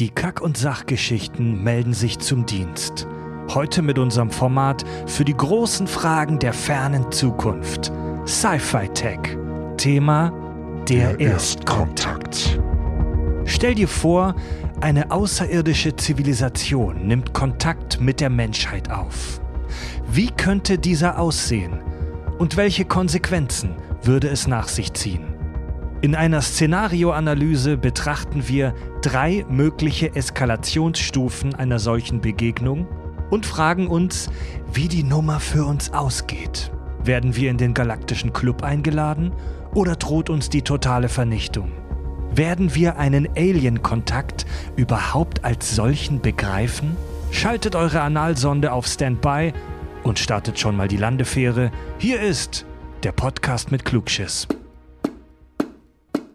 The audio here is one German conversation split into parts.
Die Kack- und Sachgeschichten melden sich zum Dienst. Heute mit unserem Format für die großen Fragen der fernen Zukunft. Sci-Fi Tech. Thema der, der Erstkontakt. Stell dir vor, eine außerirdische Zivilisation nimmt Kontakt mit der Menschheit auf. Wie könnte dieser aussehen? Und welche Konsequenzen würde es nach sich ziehen? In einer Szenarioanalyse betrachten wir drei mögliche Eskalationsstufen einer solchen Begegnung und fragen uns, wie die Nummer für uns ausgeht. Werden wir in den galaktischen Club eingeladen oder droht uns die totale Vernichtung? Werden wir einen Alien-Kontakt überhaupt als solchen begreifen? Schaltet eure Analsonde auf Standby und startet schon mal die Landefähre. Hier ist der Podcast mit Klugschiss.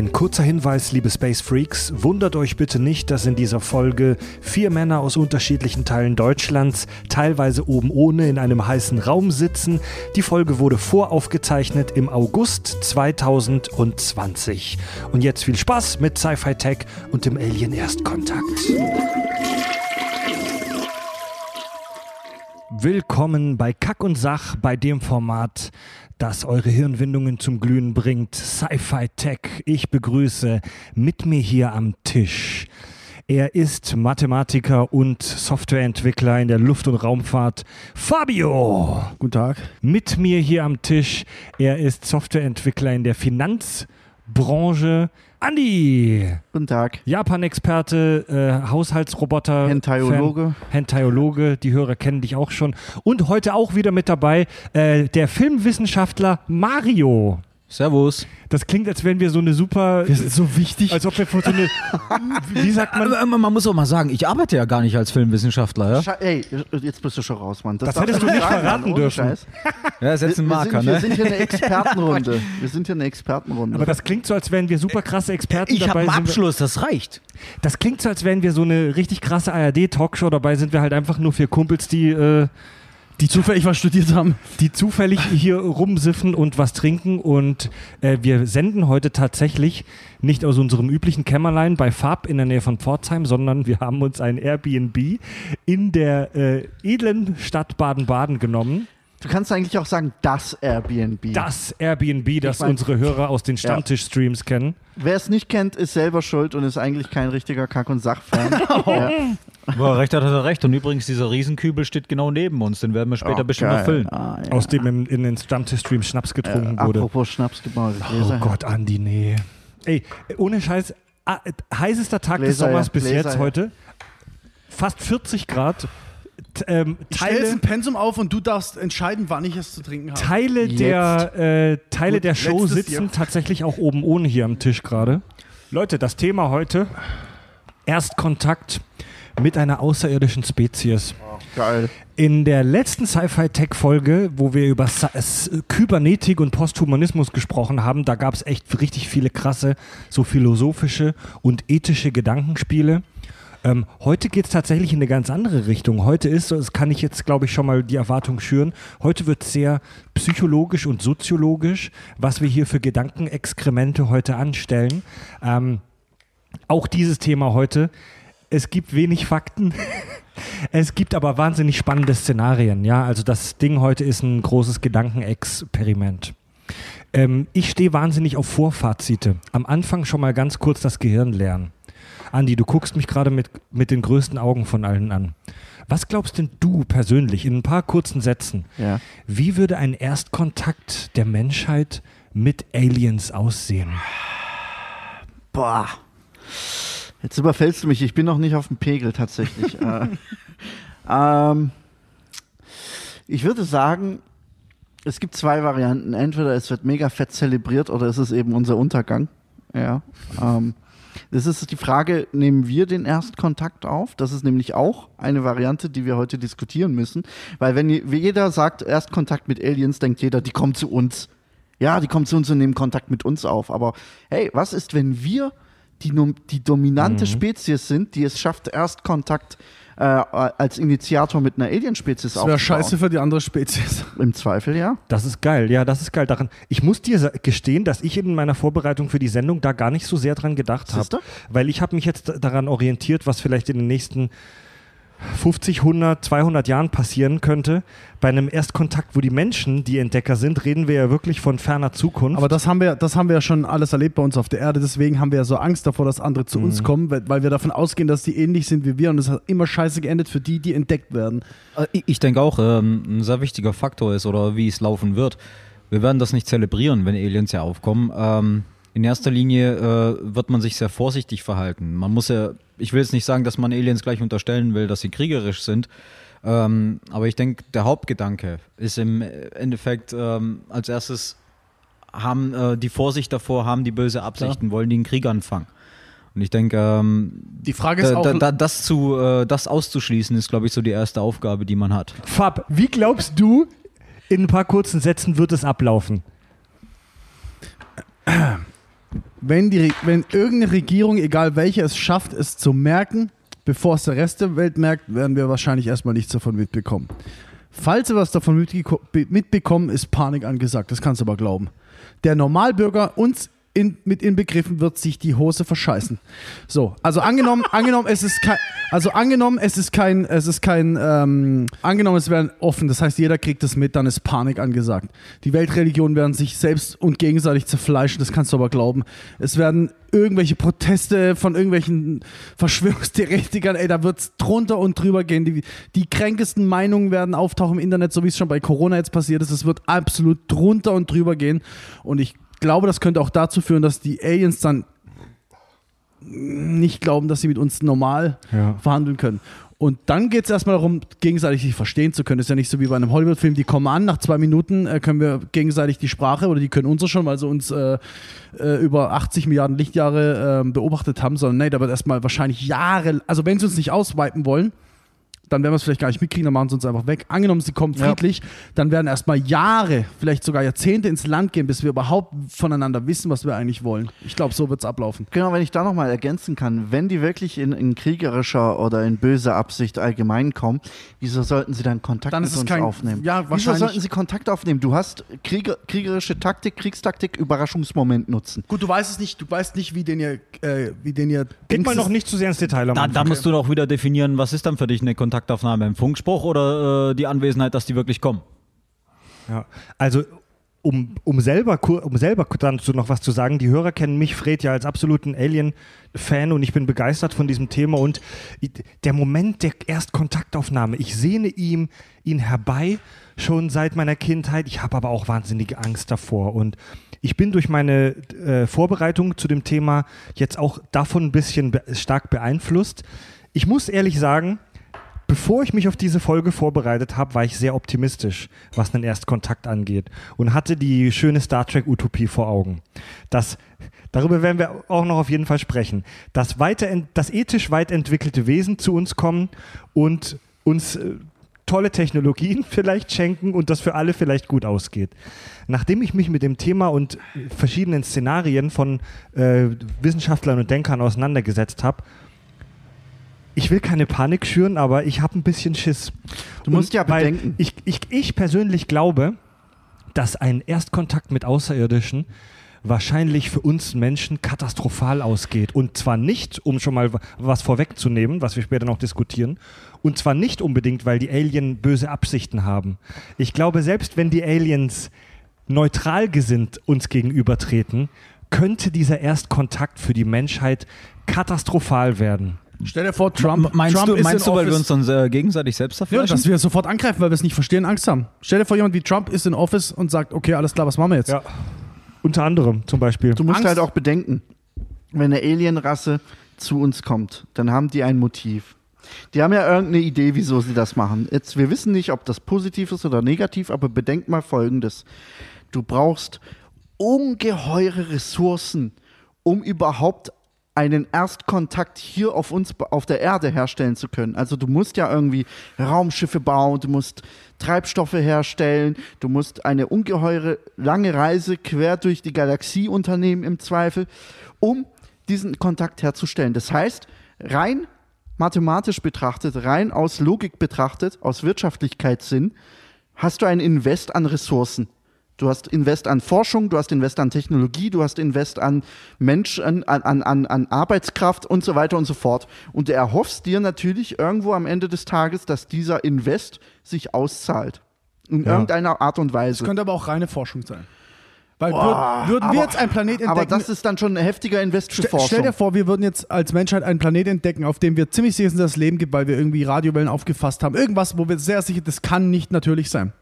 Ein kurzer Hinweis, liebe Space Freaks, wundert euch bitte nicht, dass in dieser Folge vier Männer aus unterschiedlichen Teilen Deutschlands, teilweise oben ohne, in einem heißen Raum sitzen. Die Folge wurde voraufgezeichnet im August 2020. Und jetzt viel Spaß mit Sci-Fi Tech und dem Alien Erstkontakt. Willkommen bei Kack und Sach, bei dem Format, das eure Hirnwindungen zum Glühen bringt. Sci-Fi Tech. Ich begrüße mit mir hier am Tisch. Er ist Mathematiker und Softwareentwickler in der Luft- und Raumfahrt. Fabio! Guten Tag. Mit mir hier am Tisch. Er ist Softwareentwickler in der Finanzbranche. Andi! Guten Tag. Japan-Experte, äh, Haushaltsroboter. Hentaiologe. Hentaiologe, die Hörer kennen dich auch schon. Und heute auch wieder mit dabei äh, der Filmwissenschaftler Mario. Servus. Das klingt, als wären wir so eine super. Wir sind so wichtig. Als ob wir so eine. wie sagt man? Man muss auch mal sagen, ich arbeite ja gar nicht als Filmwissenschaftler. Ja, Ey, jetzt bist du schon raus, Mann. Das, das hättest du nicht verraten dürfen. Scheiß. Ja, ist jetzt ein Marker, wir sind, ne? Wir sind hier eine Expertenrunde. Wir sind hier eine Expertenrunde. Aber das klingt so, als wären wir super krasse Experten ich dabei. Ich habe Abschluss, das reicht. Das klingt so, als wären wir so eine richtig krasse ARD-Talkshow. Dabei sind wir halt einfach nur vier Kumpels, die. Äh, die zufällig was studiert haben. Die zufällig hier rumsiffen und was trinken. Und äh, wir senden heute tatsächlich nicht aus unserem üblichen Kämmerlein bei Farb in der Nähe von Pforzheim, sondern wir haben uns ein Airbnb in der äh, edlen Stadt Baden-Baden genommen. Du kannst eigentlich auch sagen, das Airbnb. Das Airbnb, das mein, unsere Hörer aus den Stammtisch-Streams ja. kennen. Wer es nicht kennt, ist selber schuld und ist eigentlich kein richtiger Kack- und Sachfan. oh. ja. Wo er recht hat, hat er recht. Und übrigens, dieser Riesenkübel steht genau neben uns. Den werden wir später oh, bestimmt noch füllen. Ah, ja. Aus dem in, in den Stammtisch-Streams Schnaps getrunken äh, wurde. Apropos Schnaps gebaut. Oh Gott, Andi, nee. Ey, ohne Scheiß, ah, heißester Tag Gläser, des Sommers bis Gläser, jetzt heute. Fast 40 Grad. Ähm, Teile, ein Pensum auf und du darfst entscheiden, wann ich es zu trinken habe. Teile der, äh, Teile Gut, der Show sitzen Jahr. tatsächlich auch oben ohne hier am Tisch gerade. Leute, das Thema heute: Erstkontakt mit einer außerirdischen Spezies. Oh, geil. In der letzten Sci-Fi-Tech-Folge, wo wir über Kybernetik und Posthumanismus gesprochen haben, da gab es echt richtig viele krasse, so philosophische und ethische Gedankenspiele. Ähm, heute geht es tatsächlich in eine ganz andere Richtung. Heute ist, das kann ich jetzt, glaube ich, schon mal die Erwartung schüren, heute wird sehr psychologisch und soziologisch, was wir hier für Gedankenexkremente heute anstellen. Ähm, auch dieses Thema heute. Es gibt wenig Fakten. Es gibt aber wahnsinnig spannende Szenarien. Ja, also das Ding heute ist ein großes Gedankenexperiment. Ähm, ich stehe wahnsinnig auf Vorfazite. Am Anfang schon mal ganz kurz das Gehirn lernen. Andi, du guckst mich gerade mit, mit den größten Augen von allen an. Was glaubst denn du persönlich in ein paar kurzen Sätzen? Ja. Wie würde ein Erstkontakt der Menschheit mit Aliens aussehen? Boah. Jetzt überfällst du mich. Ich bin noch nicht auf dem Pegel tatsächlich. äh, ähm, ich würde sagen, es gibt zwei Varianten. Entweder es wird mega fett zelebriert oder es ist eben unser Untergang. Ja. Ähm, das ist die Frage, nehmen wir den Erstkontakt auf? Das ist nämlich auch eine Variante, die wir heute diskutieren müssen. Weil wenn jeder sagt Erstkontakt mit Aliens, denkt jeder, die kommen zu uns. Ja, die kommen zu uns und nehmen Kontakt mit uns auf. Aber hey, was ist, wenn wir die, die dominante mhm. Spezies sind, die es schafft, Erstkontakt äh, als Initiator mit einer Alien-Spezies aufzubauen. Das wäre scheiße für die andere Spezies. Im Zweifel, ja. Das ist geil, ja, das ist geil daran. Ich muss dir gestehen, dass ich in meiner Vorbereitung für die Sendung da gar nicht so sehr dran gedacht habe. Weil ich habe mich jetzt daran orientiert, was vielleicht in den nächsten 50, 100, 200 Jahren passieren könnte. Bei einem Erstkontakt, wo die Menschen die Entdecker sind, reden wir ja wirklich von ferner Zukunft. Aber das haben wir, das haben wir ja schon alles erlebt bei uns auf der Erde. Deswegen haben wir ja so Angst davor, dass andere zu mhm. uns kommen, weil wir davon ausgehen, dass die ähnlich sind wie wir. Und es hat immer scheiße geendet für die, die entdeckt werden. Äh, ich denke auch, ähm, ein sehr wichtiger Faktor ist oder wie es laufen wird. Wir werden das nicht zelebrieren, wenn Aliens ja aufkommen. In erster Linie äh, wird man sich sehr vorsichtig verhalten. Man muss ja ich will jetzt nicht sagen, dass man Aliens gleich unterstellen will, dass sie kriegerisch sind. Ähm, aber ich denke, der Hauptgedanke ist im Endeffekt ähm, als erstes haben äh, die Vorsicht davor, haben die böse Absichten, ja. wollen die einen Krieg anfangen. Und ich denke, ähm, die Frage ist auch, da, da, das, zu, äh, das auszuschließen, ist, glaube ich, so die erste Aufgabe, die man hat. Fab, wie glaubst du, in ein paar kurzen Sätzen wird es ablaufen? Wenn, die, wenn irgendeine Regierung, egal welche, es schafft, es zu merken, bevor es der Rest der Welt merkt, werden wir wahrscheinlich erstmal nichts davon mitbekommen. Falls wir was davon mitbekommen, ist Panik angesagt. Das kannst du aber glauben. Der Normalbürger, uns in, mit inbegriffen wird sich die Hose verscheißen. So, also angenommen, angenommen, es ist kein, also angenommen, es ist kein, es ist kein, ähm, angenommen, es wäre offen, das heißt, jeder kriegt es mit, dann ist Panik angesagt. Die Weltreligionen werden sich selbst und gegenseitig zerfleischen, das kannst du aber glauben. Es werden irgendwelche Proteste von irgendwelchen Verschwörungstheoretikern, ey, da wird es drunter und drüber gehen. Die, die kränkesten Meinungen werden auftauchen im Internet, so wie es schon bei Corona jetzt passiert ist. Es wird absolut drunter und drüber gehen. Und ich glaube, das könnte auch dazu führen, dass die Aliens dann nicht glauben, dass sie mit uns normal ja. verhandeln können. Und dann geht es erstmal darum, gegenseitig sich verstehen zu können. Das ist ja nicht so wie bei einem Hollywood-Film, die kommen an, nach zwei Minuten äh, können wir gegenseitig die Sprache oder die können unsere schon, weil sie uns äh, äh, über 80 Milliarden Lichtjahre ähm, beobachtet haben, sondern nee, da wird erstmal wahrscheinlich Jahre, also wenn sie uns nicht auswipen wollen, dann werden wir es vielleicht gar nicht mitkriegen, dann machen sie uns einfach weg. Angenommen, sie kommen friedlich, ja. dann werden erstmal Jahre, vielleicht sogar Jahrzehnte ins Land gehen, bis wir überhaupt voneinander wissen, was wir eigentlich wollen. Ich glaube, so wird es ablaufen. Genau, wenn ich da nochmal ergänzen kann, wenn die wirklich in, in, kriegerischer oder in böser Absicht allgemein kommen, wieso sollten sie dann Kontakt dann mit uns kein, aufnehmen? Ja, wieso sollten sie Kontakt aufnehmen? Du hast Krieger, kriegerische Taktik, Kriegstaktik, Überraschungsmoment nutzen. Gut, du weißt es nicht, du weißt nicht, wie den ihr, äh, wie den ihr. Geht mal noch nicht zu sehr ins Detail. Da, da musst du doch wieder definieren, was ist dann für dich eine Kontakt Kontaktaufnahme im Funkspruch oder äh, die Anwesenheit, dass die wirklich kommen? Ja, also um, um, selber, um selber dazu noch was zu sagen, die Hörer kennen mich, Fred, ja als absoluten Alien-Fan und ich bin begeistert von diesem Thema und der Moment der Erstkontaktaufnahme, ich sehne ihm ihn herbei schon seit meiner Kindheit. Ich habe aber auch wahnsinnige Angst davor und ich bin durch meine äh, Vorbereitung zu dem Thema jetzt auch davon ein bisschen be stark beeinflusst. Ich muss ehrlich sagen, Bevor ich mich auf diese Folge vorbereitet habe, war ich sehr optimistisch, was einen Erstkontakt angeht und hatte die schöne Star Trek Utopie vor Augen. Das, darüber werden wir auch noch auf jeden Fall sprechen. Dass, weiter, ethisch weit entwickelte Wesen zu uns kommen und uns äh, tolle Technologien vielleicht schenken und das für alle vielleicht gut ausgeht. Nachdem ich mich mit dem Thema und verschiedenen Szenarien von äh, Wissenschaftlern und Denkern auseinandergesetzt habe, ich will keine Panik schüren, aber ich habe ein bisschen Schiss. Du musst Und ja bedenken. Ich, ich, ich persönlich glaube, dass ein Erstkontakt mit Außerirdischen wahrscheinlich für uns Menschen katastrophal ausgeht. Und zwar nicht, um schon mal was vorwegzunehmen, was wir später noch diskutieren, und zwar nicht unbedingt, weil die Alien böse Absichten haben. Ich glaube, selbst wenn die Aliens neutral gesinnt uns gegenübertreten, könnte dieser Erstkontakt für die Menschheit katastrophal werden. Stell dir vor, Trump. Meinst Trump du, meinst du weil wir uns dann äh, gegenseitig selbst zerfleischen? Ja, dass wir sofort angreifen, weil wir es nicht verstehen, Angst haben. Stell dir vor, jemand wie Trump ist in Office und sagt, okay, alles klar, was machen wir jetzt? Ja. Unter anderem zum Beispiel. Du musst Angst. halt auch bedenken, wenn eine Alienrasse zu uns kommt, dann haben die ein Motiv. Die haben ja irgendeine Idee, wieso sie das machen. Jetzt, wir wissen nicht, ob das positiv ist oder negativ, aber bedenk mal Folgendes. Du brauchst ungeheure Ressourcen, um überhaupt einen Erstkontakt hier auf uns auf der Erde herstellen zu können. Also du musst ja irgendwie Raumschiffe bauen, du musst Treibstoffe herstellen, du musst eine ungeheure lange Reise quer durch die Galaxie unternehmen im Zweifel, um diesen Kontakt herzustellen. Das heißt, rein mathematisch betrachtet, rein aus Logik betrachtet, aus Wirtschaftlichkeitssinn, hast du ein Invest an Ressourcen. Du hast Invest an Forschung, du hast Invest an Technologie, du hast Invest an Mensch, an, an, an, an Arbeitskraft und so weiter und so fort. Und du erhoffst dir natürlich irgendwo am Ende des Tages, dass dieser Invest sich auszahlt. In Ja. irgendeiner Art und Das Weise. könnte aber auch reine Forschung sein. Weil Boah, würd, würden wir aber- jetzt einen Planet entdecken. Aber das ist dann schon ein heftiger Invest für Forschung. Stell dir vor, wir würden jetzt als Menschheit einen Planet entdecken, auf dem wir ziemlich sicher sind, dass es Leben gibt, weil wir irgendwie Radiowellen aufgefasst haben. Irgendwas, wo wir sehr sicher, das kann nicht natürlich sein.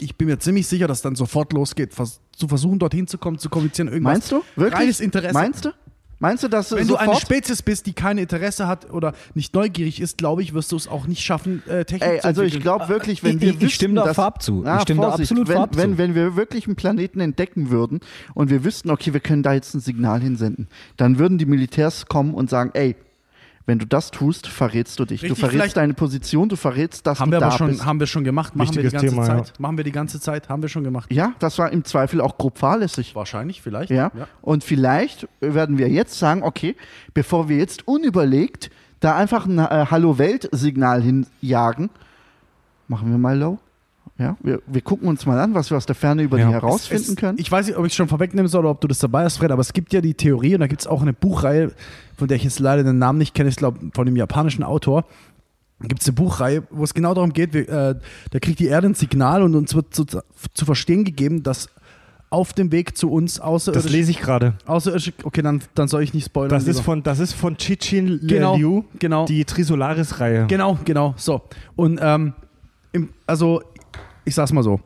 Ich bin mir ziemlich sicher, dass dann sofort losgeht, vers zu versuchen, dorthin zu kommen, zu kommunizieren, irgendwas. Meinst du? Wirklich? Reines Interesse. Meinst du? Meinst du, dass Wenn sofort? du eine Spezies bist, die kein Interesse hat oder nicht neugierig ist, glaube ich, wirst du es auch nicht schaffen, äh, Technik Ey, zu also ich glaube wirklich, wenn Ich- wir ich- ich wüssten, stimme da Farb zu. Ich stimme da absolut wenn, Farb wenn, zu. wenn wir wirklich einen Planeten entdecken würden und wir wüssten, okay, wir können da jetzt ein Signal hinsenden, dann würden die Militärs kommen und sagen, ey, wenn du das tust, verrätst du dich. Richtig, du verrätst deine Position, du verrätst, dass haben du wir da aber schon, bist. haben wir schon gemacht, machen wir die Wichtiges ganze Thema, Zeit. Machen wir die ganze Zeit, haben wir schon gemacht. Ja, das war im Zweifel auch grob fahrlässig. Wahrscheinlich, vielleicht. Ja? Und vielleicht werden wir jetzt sagen, okay, bevor wir jetzt unüberlegt da einfach ein äh, Hallo-Welt-Signal hinjagen, machen wir mal low. Ja, wir, wir gucken uns mal an, was wir aus der Ferne über Ja. die herausfinden Es- können. Ich weiß nicht, ob ich es schon vorwegnehmen soll oder ob du das dabei hast, Fred, aber es gibt ja die Theorie und da gibt es auch eine Buchreihe, von der ich jetzt leider den Namen nicht kenne, ich glaube von dem japanischen Autor. Gibt es eine Buchreihe, wo es genau darum geht, wir, äh, da kriegt die Erde ein Signal und uns wird zu, zu verstehen gegeben, dass auf dem Weg zu uns Das außerirdisch, lese ich gerade. außerische, okay, dann, dann soll ich nicht spoilern. Das ist lieber. von, das ist von Chichin Genau, Liu, genau. die Trisolaris-Reihe. Genau, genau, so. Und ähm, im, also, ich sag's mal so.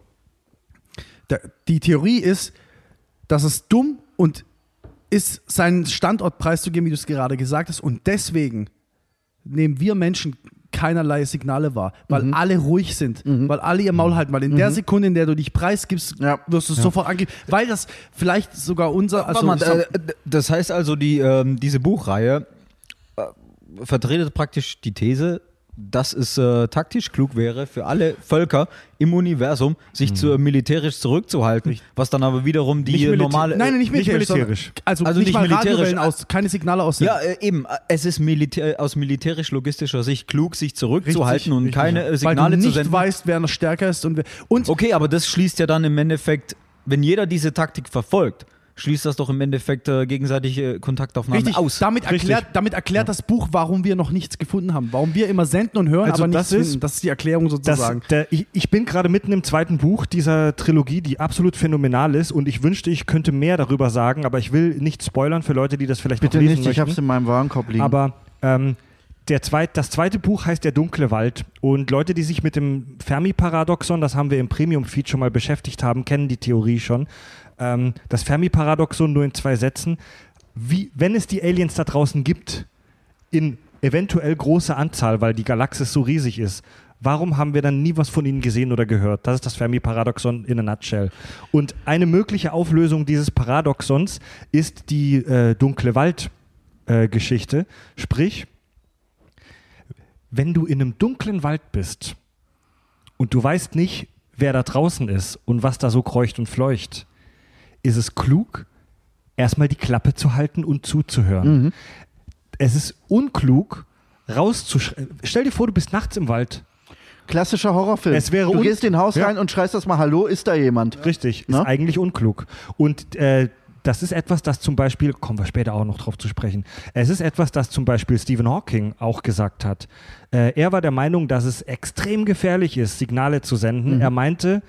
Der, die Theorie ist, dass es dumm und ist, seinen Standort preiszugeben, wie du es gerade gesagt hast. Und deswegen nehmen wir Menschen keinerlei Signale wahr, weil Mhm. alle ruhig sind, weil alle ihr Maul halten, weil in der Sekunde, in der du dich preisgibst, Ja. wirst du es sofort angeben, weil das vielleicht sogar unser, also mal, äh, das heißt also, die, ähm, diese Buchreihe äh, vertretet praktisch die These, dass es äh, taktisch klug wäre für alle Völker im Universum, sich zu, militärisch zurückzuhalten, was dann aber wiederum die Nicht militä- normale... nein, nein, nicht nicht militärisch, Also, Also nicht, nicht militärisch, Radiowellen aus, keine Signale aus. Ja, äh, eben. Es ist militär, aus militärisch-logistischer Sicht klug, sich zurückzuhalten und keine äh, Weil Signale du zu nicht senden. weißt, wer noch stärker ist und wer, und Okay, aber das schließt ja dann im Endeffekt, wenn jeder diese Taktik verfolgt, schließt das doch im Endeffekt äh, gegenseitige Kontaktaufnahmen richtig, aus. damit Richtig. erklärt, damit erklärt das Buch, warum wir noch nichts gefunden haben, warum wir immer senden und hören, Also aber nichts das ist- finden. Das ist die Erklärung Das, sozusagen. der, ich, ich bin gerade mitten im zweiten Buch dieser Trilogie, die absolut phänomenal ist und ich wünschte, ich könnte mehr darüber sagen, aber ich will nicht spoilern für Leute, die das vielleicht Bitte noch lesen nicht, ich möchten. habe es in meinem Warenkorb liegen. Aber ähm, der zweit, das zweite Buch heißt Der dunkle Wald. Und Leute, die sich mit dem Fermi-Paradoxon, das haben wir im Premium-Feed schon mal beschäftigt haben, kennen die Theorie schon. Ähm, das Fermi-Paradoxon nur in zwei Sätzen. Wie, wenn es die Aliens da draußen gibt, in eventuell großer Anzahl, weil die Galaxis so riesig ist, warum haben wir dann nie was von ihnen gesehen oder gehört? Das ist das Fermi-Paradoxon in a nutshell. Und eine mögliche Auflösung dieses Paradoxons ist die äh, dunkle Wald-Geschichte. Sprich, wenn du in einem dunklen Wald bist und du weißt nicht, wer da draußen ist und was da so kreucht und fleucht, ist es klug, erstmal die Klappe zu halten und zuzuhören. Mhm. Es ist unklug, rauszuschreien. Stell dir vor, du bist nachts im Wald. Klassischer Horrorfilm. Es wäre du gehst in ein Haus Ja. rein und schreist das mal Hallo, ist da jemand? Richtig, ist Ne? eigentlich unklug. Und äh, das ist etwas, das zum Beispiel, kommen wir später auch noch drauf zu sprechen, es ist etwas, das zum Beispiel Stephen Hawking auch gesagt hat. Äh, er war der Meinung, dass es extrem gefährlich ist, Signale zu senden. Mhm. Er meinte,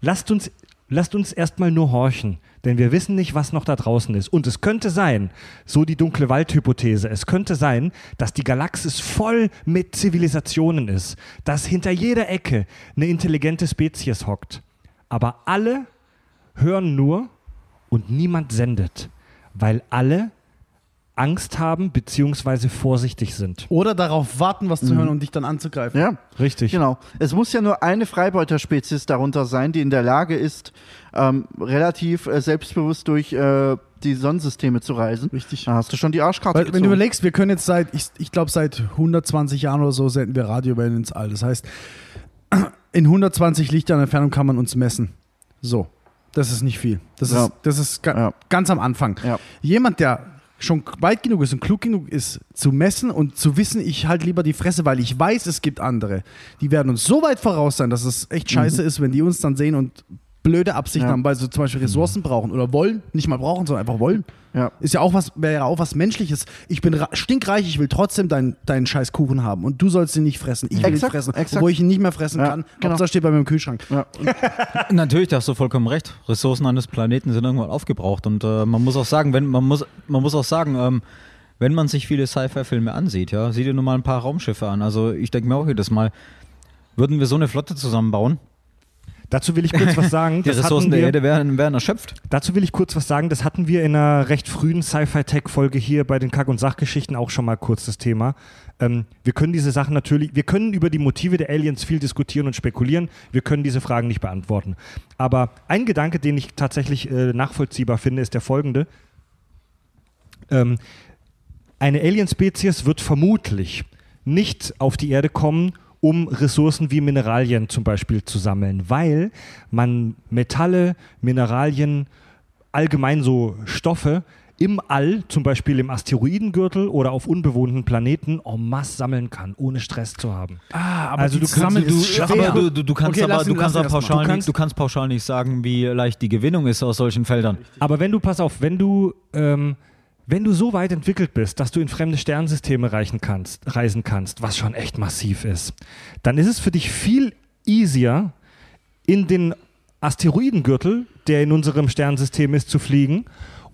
lasst uns, lasst uns erstmal nur horchen, denn wir wissen nicht, was noch da draußen ist. Und es könnte sein, so die dunkle Waldhypothese, es könnte sein, dass die Galaxis voll mit Zivilisationen ist, dass hinter jeder Ecke eine intelligente Spezies hockt. Aber alle hören nur und niemand sendet, weil alle Angst haben bzw. vorsichtig sind. Oder darauf warten, was zu hören und dich dann anzugreifen. Ja, Richtig. genau. Es muss ja nur eine Freibeuterspezies darunter sein, die in der Lage ist, ähm, relativ äh, selbstbewusst durch äh, die Sonnensysteme zu reisen, Richtig. da hast du schon die Arschkarte Weil, wenn du überlegst, wir können jetzt seit, ich, ich glaube, seit 120 Jahren oder so senden wir Radiowellen ins All. Das heißt, in 120 Lichtjahren Entfernung kann man uns messen. So. Das ist nicht viel. Das Ja. ist, das ist ga Ja. ganz am Anfang. Ja. Jemand, der schon weit genug ist und klug genug ist, zu messen und zu wissen, ich halt lieber die Fresse, weil ich weiß, es gibt andere. Die werden uns so weit voraus sein, dass es echt scheiße ist, wenn die uns dann sehen und blöde Absichten Ja. haben, weil sie zum Beispiel Ressourcen brauchen oder wollen, nicht mal brauchen, sondern einfach wollen. Ja. Ist ja auch was, wäre ja auch was Menschliches. Ich bin stinkreich, ich will trotzdem deinen deinen scheiß Kuchen haben und du sollst ihn nicht fressen. Ich will Exakt, ihn fressen, exakt. obwohl ich ihn nicht mehr fressen Ja, kann. genau. Hauptsache steht bei mir im Kühlschrank. Ja. Natürlich, da hast du vollkommen recht. Ressourcen eines Planeten sind irgendwann aufgebraucht. Und äh, man muss auch sagen, wenn man muss, man muss auch sagen, ähm, wenn man sich viele Sci-Fi-Filme ansieht, ja, sieh dir nur mal ein paar Raumschiffe an. Also ich denke mir auch jedes Mal, würden wir so eine Flotte zusammenbauen, Dazu will ich kurz was sagen. die Das Ressourcen hatten der wir- Erde wären, wären erschöpft. Dazu will ich kurz was sagen. Das hatten wir in einer recht frühen Sci-Fi-Tech-Folge hier bei den Kack- und Sachgeschichten auch schon mal kurz das Thema. Ähm, wir können diese Sachen natürlich, wir können über die Motive der Aliens viel diskutieren und spekulieren. Wir können diese Fragen nicht beantworten. Aber ein Gedanke, den ich tatsächlich äh, nachvollziehbar finde, ist der folgende. Ähm, eine Alien-Spezies wird vermutlich nicht auf die Erde kommen, um Ressourcen wie Mineralien zum Beispiel zu sammeln, weil man Metalle, Mineralien, allgemein so Stoffe im All, zum Beispiel im Asteroidengürtel oder auf unbewohnten Planeten, en masse sammeln kann, ohne Stress zu haben. Ah, aber Also du kannst- Sammeln du- ist schwer. aber du, du, du kannst Okay, aber ihn- du kannst aber pauschal Du nicht, kannst- du kannst pauschal nicht sagen, wie leicht die Gewinnung ist aus solchen Feldern. Aber wenn du, pass auf, wenn du, ähm, wenn du so weit entwickelt bist, dass du in fremde Sternensysteme reichen kannst, reisen kannst, was schon echt massiv ist, dann ist es für dich viel easier, in den Asteroidengürtel, der in unserem Sternensystem ist, zu fliegen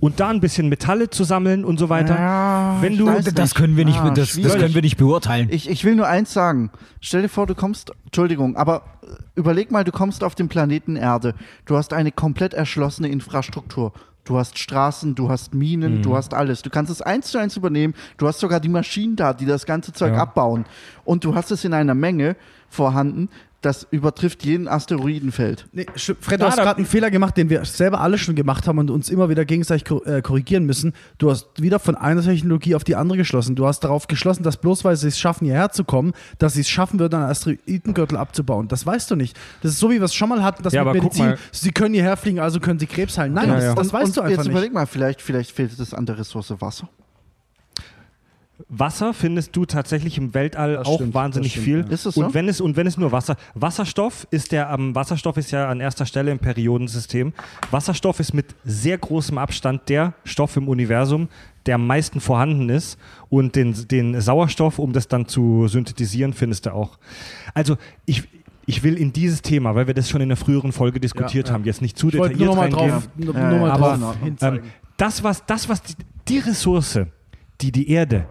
und da ein bisschen Metalle zu sammeln und so weiter. Ja, wenn ich du, Das können wir nicht, Ah, das, das können wir nicht beurteilen. Ich, ich will nur eins sagen. Stell dir vor, du kommst, Entschuldigung, aber äh, überleg mal, du kommst auf den Planeten Erde. Du hast eine komplett erschlossene Infrastruktur. Du hast Straßen, du hast Minen, Mhm. du hast alles. Du kannst es eins zu eins übernehmen. Du hast sogar die Maschinen da, die das ganze Zeug Ja. abbauen. Und du hast es in einer Menge vorhanden, das übertrifft jeden Asteroidenfeld. Nee, Fred, Ja, du hast gerade einen Fehler gemacht, den wir selber alle schon gemacht haben und uns immer wieder gegenseitig äh, korrigieren müssen. Du hast wieder von einer Technologie auf die andere geschlossen. Du hast darauf geschlossen, dass bloß weil sie es schaffen, hierher zu kommen, dass sie es schaffen würden, einen Asteroidengürtel abzubauen. Das weißt du nicht. Das ist so, wie wir es schon mal hatten, dass Ja, mit Medizin, sie können hierher fliegen, also können sie Krebs heilen. Nein, Ja, das, ja. das weißt und du einfach jetzt nicht. überleg mal, vielleicht, vielleicht fehlt es an der Ressource Wasser. Wasser findest du tatsächlich im Weltall Das auch stimmt, wahnsinnig stimmt, viel. ja. Ist es so? und wenn es und wenn es nur Wasser, Wasserstoff ist der am Wasserstoff ist ja an erster Stelle im Periodensystem. Wasserstoff ist mit sehr großem Abstand der Stoff im Universum, der am meisten vorhanden ist und den, den Sauerstoff, um das dann zu synthetisieren, findest du auch. Also ich ich will in dieses Thema, weil wir das schon in der früheren Folge diskutiert ja. haben, jetzt nicht zu ich wollte detailliert nur mal reingehen. drauf, nur, nur mal drauf aber, hinzeigen. Ähm, das, was, das, was die, die Ressource, die die Erde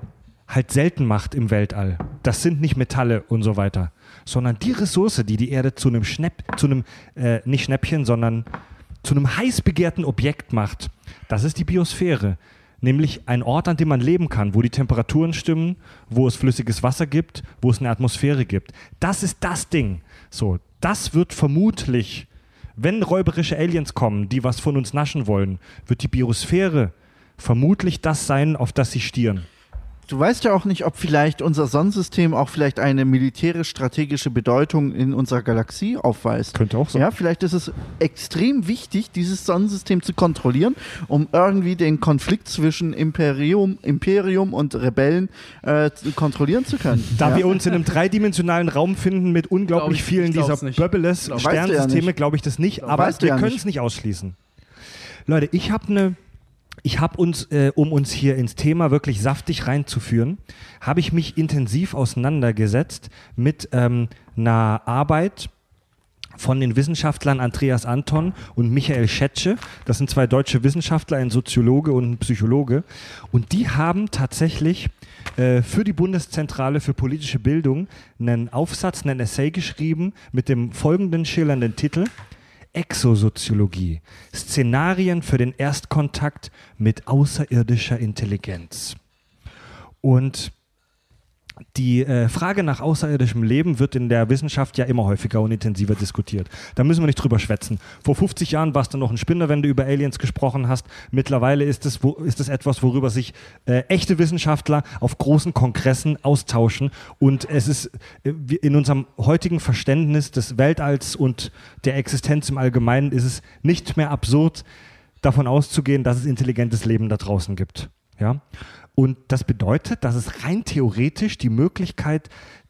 halt selten macht im Weltall, das sind nicht Metalle und so weiter, sondern die Ressource, die die Erde zu einem Schnapp, zu einem, äh, nicht Schnäppchen, sondern zu einem heiß begehrten Objekt macht, das ist die Biosphäre. Nämlich ein Ort, an dem man leben kann, wo die Temperaturen stimmen, wo es flüssiges Wasser gibt, wo es eine Atmosphäre gibt. Das ist das Ding. So, das wird vermutlich, wenn räuberische Aliens kommen, die was von uns naschen wollen, wird die Biosphäre vermutlich das sein, auf das sie stieren. Du weißt ja auch nicht, ob vielleicht unser Sonnensystem auch vielleicht eine militärisch-strategische Bedeutung in unserer Galaxie aufweist. Könnte auch sein. Ja, vielleicht ist es extrem wichtig, dieses Sonnensystem zu kontrollieren, um irgendwie den Konflikt zwischen Imperium, Imperium und Rebellen äh, zu- kontrollieren zu können. Da ja? wir uns in einem dreidimensionalen Raum finden mit unglaublich Glaub ich- vielen dieser glaub's nicht. Bubbles Glaub- Weißt du ja Sternsysteme, nicht. glaube ich das nicht. Glaub- Aber wir ja können nicht. es nicht ausschließen. Leute, ich habe eine, ich habe uns, äh, um uns hier ins Thema wirklich saftig reinzuführen, habe ich mich intensiv auseinandergesetzt mit ähm, einer Arbeit von den Wissenschaftlern Andreas Anton und Michael Schetsche. Das sind zwei deutsche Wissenschaftler, ein Soziologe und ein Psychologe. Und die haben tatsächlich äh, für die Bundeszentrale für politische Bildung einen Aufsatz, einen Essay geschrieben mit dem folgenden schillernden Titel. Exosoziologie. Szenarien für den Erstkontakt mit außerirdischer Intelligenz. Und die äh, Frage nach außerirdischem Leben wird in der Wissenschaft ja immer häufiger und intensiver diskutiert. Da müssen wir nicht drüber schwätzen. Vor 50 Jahren warst du noch ein Spinner, wenn du über Aliens gesprochen hast. Mittlerweile ist es, wo, ist es etwas, worüber sich äh, echte Wissenschaftler auf großen Kongressen austauschen. Und es ist äh, in unserem heutigen Verständnis des Weltalls und der Existenz im Allgemeinen ist es nicht mehr absurd, davon auszugehen, dass es intelligentes Leben da draußen gibt. Ja? Und das bedeutet, dass es rein theoretisch die Möglichkeit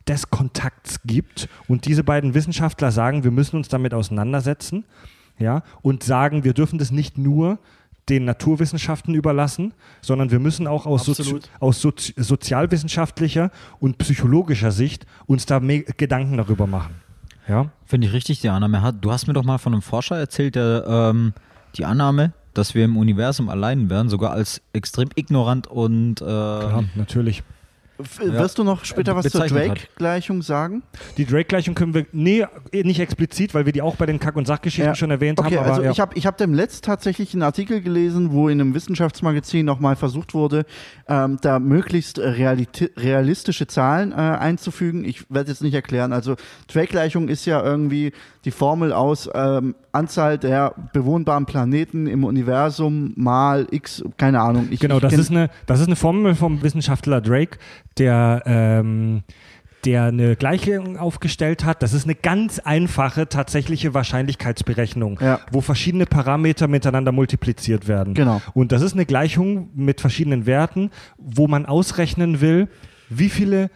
des Kontakts gibt. Und diese beiden Wissenschaftler sagen, wir müssen uns damit auseinandersetzen. Ja? Und sagen, wir dürfen das nicht nur den Naturwissenschaften überlassen, sondern wir müssen auch aus, Sozi aus Sozi sozialwissenschaftlicher und psychologischer Sicht uns da Gedanken darüber machen. Ja? Finde ich richtig, die Annahme. Hat- Du hast mir doch mal von einem Forscher erzählt, der ähm, die Annahme, dass wir im Universum allein wären, sogar als extrem ignorant und äh, ja, natürlich. F- Wirst du noch später Äh, was zur bezeichnet hat. Drake-Gleichung sagen? Die Drake-Gleichung können wir, nee, eh nicht explizit, weil wir die auch bei den Kack- und Sachgeschichten Ja. schon erwähnt Okay, haben. Aber also ja. ich habe ich hab demnächst tatsächlich einen Artikel gelesen, wo in einem Wissenschaftsmagazin nochmal versucht wurde, ähm, da möglichst äh, realistische Zahlen äh, einzufügen. Ich werde jetzt nicht erklären. Also Drake-Gleichung ist ja irgendwie die Formel aus ähm, Anzahl der bewohnbaren Planeten im Universum mal x, keine Ahnung. Ich, Genau, ich das ist, eine, das ist eine Formel vom Wissenschaftler Drake, der, ähm, der eine Gleichung aufgestellt hat. Das ist eine ganz einfache tatsächliche Wahrscheinlichkeitsberechnung, Ja. wo verschiedene Parameter miteinander multipliziert werden. Genau. Und das ist eine Gleichung mit verschiedenen Werten, wo man ausrechnen will, wie viele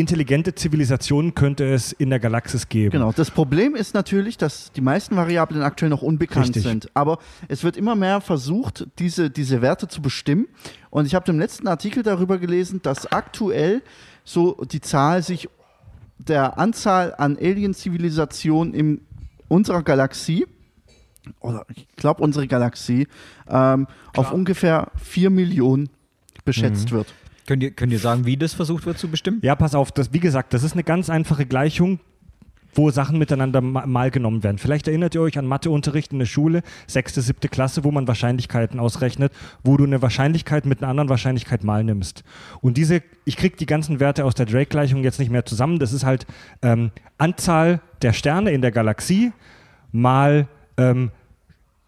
intelligente Zivilisationen könnte es in der Galaxis geben. Genau. Das Problem ist natürlich, dass die meisten Variablen aktuell noch unbekannt Richtig. sind. Aber es wird immer mehr versucht, diese, diese Werte zu bestimmen. Und ich habe im letzten Artikel darüber gelesen, dass aktuell so die Zahl sich der Anzahl an Alien-Zivilisationen in unserer Galaxie, oder ich glaube unsere Galaxie, ähm, auf ungefähr 4 Millionen beschätzt wird. Könnt, ihr, könnt ihr sagen, wie das versucht wird zu bestimmen? Ja, pass auf, das, wie gesagt, das ist eine ganz einfache Gleichung, wo Sachen miteinander ma- mal genommen werden. Vielleicht erinnert ihr euch an Matheunterricht in der Schule, sechste, siebte Klasse, wo man Wahrscheinlichkeiten ausrechnet, wo du eine Wahrscheinlichkeit mit einer anderen Wahrscheinlichkeit mal nimmst. Und diese, ich kriege die ganzen Werte aus der Drake-Gleichung jetzt nicht mehr zusammen. Das ist halt ähm, Anzahl der Sterne in der Galaxie mal ähm,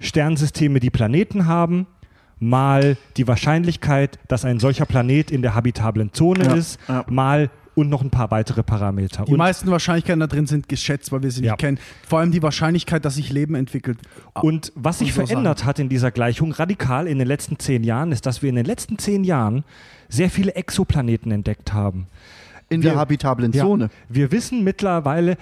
Sternsysteme, die Planeten haben, mal die Wahrscheinlichkeit, dass ein solcher Planet in der habitablen Zone Ja, ist, ja. mal und noch ein paar weitere Parameter. Die und, meisten Wahrscheinlichkeiten da drin sind geschätzt, weil wir sie Ja. nicht kennen. Vor allem die Wahrscheinlichkeit, dass sich Leben entwickelt. und was sich so verändert hat in dieser Gleichung radikal in den letzten zehn Jahren, ist, dass wir in den letzten zehn Jahren sehr viele Exoplaneten entdeckt haben. In Wir- der habitablen Ja, Zone. Wir wissen mittlerweile,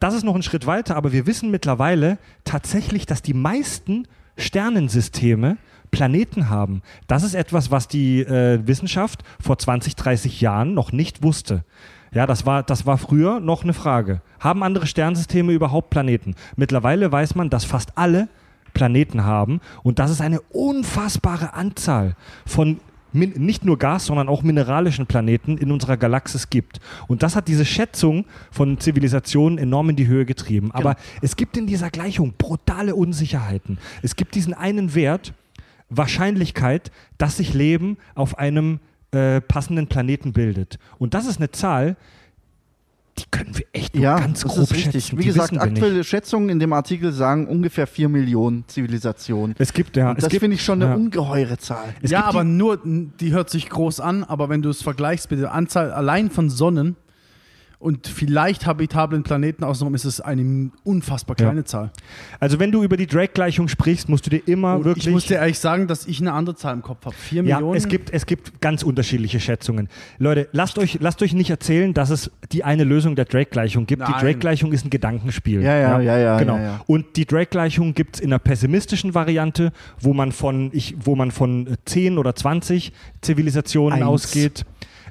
das ist noch ein Schritt weiter, aber wir wissen mittlerweile tatsächlich, dass die meisten Sternensysteme Planeten haben. Das ist etwas, was die äh, Wissenschaft vor 20, 30 Jahren noch nicht wusste. Ja, das war, das war früher noch eine Frage. Haben andere Sternsysteme überhaupt Planeten? Mittlerweile weiß man, dass fast alle Planeten haben und dass es eine unfassbare Anzahl von min nicht nur Gas, sondern auch mineralischen Planeten in unserer Galaxis gibt. Und das hat diese Schätzung von Zivilisationen enorm in die Höhe getrieben. Aber es gibt in dieser Gleichung brutale Unsicherheiten. Es gibt diesen einen Wert, Wahrscheinlichkeit, dass sich Leben auf einem äh, passenden Planeten bildet. Und das ist eine Zahl, die können wir echt nur Ja, ganz das grob ist richtig. schätzen. Wie Die gesagt, nicht. aktuelle Schätzungen in dem Artikel sagen ungefähr 4 Millionen Zivilisationen. Es gibt ja, Und es das finde ich schon eine ja. ungeheure Zahl. Es ja, gibt die- aber nur, die hört sich groß an, aber wenn du es vergleichst mit der Anzahl allein von Sonnen und vielleicht habitablen Planeten außenrum, ist es eine unfassbar Ja. kleine Zahl. Also wenn du über die Drake-Gleichung sprichst, musst du dir immer Und wirklich... ich muss dir ehrlich sagen, dass ich eine andere Zahl im Kopf habe. 4 ja, Millionen. es gibt, es gibt ganz unterschiedliche Schätzungen. Leute, lasst euch, lasst euch nicht erzählen, dass es die eine Lösung der Drake-Gleichung gibt. Die Nein. Drake-Gleichung ist ein Gedankenspiel. Ja, ja, ja, ja, Genau. ja, ja. Und die Drake-Gleichung gibt es in einer pessimistischen Variante, wo man von, ich, wo man von äh, 10 oder 20 Zivilisationen Eins. ausgeht.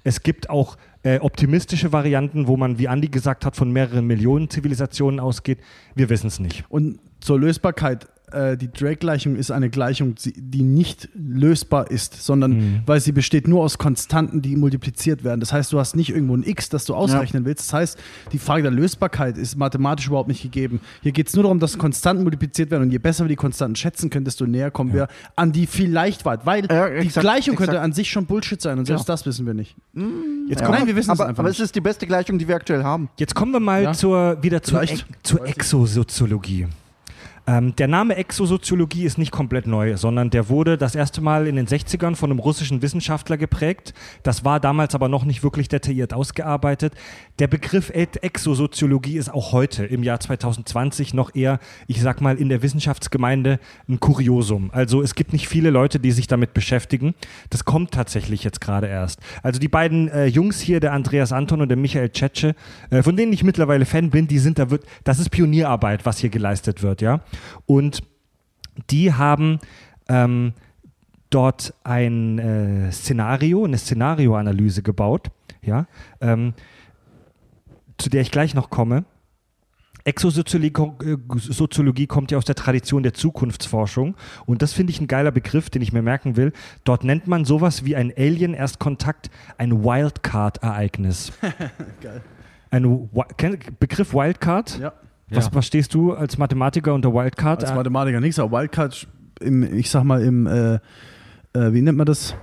Es gibt auch äh, optimistische Varianten, wo man, wie Andi gesagt hat, von mehreren Millionen Zivilisationen ausgeht. Wir wissen es nicht. Und zur Lösbarkeit äh, die Drake-Gleichung ist eine Gleichung, die- die nicht lösbar ist, sondern weil sie besteht nur aus Konstanten, die multipliziert werden. Das heißt, du hast nicht irgendwo ein X, das du ausrechnen willst. Das heißt, die Frage der Lösbarkeit ist mathematisch überhaupt nicht gegeben. Hier geht es nur darum, dass Konstanten multipliziert werden und je besser wir die Konstanten schätzen können, desto näher kommen wir an die vielleicht weit. Weil Ja, die exakt, Gleichung könnte exakt. an sich schon Bullshit sein und selbst Ja. das wissen wir nicht. Jetzt Ja. kommen Nein, wir wissen es aber, einfach aber nicht. es ist die beste Gleichung, die wir aktuell haben. Jetzt kommen wir mal Ja. zur, wieder zur. Ex- zur. Exosoziologie. Ähm, der Name Exosoziologie ist nicht komplett neu, sondern der wurde das erste Mal in den 60ern von einem russischen Wissenschaftler geprägt. Das war damals aber noch nicht wirklich detailliert ausgearbeitet. Der Begriff Exosoziologie ist auch heute im Jahr 2020 noch eher, ich sag mal, in der Wissenschaftsgemeinde ein Kuriosum. Also es gibt nicht viele Leute, die sich damit beschäftigen. Das kommt tatsächlich jetzt gerade erst. Also die beiden äh, Jungs hier, der Andreas Anton und der Michael Tschetsche, äh, von denen ich mittlerweile Fan bin, die sind da wird, das ist Pionierarbeit, was hier geleistet wird, ja. Und die haben ähm, dort ein äh, Szenario, eine Szenarioanalyse gebaut, ja, ähm, zu der ich gleich noch komme. Exosoziologie Soziologie kommt ja aus der Tradition der Zukunftsforschung und das finde ich ein geiler Begriff, den ich mir merken will. Dort nennt man sowas wie ein Alien-Erstkontakt ein Wildcard-Ereignis. Geil. Ein Begriff Wildcard? Ja. Was Ja. verstehst du als Mathematiker unter Wildcard? Als Mathematiker nichts, aber Wildcard, im, ich sag mal, im, äh, äh, wie nennt man das?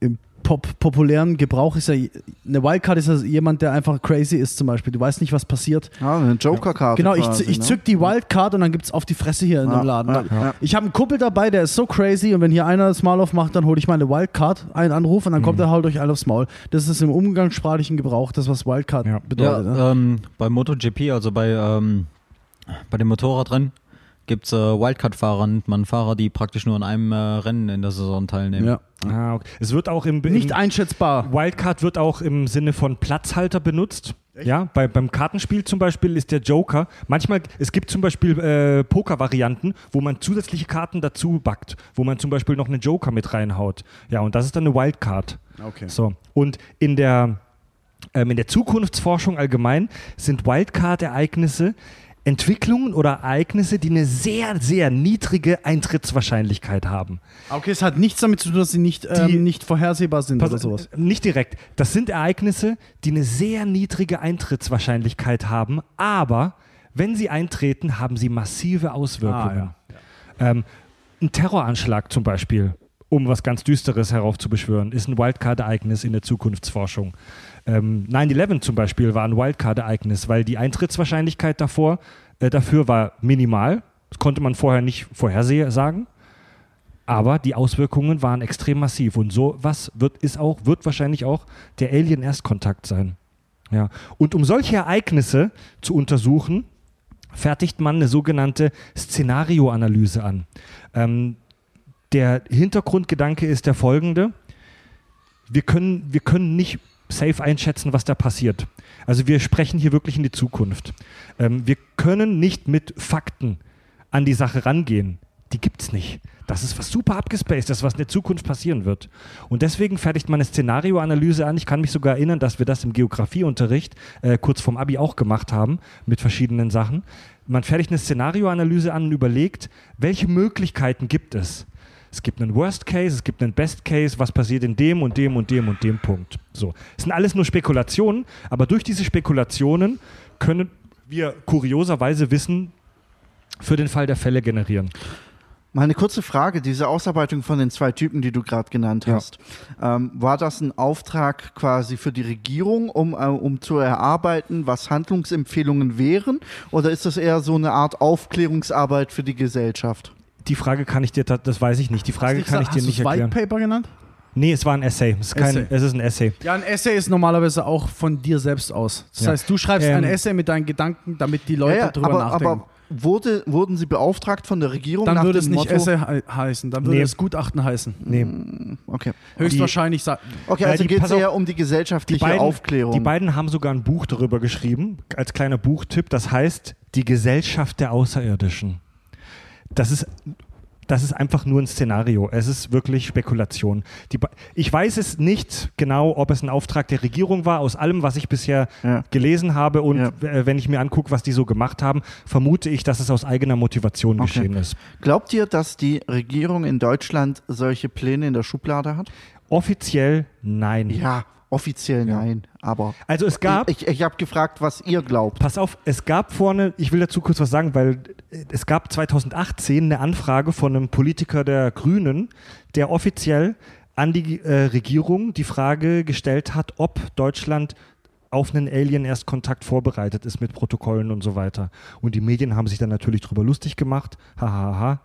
Im Pop populären Gebrauch ist ja, eine Wildcard ist ja jemand, der einfach crazy ist zum Beispiel. Du weißt nicht, was passiert. Ja, eine Joker-Karte. Genau, ich, quasi, ich ne? zück die Wildcard und dann gibt's auf die Fresse hier in Ja, dem Laden. ja, ja. Ich habe einen Kumpel dabei, der ist so crazy und wenn hier einer das Maul aufmacht, dann hole ich meine Wildcard, einen Anruf und dann kommt er halt euch alle aufs Maul. Das ist im umgangssprachlichen Gebrauch das, was Wildcard Ja. bedeutet. ne? Ähm, bei MotoGP, also bei, ähm, bei dem Motorradrennen, gibt es äh, Wildcard-Fahrer, nennt man Fahrer, die praktisch nur an einem äh, Rennen in der Saison teilnehmen. ja. Ah, okay. Es wird auch im, Nicht im einschätzbar. Wildcard wird auch im Sinne von Platzhalter benutzt. Ja, bei, beim Kartenspiel zum Beispiel ist der Joker. Manchmal, es gibt zum Beispiel äh, Poker-Varianten, wo man zusätzliche Karten dazu backt, wo man zum Beispiel noch einen Joker mit reinhaut. Ja, und das ist dann eine Wildcard. Okay. So. Und in der, ähm, in der Zukunftsforschung allgemein sind Wildcard-Ereignisse Entwicklungen oder Ereignisse, die eine sehr, sehr niedrige Eintrittswahrscheinlichkeit haben. Okay, es hat nichts damit zu tun, dass sie nicht, ähm, nicht vorhersehbar sind Pass- oder sowas. Nicht direkt. Das sind Ereignisse, die eine sehr niedrige Eintrittswahrscheinlichkeit haben, aber wenn sie eintreten, haben sie massive Auswirkungen. Ah, ähm, ein Terroranschlag zum Beispiel, um was ganz Düsteres heraufzubeschwören, ist ein Wildcard-Ereignis in der Zukunftsforschung. Ähm, 9-11 zum Beispiel war ein Wildcard-Ereignis, weil die Eintrittswahrscheinlichkeit davor, äh, dafür war minimal. Das konnte man vorher nicht vorhersagen. Aber die Auswirkungen waren extrem massiv. Und so was wird, ist auch, wird wahrscheinlich auch der Alien-Erstkontakt sein. Ja. Und um solche Ereignisse zu untersuchen, fertigt man eine sogenannte Szenarioanalyse an. Ähm, der Hintergrundgedanke ist der folgende. Wir können, wir können nicht safe einschätzen, was da passiert. Also wir sprechen hier wirklich in die Zukunft. Ähm, wir können nicht mit Fakten an die Sache rangehen. Die gibt es nicht. Das ist was super abgespaced, das was in der Zukunft passieren wird. Und deswegen fertigt man eine Szenarioanalyse an. Ich kann mich sogar erinnern, dass wir das im Geografieunterricht äh, kurz vorm Abi auch gemacht haben mit verschiedenen Sachen. Man fertigt eine Szenarioanalyse an und überlegt, welche Möglichkeiten gibt es. Es gibt einen Worst Case, es gibt einen Best Case, was passiert in dem und dem und dem und dem Punkt. So. Es sind alles nur Spekulationen, aber durch diese Spekulationen können wir kurioserweise Wissen für den Fall der Fälle generieren. Mal eine kurze Frage, diese Ausarbeitung von den zwei Typen, die du gerade genannt Ja. hast, ähm, war das ein Auftrag quasi für die Regierung, um, äh, um zu erarbeiten, was Handlungsempfehlungen wären? Oder ist das eher so eine Art Aufklärungsarbeit für die Gesellschaft? Die Frage kann ich dir, das weiß ich nicht. Die Frage kann ich dir Hast nicht du's White erklären. Paper genannt? Nee, es war ein Essay. Es ist, kein, Essay. es ist ein Essay. Ja, ein Essay ist normalerweise auch von dir selbst aus. Das Ja. heißt, du schreibst Ähm, ein Essay mit deinen Gedanken, damit die Leute Ja, ja, drüber aber, nachdenken. aber wurde, wurden sie beauftragt von der Regierung dann nach würde es nicht Motto? Essay hei- heißen, dann würde Nee. es Gutachten heißen. Nee. Okay, Höchstwahrscheinlich sa- okay Ja, also die- geht es eher um die gesellschaftliche beiden, Aufklärung. Die beiden haben sogar ein Buch darüber geschrieben, als kleiner Buchtipp. Das heißt Die Gesellschaft der Außerirdischen. Das ist das ist einfach nur ein Szenario. Es ist wirklich Spekulation. Die, ich weiß es nicht genau, ob es ein Auftrag der Regierung war. Aus allem, was ich bisher Ja. gelesen habe und Ja. äh, wenn ich mir angucke, was die so gemacht haben, vermute ich, dass es aus eigener Motivation Okay. geschehen ist. Glaubt ihr, dass die Regierung in Deutschland solche Pläne in der Schublade hat? Offiziell nein. Ja, offiziell nein. Aber Also es gab. ich, ich habe gefragt, was ihr glaubt. Pass auf, es gab vorne, ich will dazu kurz was sagen, weil äh, es gab 2018 eine Anfrage von einem Politiker der Grünen, der offiziell an die äh, Regierung die Frage gestellt hat, ob Deutschland auf einen Alien-Erstkontakt vorbereitet ist mit Protokollen und so weiter. Und die Medien haben sich dann natürlich drüber lustig gemacht. Hahaha.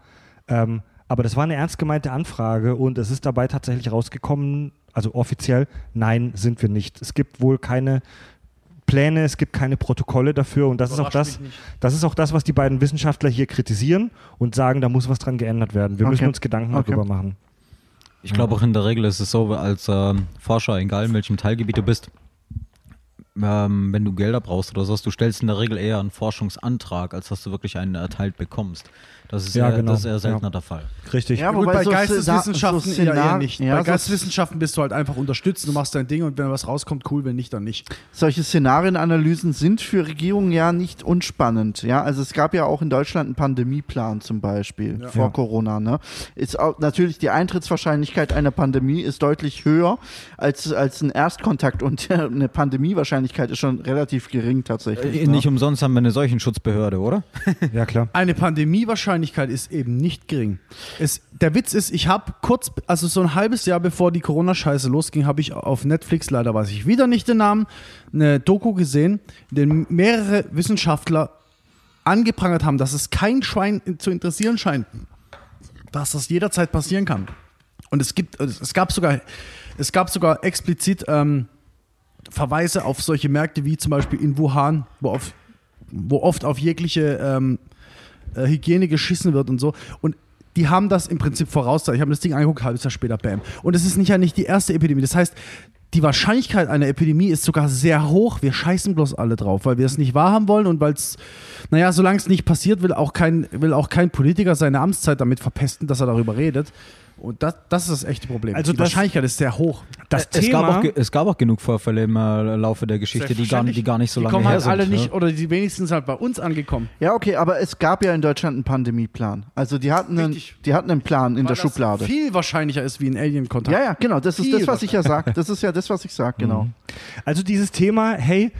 Ähm, aber das war eine ernst gemeinte Anfrage und es ist dabei tatsächlich rausgekommen, also offiziell, nein, sind wir nicht. Es gibt wohl keine Pläne, es gibt keine Protokolle dafür und das ist auch das, das ist auch das, was die beiden Wissenschaftler hier kritisieren und sagen, da muss was dran geändert werden. Wir Okay. müssen uns Gedanken Okay. darüber machen. Ich glaube auch in der Regel ist es so, als ähm, Forscher, egal in welchem Teilgebiet du bist, ähm, wenn du Gelder brauchst oder sowas, du stellst in der Regel eher einen Forschungsantrag, als dass du wirklich einen erteilt bekommst. Das ist, Ja, eher, genau. das ist eher seltener Ja. der Fall. Richtig. Ja, Gut, bei so Geisteswissenschaften so eher, nicht. ja, bei Geisteswissenschaften bist du halt einfach unterstützt, du machst dein Ding und wenn was rauskommt, cool, wenn nicht, dann nicht. Solche Szenarienanalysen sind für Regierungen ja nicht unspannend. Ja, also es gab ja auch in Deutschland einen Pandemieplan zum Beispiel Ja. vor Ja. Corona. Ne? Ist auch, natürlich die Eintrittswahrscheinlichkeit einer Pandemie ist deutlich höher als, als ein Erstkontakt und eine Pandemiewahrscheinlichkeit ist schon relativ gering tatsächlich. Äh, ne? Nicht umsonst haben wir eine Seuchenschutzbehörde, oder? Ja, klar. Eine Pandemiewahrscheinlichkeit ist eben nicht gering. Es, der Witz ist, ich habe kurz, also so ein halbes Jahr bevor die Corona-Scheiße losging, habe ich auf Netflix, leider weiß ich wieder nicht den Namen, eine Doku gesehen, in der mehrere Wissenschaftler angeprangert haben, dass es kein Schwein zu interessieren scheint, dass das jederzeit passieren kann. Und es gibt, es gab sogar, es gab sogar explizit ähm, Verweise auf solche Märkte wie zum Beispiel in Wuhan, wo, auf, wo oft auf jegliche ähm, äh, Hygiene geschissen wird und so. Und die haben das im Prinzip voraus. Ich habe das Ding angeguckt, halbes Jahr später, bam. Und es ist nicht ja nicht die erste Epidemie. Das heißt, die Wahrscheinlichkeit einer Epidemie ist sogar sehr hoch. Wir scheißen bloß alle drauf, weil wir es nicht wahrhaben wollen und weil es, naja, solange es nicht passiert, will auch, kein, will auch kein Politiker seine Amtszeit damit verpesten, dass er darüber redet. Und das, das ist das echte Problem. Also die das- Wahrscheinlichkeit ist sehr hoch. Das es, Thema, gab auch, es gab auch genug Vorfälle im äh, Laufe der Geschichte, die gar, die gar nicht so die lange kommen her halt sind. alle nicht, oder die wenigsten sind halt bei uns angekommen. Ja, okay, aber es gab ja in Deutschland einen Pandemieplan. Also die hatten einen, die hatten einen Plan in Weil der Schublade. Viel wahrscheinlicher ist wie ein Alien-Kontakt. Ja, ja, genau. Das ist Viel das, was ich ja sage. Das ist ja das, was ich sage, genau. also dieses Thema, hey,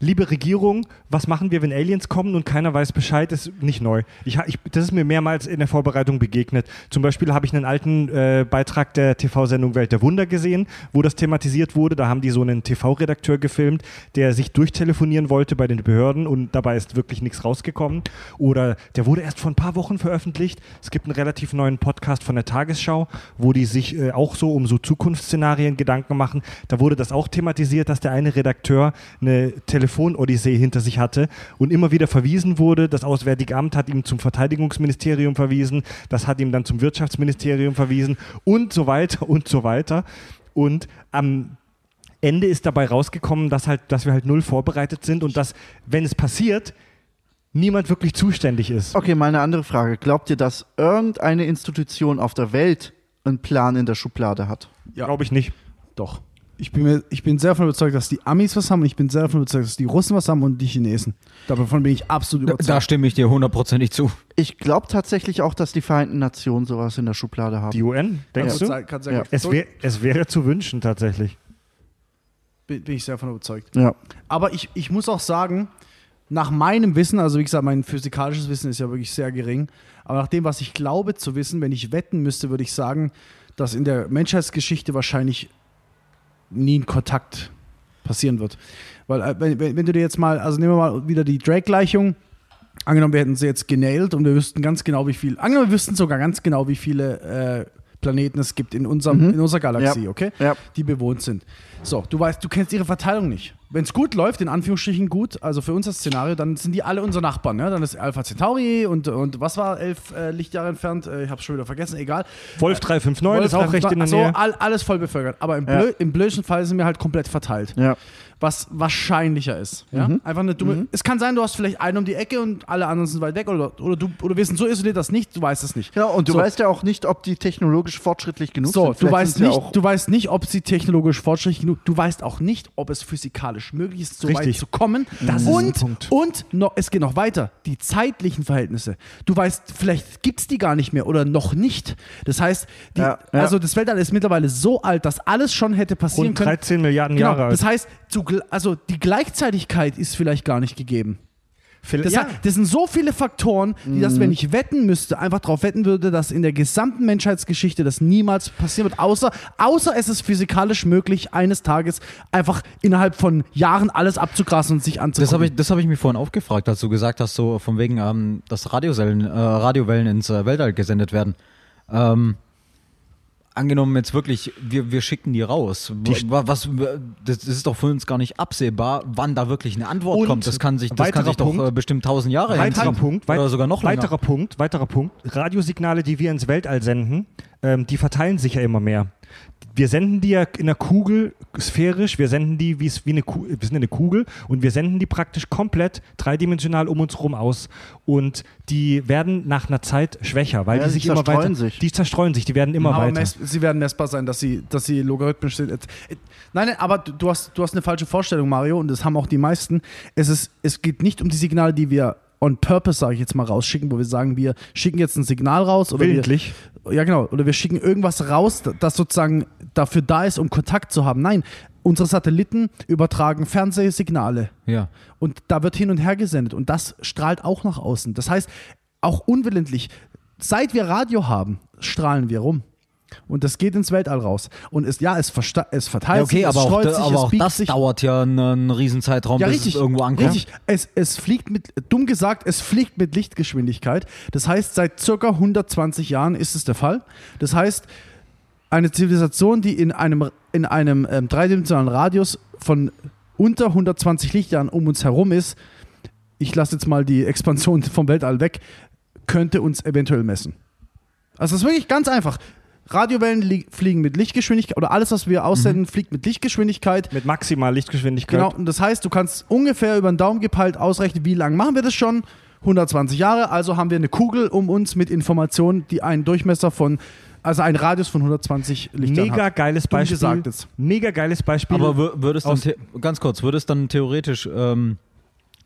liebe Regierung, was machen wir, wenn Aliens kommen und keiner weiß Bescheid, ist nicht neu. Ich, ich, das ist mir mehrmals in der Vorbereitung begegnet. Zum Beispiel habe ich einen alten äh, Beitrag der TV-Sendung Welt der Wunder gesehen, wo das thematisiert wurde. Da haben die so einen TV-Redakteur gefilmt, der sich durchtelefonieren wollte bei den Behörden und dabei ist wirklich nichts rausgekommen. Oder der wurde erst vor ein paar Wochen veröffentlicht. Es gibt einen relativ neuen Podcast von der Tagesschau, wo die sich äh, auch so um so Zukunftsszenarien Gedanken machen. Da wurde das auch thematisiert, dass der eine Redakteur eine Telefon-Odyssee hinter sich hatte und immer wieder verwiesen wurde. Das Auswärtige Amt hat ihm zum Verteidigungsministerium verwiesen, das hat ihm dann zum Wirtschaftsministerium verwiesen und so weiter und so weiter. Und am Ende ist dabei rausgekommen, dass halt, dass wir halt null vorbereitet sind und dass, wenn es passiert, niemand wirklich zuständig ist. Okay, mal eine andere Frage. Glaubt ihr, dass irgendeine Institution auf der Welt einen Plan in der Schublade hat? Ja. Glaube ich nicht. Doch. Ich bin, mir, ich bin sehr davon überzeugt, dass die Amis was haben und ich bin sehr davon überzeugt, dass die Russen was haben und die Chinesen. Davon bin ich absolut überzeugt. da stimme ich dir hundertprozentig zu. Ich glaube tatsächlich auch, dass die Vereinten Nationen sowas in der Schublade haben. Die UN, denkst Kann du? sehr Ja. Es, wär, es wäre zu wünschen tatsächlich. bin, bin ich sehr davon überzeugt. ja. Aber ich, ich muss auch sagen, nach meinem Wissen, also wie gesagt, mein physikalisches Wissen ist ja wirklich sehr gering, aber nach dem, was ich glaube zu wissen, wenn ich wetten müsste, würde ich sagen, dass in der Menschheitsgeschichte wahrscheinlich nie ein Kontakt passieren wird. Weil, äh, wenn, wenn du dir jetzt mal, also nehmen wir mal wieder die Drake-Gleichung, angenommen, wir hätten sie jetzt genailt und wir wüssten ganz genau, wie viel, angenommen, wir wüssten sogar ganz genau, wie viele äh, Planeten es gibt in, unserem, Mhm. in unserer Galaxie, Ja. okay? Ja. Die bewohnt sind. So, du weißt, du kennst ihre Verteilung nicht. wenn es gut läuft, in Anführungsstrichen gut, also für uns das Szenario, dann sind die alle unsere Nachbarn. Ja? Dann ist Alpha Centauri und, und was war elf äh, Lichtjahre entfernt? Äh, ich habe schon wieder vergessen, egal. Wolf 359 ist auch recht in der so, Nähe. all, alles voll bevölkert. Aber im, Ja. blö im blödsten Fall sind wir halt komplett verteilt. Ja. Was wahrscheinlicher ist. Ja? Mhm. Einfach eine dumme. Es kann sein, du hast vielleicht einen um die Ecke und alle anderen sind weit weg. Oder, oder, du, oder wir sind so isoliert, das nicht, du weißt es nicht. Genau, und du So. weißt ja auch nicht, ob die technologisch fortschrittlich genug So, sind. du weißt, nicht, auch du weißt nicht, ob sie technologisch fortschrittlich genug, du weißt auch nicht, ob es physikalisch möglich ist, so weit Richtig. zu kommen. Das ist und, ein Punkt. Und noch, es geht noch weiter, die zeitlichen Verhältnisse. Du weißt, vielleicht gibt es die gar nicht mehr oder noch nicht. Das heißt, die, Ja, ja. also das Weltall ist mittlerweile so alt, dass alles schon hätte passieren Rund können. 13 Milliarden Genau, Jahre alt. das heißt, zu, also die Gleichzeitigkeit ist vielleicht gar nicht gegeben. Das, ja. das sind so viele Faktoren, die das, Mhm. wenn ich wetten müsste, einfach darauf wetten würde, dass in der gesamten Menschheitsgeschichte das niemals passieren wird, außer, außer es ist physikalisch möglich, eines Tages einfach innerhalb von Jahren alles abzugrasen und sich anzugucken. Das habe ich, das hab ich mir vorhin aufgefragt, als du gesagt hast, so von wegen, ähm, dass Radiosellen, äh, Radiowellen ins äh, Weltall gesendet werden. Ähm, angenommen jetzt wirklich, wir, wir schicken die raus. Wa- was, das ist doch für uns gar nicht absehbar, wann da wirklich eine Antwort kommt. Das kann sich, das kann sich doch Punkt. äh, bestimmt tausend Jahre Weiterer hinziehen. Punkt, weit- oder sogar noch länger. weiterer Punkt, weiterer Punkt. Radiosignale, die wir ins Weltall senden, ähm, die verteilen sich ja immer mehr. Wir senden die ja in einer Kugel sphärisch, wir senden die wie eine Kugel, wir sind eine Kugel und wir senden die praktisch komplett dreidimensional um uns herum aus und die werden nach einer Zeit schwächer, weil Ja, die sie sich immer zerstreuen weiter, sich. die zerstreuen sich, die werden immer aber weiter. mess, sie werden messbar sein, dass sie, dass sie logarithmisch sind. Äh, Nein, nein, aber du du hast, du hast eine falsche Vorstellung, Mario, und das haben auch die meisten. Es, ist, es geht nicht um die Signale, die wir on purpose, sage ich jetzt mal, rausschicken, wo wir sagen, wir schicken jetzt ein Signal raus oder wir, Willentlich. Ja, genau. Oder wir schicken irgendwas raus, das sozusagen dafür da ist, um Kontakt zu haben. Nein, unsere Satelliten übertragen Fernsehsignale. Ja. Und da wird hin und her gesendet. Und das strahlt auch nach außen. Das heißt, auch unwillentlich, seit wir Radio haben, strahlen wir rum. Und das geht ins Weltall raus. Und es, ja, es, es verteilt Ja, okay, sich, es aber auch, streut da, sich, aber es auch das sich. dauert ja einen, einen Riesenzeitraum, Ja, bis richtig. es irgendwo ankommt. Richtig. Es, es fliegt mit, dumm gesagt, es fliegt mit Lichtgeschwindigkeit. Das heißt, seit circa 120 Jahren ist es der Fall. Das heißt, eine Zivilisation, die in einem, in einem ähm, dreidimensionalen Radius von unter 120 Lichtjahren um uns herum ist, ich lasse jetzt mal die Expansion vom Weltall weg, könnte uns eventuell messen. Also es ist wirklich ganz einfach. Radiowellen li- fliegen mit Lichtgeschwindigkeit oder alles, was wir aussenden, fliegt mit Lichtgeschwindigkeit. Mit maximal Lichtgeschwindigkeit. Genau, und das heißt, du kannst ungefähr über den Daumen gepeilt ausrechnen, wie lange machen wir das schon? 120 Jahre, also haben wir eine Kugel um uns mit Informationen, die einen Durchmesser von, also einen Radius von 120 Lichtjahren Mega hat. geiles Beispiel. gesagt jetzt. Mega geiles Beispiel. Aber wür- würde es dann, aus- the- ganz kurz, würde es dann theoretisch, ähm,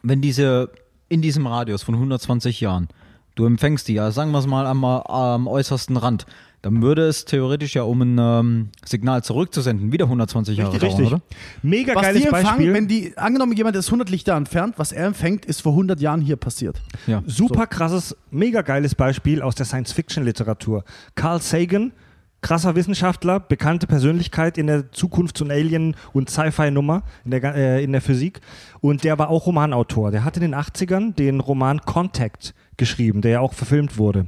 wenn diese, in diesem Radius von 120 Jahren, du empfängst die, ja, sagen wir es mal am, am äußersten Rand, dann würde es theoretisch ja, um ein ähm, Signal zurückzusenden, wieder 120 Jahre Richtig, dauern, richtig. oder? Mega Was geiles die empfangen, Beispiel. wenn die, angenommen jemand ist 100 Lichter entfernt, was er empfängt, ist vor 100 Jahren hier passiert. Ja. Super krasses, mega geiles Beispiel aus der Science-Fiction-Literatur. Carl Sagan, krasser Wissenschaftler, bekannte Persönlichkeit in der Zukunfts- und Alien- und Sci-Fi-Nummer in, der äh, in der Physik. Und der war auch Romanautor. Der hat in den 80ern den Roman Contact geschrieben, der ja auch verfilmt wurde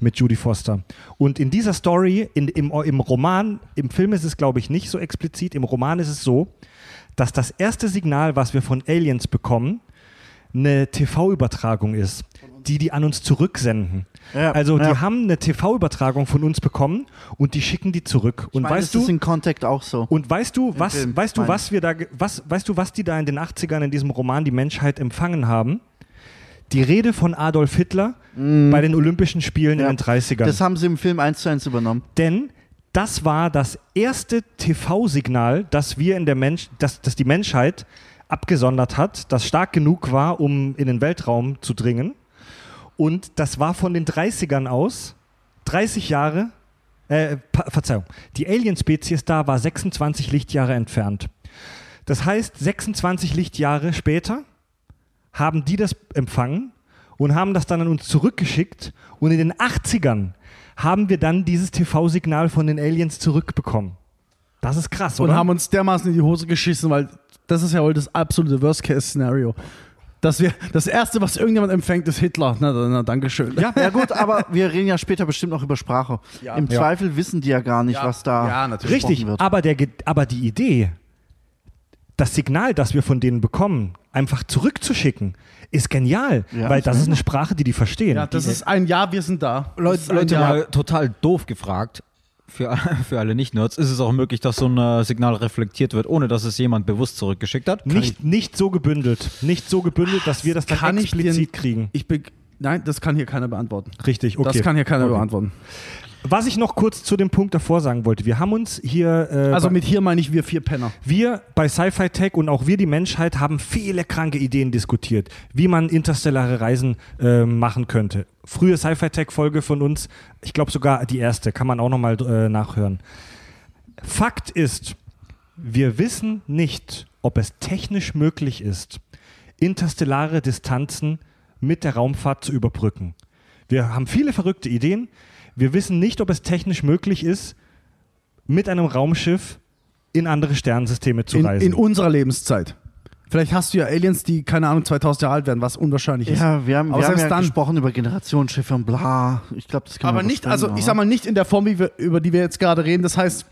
mit Judy Foster. Und in dieser Story, in, im, im Roman, im Film ist es, glaube ich, nicht so explizit, im Roman ist es so, dass das erste Signal, was wir von Aliens bekommen, eine TV-Übertragung ist, die die an uns zurücksenden. Ja, Also die ja. haben eine TV-Übertragung von uns bekommen und die schicken die zurück. Und meine, weißt das ist du, in Contact auch so. und weißt du, was, Film, weißt du, was wir da, was, weißt du, was die da in den 80ern in diesem Roman die Menschheit empfangen haben? Die Rede von Adolf Hitler bei den Olympischen Spielen Mm. Ja. in den 30ern. Das haben sie im Film eins zu eins übernommen. Denn das war das erste TV-Signal, das wir in der Mensch, das, das die Menschheit abgesondert hat, das stark genug war, um in den Weltraum zu dringen. Und das war von den 30ern aus, 30 Jahre, äh, Verzeihung, die Alien-Spezies da war 26 Lichtjahre entfernt. Das heißt, 26 Lichtjahre später haben die das empfangen und haben das dann an uns zurückgeschickt und in den 80ern haben wir dann dieses TV-Signal von den Aliens zurückbekommen. Das ist krass, Und oder? haben uns dermaßen in die Hose geschissen, weil das ist ja wohl das absolute Worst-Case-Szenario. Dass wir, das Erste, was irgendjemand empfängt, ist Hitler. Na, na, na Dankeschön. ja, Ja gut, aber wir reden ja später bestimmt noch über Sprache. Ja. Im Ja. Zweifel wissen die ja gar nicht, Ja. was da Ja, natürlich. richtig. wird. Aber, der, aber die Idee, das Signal, das wir von denen bekommen, einfach zurückzuschicken, ist genial, Ja, weil das ist eine Sprache, die die verstehen. Ja, das ist ein Ja, wir sind da. Leute, Leute Ja. mal total doof gefragt. Für, für alle Nicht-Nerds ist es auch möglich, dass so ein äh, Signal reflektiert wird, ohne dass es jemand bewusst zurückgeschickt hat. nicht, nicht so gebündelt. Nicht so gebündelt, dass wir das dann Kann ich dir- explizit kriegen. Ich Nein, das kann hier keiner beantworten. Richtig, okay. Das kann hier keiner Okay. beantworten. Was ich noch kurz zu dem Punkt davor sagen wollte, wir haben uns hier, äh, Also mit hier meine ich wir vier Penner. wir bei Sci-Fi Tech und auch wir die Menschheit haben viele kranke Ideen diskutiert, wie man interstellare Reisen äh, machen könnte. Frühe Sci-Fi Tech Folge von uns, ich glaube sogar die erste, kann man auch nochmal äh, nachhören. Fakt ist, wir wissen nicht, ob es technisch möglich ist, interstellare Distanzen mit der Raumfahrt zu überbrücken. Wir haben viele verrückte Ideen. Wir wissen nicht, ob es technisch möglich ist, mit einem Raumschiff in andere Sternensysteme zu In, reisen. in unserer Lebenszeit. Vielleicht hast du ja Aliens, die, keine Ahnung, 2000 Jahre alt werden, was unwahrscheinlich ist. Ja, wir haben, Aber wir haben ja dann- gesprochen über Generationsschiffe und bla. Ich glaube, das kann Aber man nicht, also ich aber- sag mal, nicht in der Form, wie wir, über die wir jetzt gerade reden. Das heißt,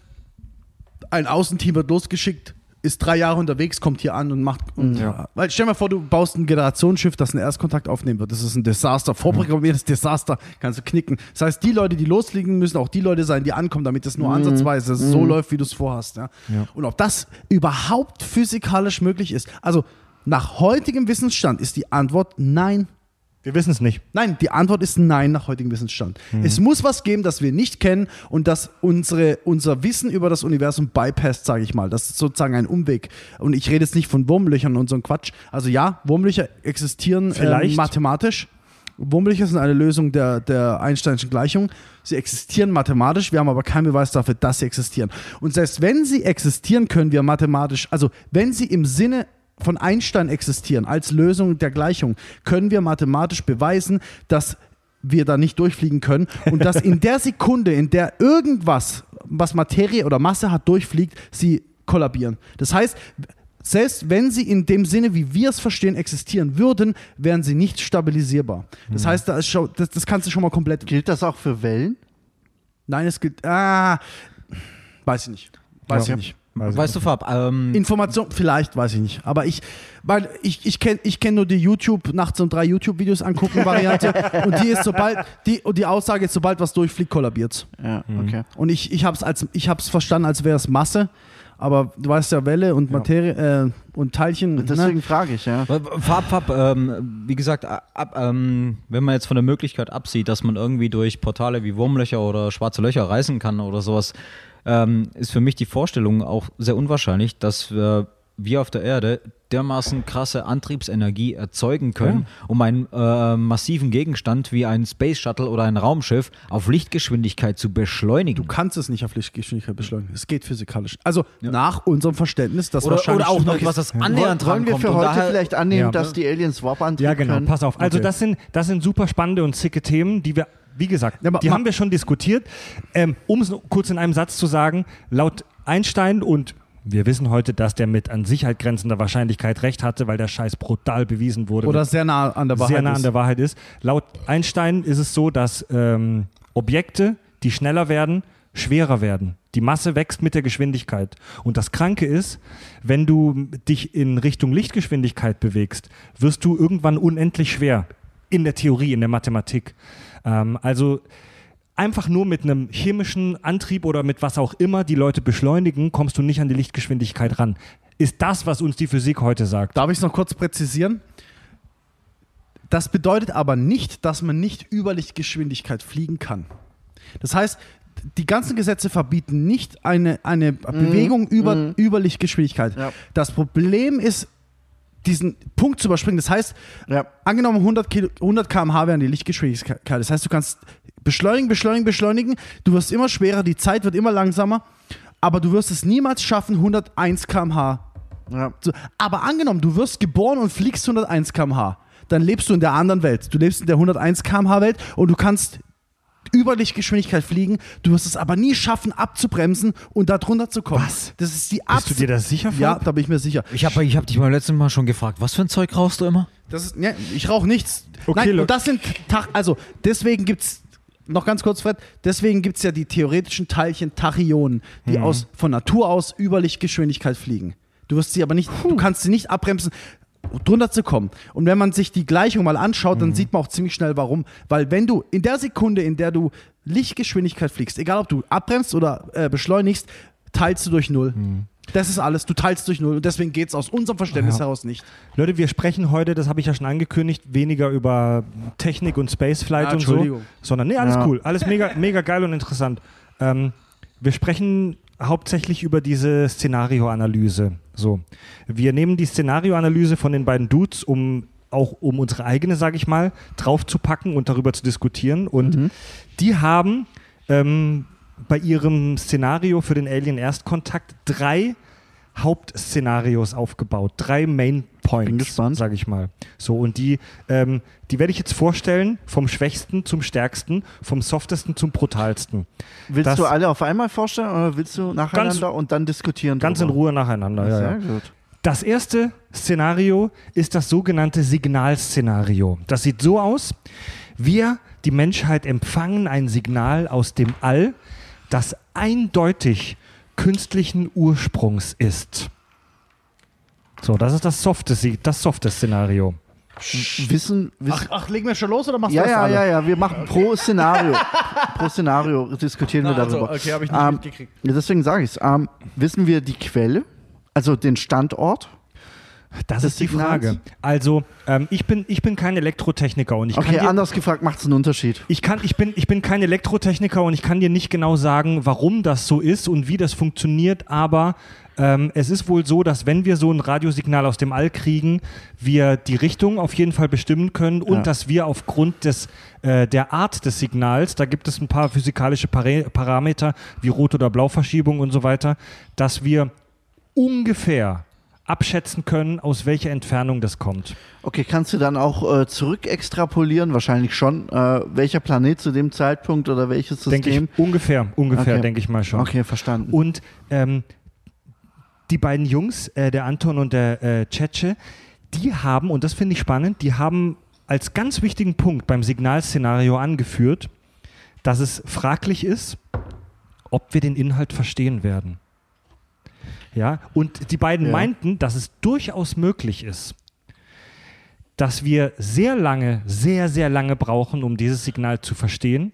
ein Außenteam wird losgeschickt, ist drei Jahre unterwegs, kommt hier an und macht. Und, Ja. Weil stell dir mal vor, du baust ein Generationsschiff, das einen Erstkontakt aufnehmen wird. Das ist ein Desaster, vorprogrammiertes Desaster, kannst du knicken. Das heißt, die Leute, die loslegen, müssen auch die Leute sein, die ankommen, damit es nur ansatzweise so läuft, wie du es vorhast. Ja? Ja. Und ob das überhaupt physikalisch möglich ist. Also nach heutigem Wissensstand ist die Antwort nein. Wir wissen es nicht. Nein, die Antwort ist nein nach heutigem Wissensstand. Es muss was geben, das wir nicht kennen und das unsere, unser Wissen über das Universum bypasst, sage ich mal. Das ist sozusagen ein Umweg. Und ich rede jetzt nicht von Wurmlöchern und so ein Quatsch. Also ja, Wurmlöcher existieren Vielleicht. mathematisch. Wurmlöcher sind eine Lösung der, der Einsteinschen Gleichung. Sie existieren mathematisch, wir haben aber keinen Beweis dafür, dass sie existieren. Und selbst wenn sie existieren, können wir mathematisch, also wenn sie im Sinne von Einstein existieren, als Lösung der Gleichung, können wir mathematisch beweisen, dass wir da nicht durchfliegen können und dass in der Sekunde, in der irgendwas, was Materie oder Masse hat, durchfliegt, sie kollabieren. Das heißt, selbst wenn sie in dem Sinne, wie wir es verstehen, existieren würden, wären sie nicht stabilisierbar. Das heißt, da schon, das, das kannst du schon mal komplett. Gilt das auch für Wellen? Nein, es gilt. Ah, weiß ich nicht. Weiß Ja. ich nicht. Also, Weißt du, Fab, ähm, Information, vielleicht, weiß ich nicht. Aber ich, weil ich, ich kenne ich kenn nur die YouTube, nachts um drei YouTube-Videos angucken Variante. und die ist sobald, die, und die Aussage ist, sobald was durchfliegt, kollabiert's. Ja, okay. Und ich, ich habe es als, ich hab's verstanden, als wäre es Masse. Aber du weißt ja, Welle und Materie äh, und Teilchen. Deswegen ne? frage ich, ja. Fab, Fab, ähm, wie gesagt, ab, ähm, wenn man jetzt von der Möglichkeit absieht, dass man irgendwie durch Portale wie Wurmlöcher oder schwarze Löcher reisen kann oder sowas, ähm, ist für mich die Vorstellung auch sehr unwahrscheinlich, dass wir, wir auf der Erde dermaßen krasse Antriebsenergie erzeugen können, um einen äh, massiven Gegenstand wie ein Space Shuttle oder ein Raumschiff auf Lichtgeschwindigkeit zu beschleunigen. Du kannst es nicht auf Lichtgeschwindigkeit beschleunigen. Es geht physikalisch. Also nach unserem Verständnis, das oder, wahrscheinlich oder auch noch was das annähernd Wollen wir für heute vielleicht annehmen, Ja. dass die Aliens Warp-Antrieb ja, genau, können? pass auf. Also Okay. das sind, das sind super spannende und zicke Themen, die wir, wie gesagt, Ja, die haben wir schon diskutiert. Ähm, um es kurz in einem Satz zu sagen, laut Einstein und wir wissen heute, dass der mit an Sicherheit grenzender Wahrscheinlichkeit recht hatte, weil der Scheiß brutal bewiesen wurde. Oder sehr nah an der Wahrheit sehr nah an ist. der Wahrheit ist. Laut Einstein ist es so, dass ähm, Objekte, die schneller werden, schwerer werden. Die Masse wächst mit der Geschwindigkeit. Und das Kranke ist, wenn du dich in Richtung Lichtgeschwindigkeit bewegst, wirst du irgendwann unendlich schwer. In der Theorie, in der Mathematik. Ähm, also einfach nur mit einem chemischen Antrieb oder mit was auch immer die Leute beschleunigen, kommst du nicht an die Lichtgeschwindigkeit ran. Ist das, was uns die Physik heute sagt? Darf ich es noch kurz präzisieren? Das bedeutet aber nicht, dass man nicht über Lichtgeschwindigkeit fliegen kann. Das heißt, die ganzen Gesetze verbieten nicht eine, eine Bewegung über, über Lichtgeschwindigkeit. Ja. Das Problem ist, diesen Punkt zu überspringen. Das heißt, Ja. angenommen 100, Kilo, 100 km/h wären die Lichtgeschwindigkeit. Das heißt, du kannst beschleunigen, beschleunigen, beschleunigen. Du wirst immer schwerer, die Zeit wird immer langsamer. Aber du wirst es niemals schaffen, 101 km/h Ja. so, aber angenommen, du wirst geboren und fliegst 101 km/h, dann lebst du in der anderen Welt. Du lebst in der 101 km/h Welt und du kannst über Lichtgeschwindigkeit fliegen. Du wirst es aber nie schaffen, abzubremsen und da drunter zu kommen. Was? Das ist die Bist du dir Abs- das sicher, Ja, Fab? da bin ich mir sicher. Ich habe ich hab dich beim letzten Mal schon gefragt, was für ein Zeug rauchst du immer? Das ist, ja, ich rauche nichts. Okay, Nein, und das sind also deswegen gibt es, noch ganz kurz, Fred, deswegen gibt es ja die theoretischen Teilchen Tachyonen, die Mhm. aus, von Natur aus über Lichtgeschwindigkeit fliegen. Du Du wirst sie aber nicht, du kannst sie nicht abbremsen drunter zu kommen. Und wenn man sich die Gleichung mal anschaut, dann sieht man auch ziemlich schnell warum. Weil wenn du in der Sekunde, in der du Lichtgeschwindigkeit fliegst, egal ob du abbremst oder äh, beschleunigst, teilst du durch Null. Das ist alles. Du teilst durch Null. Und deswegen geht es aus unserem Verständnis Ja. heraus nicht. Leute, wir sprechen heute, das habe ich ja schon angekündigt, weniger über Technik und Spaceflight Ah, und so, Entschuldigung. sondern nee, alles Ja. cool, alles mega, mega geil und interessant. Ähm, wir sprechen hauptsächlich über diese Szenarioanalyse. So, wir nehmen die Szenarioanalyse von den beiden Dudes, um auch um unsere eigene, sage ich mal, draufzupacken und darüber zu diskutieren. Und die haben ähm, bei ihrem Szenario für den Alien Erstkontakt drei Hauptszenarios aufgebaut, drei Main Points, sage ich mal. So und die, ähm, die werde ich jetzt vorstellen, vom schwächsten zum stärksten, vom softesten zum brutalsten, Willst Das- du alle auf einmal vorstellen oder willst du nacheinander und dann diskutieren? ganz in drüber? Ruhe nacheinander. Ja, Sehr gut. Das erste Szenario ist das sogenannte Signalszenario. Das sieht so aus: Wir, die Menschheit, empfangen ein Signal aus dem All, das eindeutig künstlichen Ursprungs ist. So, das ist das softe, das softe Szenario. Wissen, wissen Ach, ach, legen wir schon los oder machst ja, du das ja, alle? ja, ja, wir machen pro Szenario. pro Szenario diskutieren wir Na, also, darüber. okay, habe ich nicht Ähm, mitgekriegt. deswegen sage ich es. Ähm, wissen wir die Quelle, also den Standort? Das Des ist die? Frage. Also, ähm, ich, bin, ich bin kein Elektrotechniker und ich Okay, kann dir, anders gefragt, macht es einen Unterschied? Ich, kann, ich, bin, ich bin kein Elektrotechniker und ich kann dir nicht genau sagen, warum das so ist und wie das funktioniert, aber ähm, es ist wohl so, dass wenn wir so ein Radiosignal aus dem All kriegen, wir die Richtung auf jeden Fall bestimmen können und Ja. dass wir aufgrund des, äh, der Art des Signals, da gibt es ein paar physikalische Para Parameter wie Rot- oder Blauverschiebung und so weiter, dass wir ungefähr abschätzen können, aus welcher Entfernung das kommt. Okay, kannst du dann auch äh, zurück extrapolieren? Wahrscheinlich schon. Äh, welcher Planet zu dem Zeitpunkt oder welches Denke System? ich ungefähr, ungefähr, Okay. denke ich mal schon. Okay, verstanden. Und ähm, die beiden Jungs, äh, der Anton und der äh, Cece, die haben, und das finde ich spannend, die haben als ganz wichtigen Punkt beim Signalszenario angeführt, dass es fraglich ist, ob wir den Inhalt verstehen werden. Ja, und die beiden Ja. meinten, dass es durchaus möglich ist, dass wir sehr lange, sehr, sehr lange brauchen, um dieses Signal zu verstehen,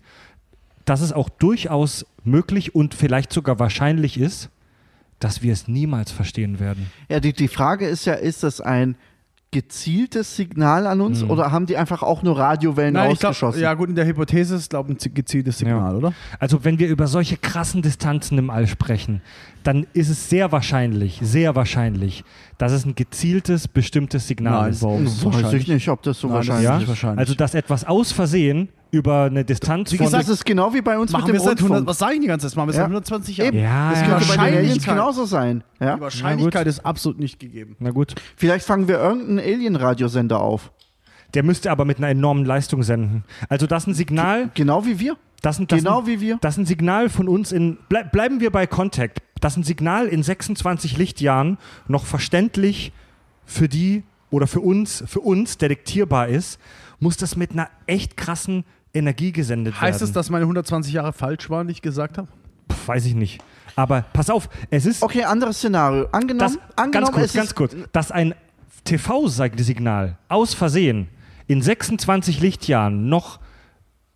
dass es auch durchaus möglich und vielleicht sogar wahrscheinlich ist, dass wir es niemals verstehen werden. Ja, die, die Frage ist ja, ist das ein gezieltes Signal an uns Mhm. oder haben die einfach auch nur Radiowellen Nein, ich glaub, ausgeschossen? ja gut, in der Hypothese ist, glaube ich, ein gezieltes Signal, Ja. oder? Also wenn wir über solche krassen Distanzen im All sprechen, dann ist es sehr wahrscheinlich, sehr wahrscheinlich, dass es ein gezieltes, bestimmtes Signal Nein, ist. warum? Weiß wahrscheinlich- ich nicht, ob das so Nein, das wahrscheinlich Ja? ist. wahrscheinlich. Also dass etwas aus Versehen über eine Distanz Wie von gesagt, das ist genau wie bei uns Machen mit wir dem seit 100, Rundfunk. was sage ich die ganze Zeit? Machen wir Ja. seit 120 Jahren. Ja, Das ja. könnte bei den. Aliens genauso sein. Ja? Die Wahrscheinlichkeit ist absolut nicht gegeben. Na gut. Vielleicht fangen wir irgendeinen Alien-Radiosender auf. Der müsste aber mit einer enormen Leistung senden. Also das ist ein Signal, Genau wie wir. das, ein- das, Genau ein, wie wir. das ist ein Signal von uns in, blei- bleiben wir bei Contact, dass ein Signal in 26 Lichtjahren noch verständlich für die oder für uns, für uns detektierbar ist, muss das mit einer echt krassen Energie gesendet Heißt werden. es, dass meine 120 Jahre falsch waren, die ich gesagt habe? Pff, weiß ich nicht. Aber pass auf, es ist Okay, anderes Szenario. Angenommen, das, angenommen ganz kurz, es ganz ist, kurz, dass ein TV-Signal aus Versehen in 26 Lichtjahren noch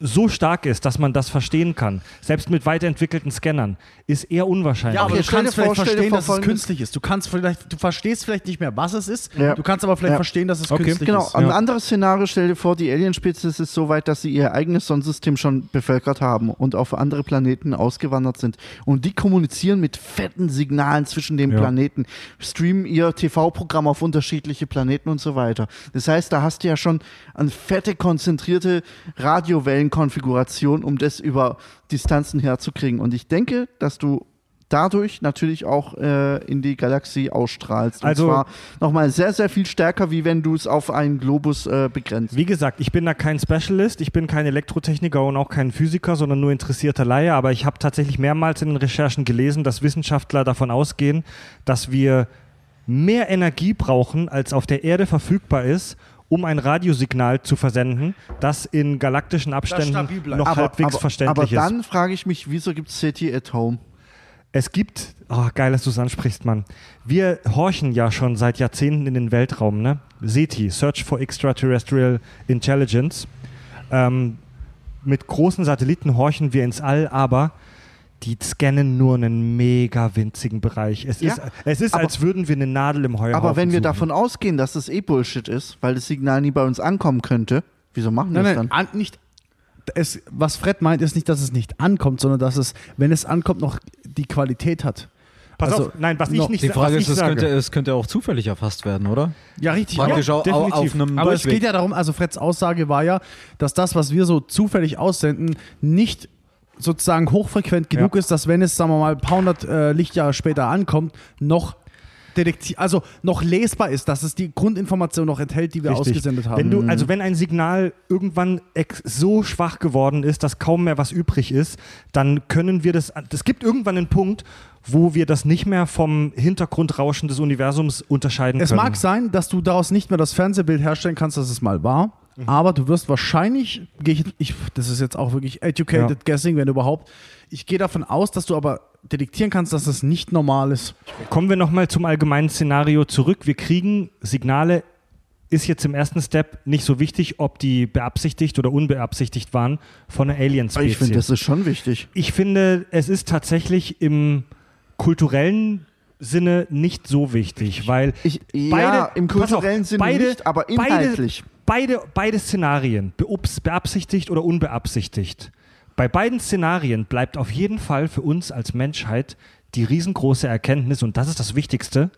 so stark ist, dass man das verstehen kann, selbst mit weiterentwickelten Scannern, ist eher unwahrscheinlich. Ja, aber Okay, du kannst vielleicht verstehen, dass es künstlich ist. Du kannst vielleicht, du verstehst vielleicht nicht mehr, was es ist. Ja. Du kannst aber vielleicht Ja. verstehen, dass es Okay. künstlich Genau, ist. ein Ja. anderes Szenario, stell dir vor, die Alienspezies ist so weit, dass sie ihr eigenes Sonnensystem schon bevölkert haben und auf andere Planeten ausgewandert sind. Und die kommunizieren mit fetten Signalen zwischen den Ja. Planeten, streamen ihr TV-Programm auf unterschiedliche Planeten und so weiter. Das heißt, da hast du ja schon eine fette, konzentrierte Radiowellenkonfiguration, um das über Distanzen herzukriegen. Und ich denke, dass du dadurch natürlich auch äh, in die Galaxie ausstrahlst. Und Also- zwar nochmal sehr, sehr viel stärker, wie wenn du es auf einen Globus äh, begrenzt. Wie gesagt, ich bin da kein Specialist, ich bin kein Elektrotechniker und auch kein Physiker, sondern nur interessierter Laie, aber ich habe tatsächlich mehrmals in den Recherchen gelesen, dass Wissenschaftler davon ausgehen, dass wir mehr Energie brauchen, als auf der Erde verfügbar ist, um ein Radiosignal zu versenden, das in galaktischen Abständen noch halbwegs aber, verständlich aber ist. dann frage ich mich, wieso gibt es City at Home? Es gibt, oh, geil, dass du es ansprichst, Mann. Wir horchen ja schon seit Jahrzehnten in den Weltraum, ne? SETI, Search for Extraterrestrial Intelligence. Ähm, mit großen Satelliten horchen wir ins All, aber die scannen nur einen mega winzigen Bereich. Es Ja, ist, es ist aber- als würden wir eine Nadel im Heuhaufen Aber wenn wir suchen. davon ausgehen, dass das eh Bullshit ist, weil das Signal nie bei uns ankommen könnte, wieso machen wir das dann? an, nicht. Es, was Fred meint, ist nicht, dass es nicht ankommt, sondern dass es, wenn es ankommt, noch die Qualität hat. Pass also auf, nein, was ich nicht Die Frage ist, es könnte, es könnte auch zufällig erfasst werden, oder? Ja, richtig. Praktisch Ja, au- au- definitiv. auf einem Aber es Durchweg. geht ja darum, also Freds Aussage war ja, dass das, was wir so zufällig aussenden, nicht sozusagen hochfrequent genug Ja. ist, dass wenn es, sagen wir mal, ein paar hundert äh, Lichtjahre später ankommt, noch detektiv, also noch lesbar ist, dass es die Grundinformation noch enthält, die wir Richtig. ausgesendet haben. Wenn du, also wenn ein Signal irgendwann so schwach geworden ist, dass kaum mehr was übrig ist, dann können wir das. Es gibt irgendwann einen Punkt, wo wir das nicht mehr vom Hintergrundrauschen des Universums unterscheiden es können. mag sein, dass du daraus nicht mehr das Fernsehbild herstellen kannst, das es mal war. Mhm. Aber du wirst wahrscheinlich, ich, ich, das ist jetzt auch wirklich educated Ja. guessing, wenn überhaupt. Ich gehe davon aus, dass du aber detektieren kannst, dass es nicht normal ist. Kommen wir nochmal zum allgemeinen Szenario zurück. Wir kriegen Signale. Ist jetzt im ersten Step nicht so wichtig, ob die beabsichtigt oder unbeabsichtigt waren von einer Alien-Spezies. Ich finde, das ist schon wichtig. Ich finde, es ist tatsächlich im kulturellen Sinne nicht so wichtig, weil Ich, ja, beide, im pass auf, kulturellen Sinne beide, nicht, aber inhaltlich. Beide, beide, beide Szenarien, beabsichtigt oder unbeabsichtigt, bei beiden Szenarien bleibt auf jeden Fall für uns als Menschheit die riesengroße Erkenntnis, und das ist das Wichtigste,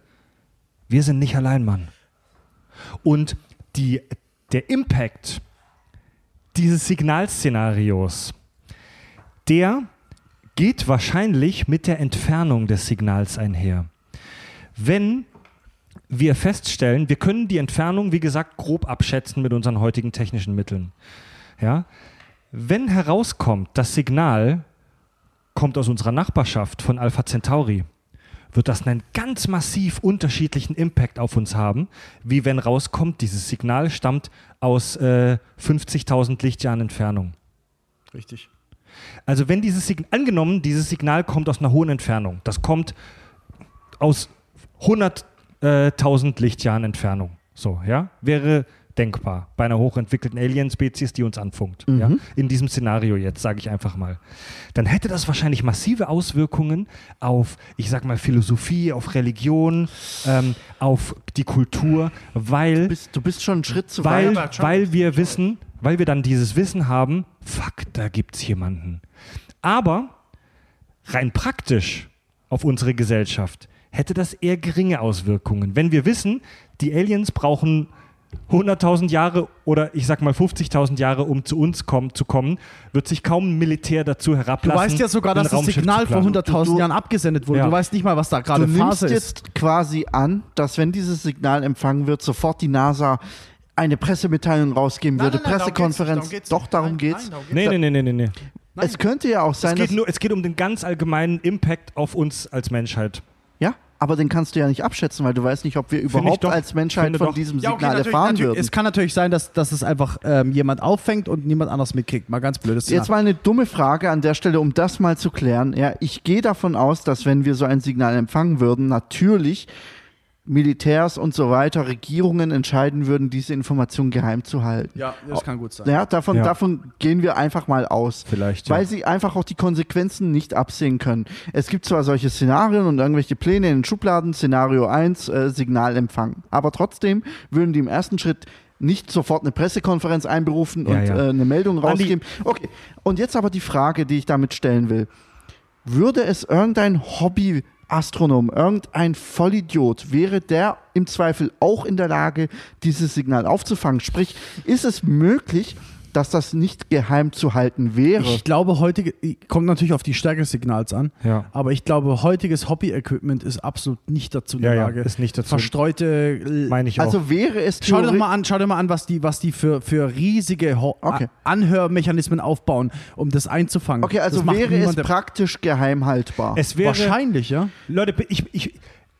wir sind nicht allein, Mann. Und die, der Impact dieses Signalszenarios, der geht wahrscheinlich mit der Entfernung des Signals einher. Wenn wir feststellen, wir können die Entfernung, wie gesagt, grob abschätzen mit unseren heutigen technischen Mitteln. Ja? Wenn herauskommt, das Signal kommt aus unserer Nachbarschaft von Alpha Centauri, wird das einen ganz massiv unterschiedlichen Impact auf uns haben, wie wenn rauskommt, dieses Signal stammt aus äh, 50.000 Lichtjahren Entfernung. Richtig. Also wenn dieses Signal, angenommen, dieses Signal kommt aus einer hohen Entfernung, das kommt aus 100.000 Lichtjahren Entfernung, so, ja, wäre denkbar bei einer hochentwickelten Alien-Spezies, die uns anfunkt. Ja? In diesem Szenario jetzt, sage ich einfach mal. Dann hätte das wahrscheinlich massive Auswirkungen auf, ich sag mal, Philosophie, auf Religion, ähm, auf die Kultur, weil Du bist, du bist schon einen Schritt zu weil, weit. weil wir wissen, weil wir dann dieses Wissen haben, fuck, da gibt's jemanden. Aber rein praktisch auf unsere Gesellschaft hätte das eher geringe Auswirkungen. Wenn wir wissen, die Aliens brauchen 100.000 Jahre oder ich sag mal 50.000 Jahre, um zu uns kommen, zu kommen, wird sich kaum ein Militär dazu Du herablassen. weißt ja sogar, dass das Signal vor planen. 100.000 Du- du- Jahren abgesendet wurde. Ja. Du weißt nicht mal, was da Du gerade nimmst Phase ist. jetzt quasi an, dass wenn dieses Signal empfangen wird, sofort die NASA eine Pressemitteilung rausgeben würde, Pressekonferenz. Doch, darum geht's. Nee, nee, nee, nee, nee, nee. Es könnte ja auch Es sein, geht, dass, nur, es geht um den ganz allgemeinen Impact auf uns als Menschheit. Aber den kannst du ja nicht abschätzen, weil du weißt nicht, ob wir überhaupt doch. als Menschheit von doch. diesem Ja, okay, Signal erfahren natürlich. würden. Es kann natürlich sein, dass, dass es einfach ähm, jemand auffängt und niemand anders mitkriegt. Mal ganz blödes Jetzt mal eine dumme Frage an der Stelle, um das mal zu klären. Ja, ich gehe davon aus, dass wenn wir so ein Signal empfangen würden, natürlich Militärs und so weiter, Regierungen entscheiden würden, diese Information geheim zu halten. Ja, das kann gut sein. Ja, davon, Ja. davon gehen wir einfach mal aus. Vielleicht. Weil sie einfach auch die Konsequenzen nicht absehen können. Es gibt zwar solche Szenarien und irgendwelche Pläne in den Schubladen, Szenario 1, äh, Signalempfang. Aber trotzdem würden die im ersten Schritt nicht sofort eine Pressekonferenz einberufen Ja, und ja. Äh, eine Meldung Andi- rausgeben. Okay, und jetzt aber die Frage, die ich damit stellen will. Würde es irgendein Hobby-Astronom, irgendein Vollidiot, wäre der im Zweifel auch in der Lage, dieses Signal aufzufangen? Sprich, ist es möglich, dass das nicht geheim zu halten wäre? Ich glaube, heutige, kommt natürlich auf die Stärke des Signals an, Ja. aber ich glaube, heutiges Hobby-Equipment ist absolut nicht dazu in Ja, der ja, Lage. ist nicht dazu. Verstreute. Meine ich auch. Also wäre es Schau dir mal an, schau dir mal an, was die, was die für, für riesige Ho Okay. Anhörmechanismen aufbauen, um das einzufangen. Okay, also das wäre es praktisch geheim haltbar. Es wäre, wahrscheinlich, ja. Leute, ich, ich,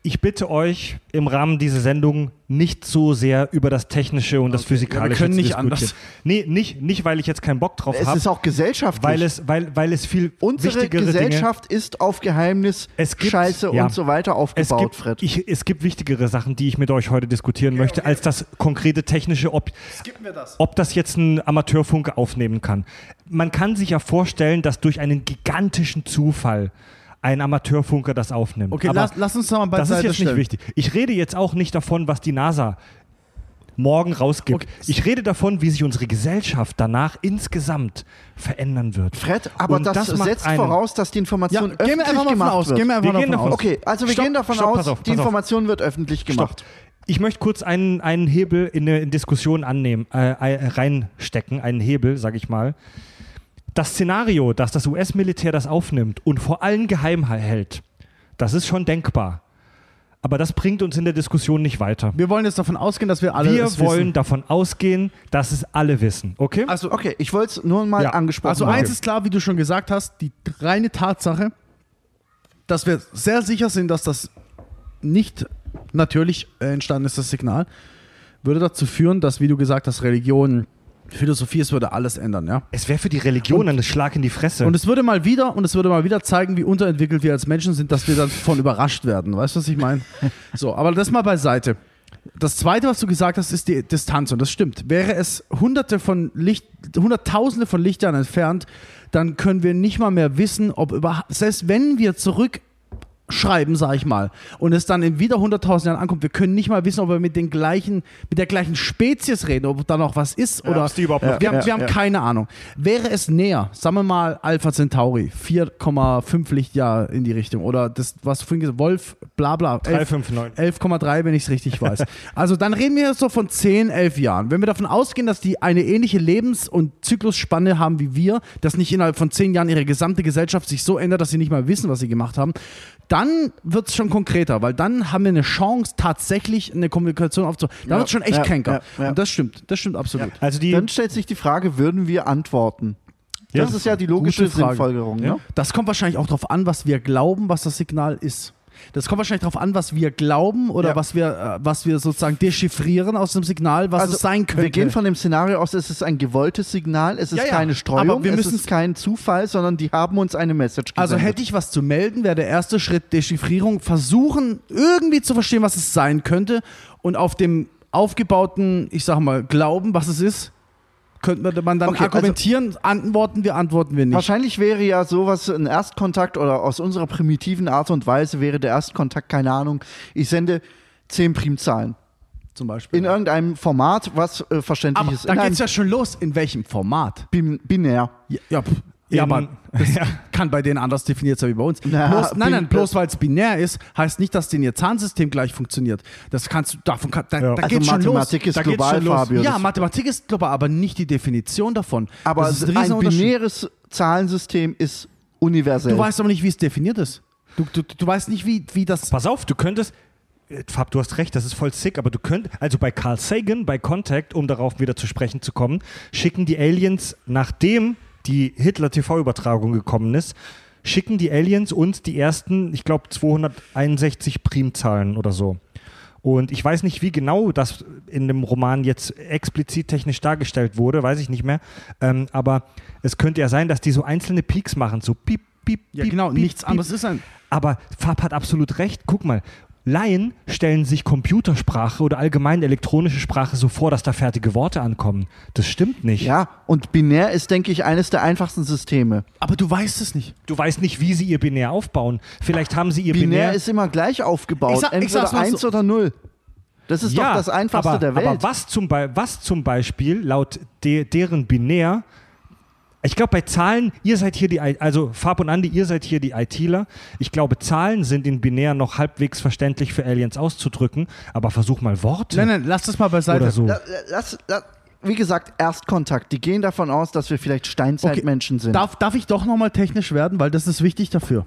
ich bitte euch im Rahmen dieser Sendung nicht so sehr über das Technische und das Physikalische Ja, wir können zu nicht diskutieren. anders. Nee, nicht, nicht, weil ich jetzt keinen Bock drauf Es habe, ist auch gesellschaftlich. weil es, weil, weil es viel Unsere wichtigere Gesellschaft ist auf Geheimnis, Es gibt- Scheiße ja. und so weiter Dinge. Es aufgebaut, gibt, Fred. ich, es gibt wichtigere Sachen, die ich mit euch heute diskutieren möchte, als das konkrete Technische, ob, das. ob das jetzt ein Amateurfunke aufnehmen kann. Man kann sich ja vorstellen, dass durch einen gigantischen Zufall ein Amateurfunker das aufnimmt. Okay, Aber lass, lass uns noch mal das ist beiseite jetzt stellen. nicht wichtig. Ich rede jetzt auch nicht davon, was die NASA morgen rausgibt. Okay. Ich rede davon, wie sich unsere Gesellschaft danach insgesamt verändern wird. Fred, aber das, das setzt voraus, dass die Ja, Information gehen wir öffentlich einfach mal gemacht aus. wird. Gehen wir einfach Wir davon gehen davon aus. Okay, also wir Stopp, gehen davon stopp, aus, auf, die pass auf. Information wird öffentlich gemacht. Ich möchte kurz einen, einen Hebel in eine Diskussion annehmen, äh, äh, reinstecken, einen Hebel, sag ich mal. Das Szenario, dass das US-Militär das aufnimmt und vor allem geheim hält, das ist schon denkbar. Aber das bringt uns in der Diskussion nicht weiter. Wir wollen jetzt davon ausgehen, dass wir alle Wir es wollen wissen. davon ausgehen, dass es alle wissen, okay? Also, Okay, ich wollte es nur mal Ja, angesprochen Also eins ist klar, wie du schon gesagt hast, die reine Tatsache, dass wir sehr sicher sind, dass das nicht natürlich entstanden ist, das Signal, würde dazu führen, dass, wie du gesagt hast, Religion, Philosophie, es würde alles ändern, ja. es wäre für die Religion ein Schlag in die Fresse. Und es würde mal wieder, und es würde mal wieder zeigen, wie unterentwickelt wir als Menschen sind, dass wir dann von überrascht werden. Weißt du, was ich meine? So, aber das mal beiseite. Das zweite, was du gesagt hast, ist die Distanz, und das stimmt. Wäre es hunderte von Licht, hunderttausende von Lichtjahren entfernt, dann können wir nicht mal mehr wissen, ob überhaupt, selbst wenn wir zurück schreiben, sag ich mal, und es dann in wieder 100.000 Jahren ankommt, wir können nicht mal wissen, ob wir mit den gleichen, mit der gleichen Spezies reden, ob da noch was ist oder ob's die überhaupt noch wir haben, wir haben Ja. keine Ahnung. Wäre es näher, sagen wir mal Alpha Centauri, 4,5 Lichtjahr in die Richtung oder das, was du vorhin gesagt hast, Wolf, bla bla, 11 359. 11,3, wenn ich es richtig weiß. Also dann reden wir so von 10, 11 Jahren. Wenn wir davon ausgehen, dass die eine ähnliche Lebens- und Zyklusspanne haben wie wir, dass nicht innerhalb von 10 Jahren ihre gesamte Gesellschaft sich so ändert, dass sie nicht mal wissen, was sie gemacht haben, dann wird es schon konkreter, weil dann haben wir eine Chance, tatsächlich eine Kommunikation aufzubauen. Da Ja, wird es schon echt ja, kränker. ja, ja. Und das stimmt, das stimmt absolut. Also die, Dann stellt sich die Frage, würden wir antworten? Ja. Das ist ja die logische. Sinnfolgerung. Ja. Ne? Das kommt wahrscheinlich auch darauf an, was wir glauben, was das Signal ist. Das kommt wahrscheinlich darauf an, was wir glauben oder Ja. was, wir, äh, was wir sozusagen dechiffrieren aus dem Signal, was es sein könnte. Also, Wir gehen von dem Szenario aus, es ist ein gewolltes Signal, es ist Ja, ja. keine Streuung, Aber wir es müssen- ist kein Zufall, sondern die haben uns eine Message gesendet. also hätte ich was zu melden, wäre der erste Schritt Dechiffrierung, versuchen irgendwie zu verstehen, was es sein könnte und auf dem aufgebauten, ich sag mal, Glauben, was es ist, könnte man dann Okay, also- argumentieren, antworten wir, antworten wir nicht. Wahrscheinlich wäre ja sowas ein Erstkontakt oder aus unserer primitiven Art und Weise wäre der Erstkontakt, keine Ahnung, ich sende zehn Primzahlen Zum Beispiel. in irgendeinem Format, was äh, verständlich Aber ist. da in geht es ja schon los. In welchem Format? bin binär. Ja, ja, ja aber das kann bei denen anders definiert sein wie bei uns. Na, bloß, nein, nein, bloß weil es binär ist, heißt nicht, dass denen ihr Zahnsystem gleich funktioniert. Das kannst du, davon kann, da, Ja. da Also geht's schon los. Mathematik ist da global. Fabio, Ja, Mathematik ist global, aber nicht die Definition davon. Aber das ist ein binäres Zahlensystem ist universell. Du weißt aber nicht, wie es definiert ist. Du, du, du weißt nicht, wie, wie das. Pass auf, du könntest. äh, Fab, du hast recht, das ist voll sick, aber du könntest, also bei Carl Sagan, bei Contact, um darauf wieder zu sprechen zu kommen, schicken die Aliens, nachdem die Hitler-TV-Übertragung gekommen ist, schicken die Aliens uns die ersten, ich glaube, 261 Primzahlen oder so. Und ich weiß nicht, wie genau das in dem Roman jetzt explizit technisch dargestellt wurde, weiß ich nicht mehr. Ähm, aber es könnte ja sein, dass die so einzelne Peaks machen, so piep, piep, Ja, piep, genau, piep, nichts piep. anderes ist ein. Aber Fab hat absolut recht. Guck mal, Laien stellen sich Computersprache oder allgemein elektronische Sprache so vor, dass da fertige Worte ankommen. Das stimmt nicht. ja, und binär ist, denke ich, eines der einfachsten Systeme. Aber du weißt es nicht. Du weißt nicht, wie sie ihr Binär aufbauen. Vielleicht haben sie ihr Binär, Binär. ist immer gleich aufgebaut, Ich sag- entweder sag's mal eins so. oder null. Das ist ja, doch das Einfachste aber, der Welt. Aber was zum, Be was zum Beispiel laut de deren Binär ich glaube, bei Zahlen, ihr seid hier die, also Fab und Andi, ihr seid hier die ITler. Ich glaube, Zahlen sind in Binär noch halbwegs verständlich für Aliens auszudrücken, aber versuch mal Worte Nein, nein, lass das mal beiseite. oder so. La- lass, la- wie gesagt, Erstkontakt. Die gehen davon aus, dass wir vielleicht Steinzeitmenschen sind. Darf, darf ich doch nochmal technisch werden, weil das ist wichtig dafür.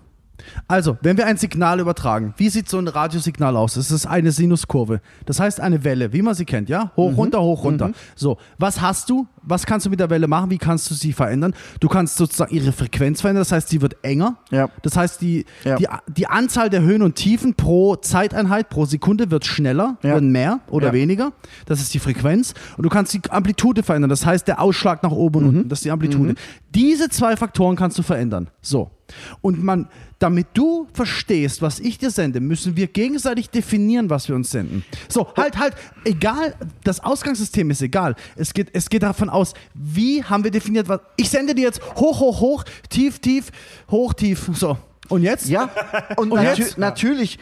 Also, wenn wir ein Signal übertragen, wie sieht so ein Radiosignal aus? Es ist eine Sinuskurve. Das heißt eine Welle, wie man sie kennt, ja? Hoch, runter, hoch, runter. So, was hast du? Was kannst du mit der Welle machen? Wie kannst du sie verändern? Du kannst sozusagen ihre Frequenz verändern, das heißt, sie wird enger. Ja. Das heißt, die, Ja. die, die Anzahl der Höhen und Tiefen pro Zeiteinheit, pro Sekunde wird schneller, Ja. wird mehr oder Ja. weniger. Das ist die Frequenz. Und du kannst die Amplitude verändern. Das heißt, der Ausschlag nach oben und unten, das ist die Amplitude. Diese zwei Faktoren kannst du verändern. So. Und man, damit du verstehst, was ich dir sende, müssen wir gegenseitig definieren, was wir uns senden. So, halt, halt, egal, das Ausgangssystem ist egal. Es geht, es geht davon aus, wie haben wir definiert, was. Ich sende dir jetzt hoch, hoch, hoch, tief, tief, hoch, tief. So. Und jetzt? Ja, und, Und natü jetzt? natürlich.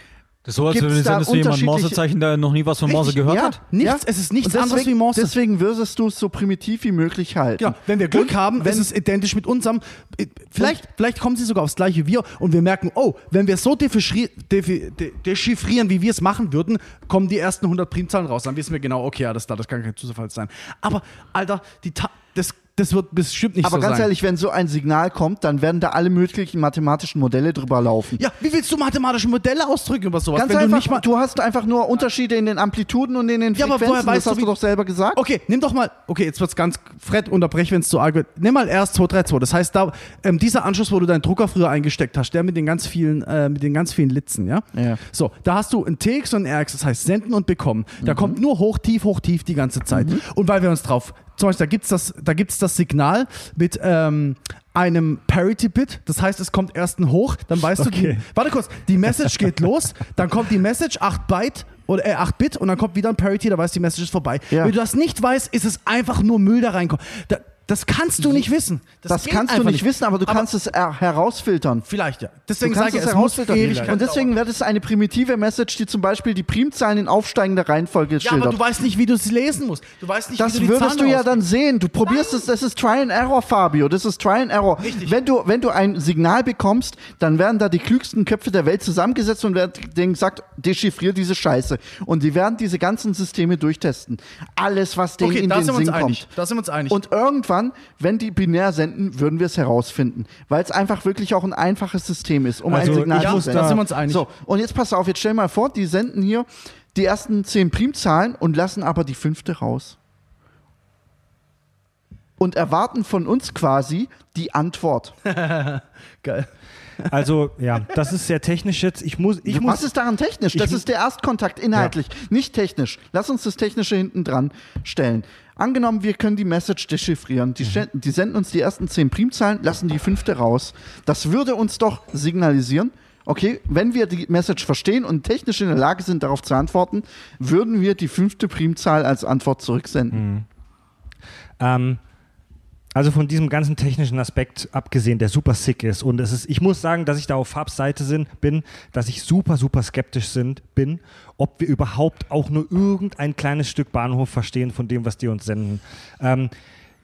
Das ist so, als wenn da du jemand Morsezeichen, der noch nie was von Morse gehört ja, hat. Nichts, es ist nichts Und anderes wie Morse. Deswegen würdest du es so primitiv wie möglich halten. Genau, wenn wir Glück Und haben, wenn- ist es identisch mit unserem. äh, Vielleicht, vielleicht kommen sie sogar aufs gleiche wie wir und wir merken, oh, wenn wir so defi- de- dechiffrieren, wie wir es machen würden, kommen die ersten 100 Primzahlen raus. Dann wissen wir genau, okay, alles klar, das kann kein Zufall sein. Aber, Alter, die Ta das, das wird bestimmt nicht Aber so ganz sein. ehrlich, wenn so ein Signal kommt, dann werden da alle möglichen mathematischen Modelle drüber laufen. Ja, wie willst du mathematische Modelle ausdrücken über sowas? Ganz wenn einfach, du nicht mal. du hast einfach nur Unterschiede in den Amplituden und in den Ja, aber Frequenzen. woher weißt das hast du, du doch selber gesagt. Okay, nimm doch mal, okay, jetzt wird's ganz, Fred, unterbrech, wenn es zu arg wird. Nimm mal erst 232. Das heißt, da, ähm, dieser Anschluss, wo du deinen Drucker früher eingesteckt hast, der mit den ganz vielen, äh, mit den ganz vielen Litzen, ja? Ja. So, da hast du ein TX und ein RX, das heißt senden und bekommen. Da Mhm. kommt nur hoch, tief, hoch, tief die ganze Zeit. Und weil wir uns drauf, zum Beispiel, da gibt's das, da gibt's das Signal mit, ähm, einem Parity-Bit, das heißt, es kommt erst ein Hoch, dann weißt du, die, Okay. warte kurz, die Message geht los, dann kommt die Message, 8 Byte oder äh, 8 Bit und dann kommt wieder ein Parity, da weißt du, die Message ist vorbei. Ja. Wenn du das nicht weißt, ist es einfach nur Müll da reinkommt. Da, das kannst du nicht wissen. Das, geht kannst du einfach nicht wissen, aber du kannst es er herausfiltern. Vielleicht ja. Du Deswegen kannst sage es es herausfiltern. ewig Und deswegen wird es eine primitive Message, die zum Beispiel die Primzahlen in aufsteigender Reihenfolge Ja, aber schildert. du weißt nicht, wie du sie lesen musst. Du weißt nicht, Das wie du die würdest Zahlen du ja dann sehen. Du probierst es, das ist Try and Error, Fabio. Das ist Try and Error. Richtig. Wenn du, wenn du ein Signal bekommst, dann werden da die klügsten Köpfe der Welt zusammengesetzt und werden denen gesagt, dechiffrier diese Scheiße. Und die werden diese ganzen Systeme durchtesten. Alles, was denen Okay, in den sind wir uns Sinn einig. kommt. Da sind wir uns einig. Und irgendwann, wenn die binär senden, würden wir es herausfinden. Weil es einfach wirklich auch ein einfaches System ist, um Also ein Signal zu senden. da sind wir uns einig. So, und jetzt pass auf, jetzt stell mal vor, die senden hier die ersten zehn Primzahlen und lassen aber die fünfte raus. Und erwarten von uns quasi die Antwort. Geil. Also, ja, das ist sehr technisch jetzt. Ich muss, ich Was muss, ist daran technisch? Das ist der Erstkontakt inhaltlich, nicht technisch. Lass uns das Technische hinten dran stellen. Angenommen, wir können die Message dechiffrieren. Mhm. Die, schen- die senden uns die ersten zehn Primzahlen, lassen die fünfte raus. Das würde uns doch signalisieren, okay, wenn wir die Message verstehen und technisch in der Lage sind, darauf zu antworten, würden wir die fünfte Primzahl als Antwort zurücksenden. ähm, also von diesem ganzen technischen Aspekt abgesehen, der super sick ist. Und es ist, ich muss sagen, dass ich da auf Fabs Seite sind, bin, dass ich super, super skeptisch sind, bin, ob wir überhaupt auch nur irgendein kleines Stück Bahnhof verstehen von dem, was die uns senden. Ähm,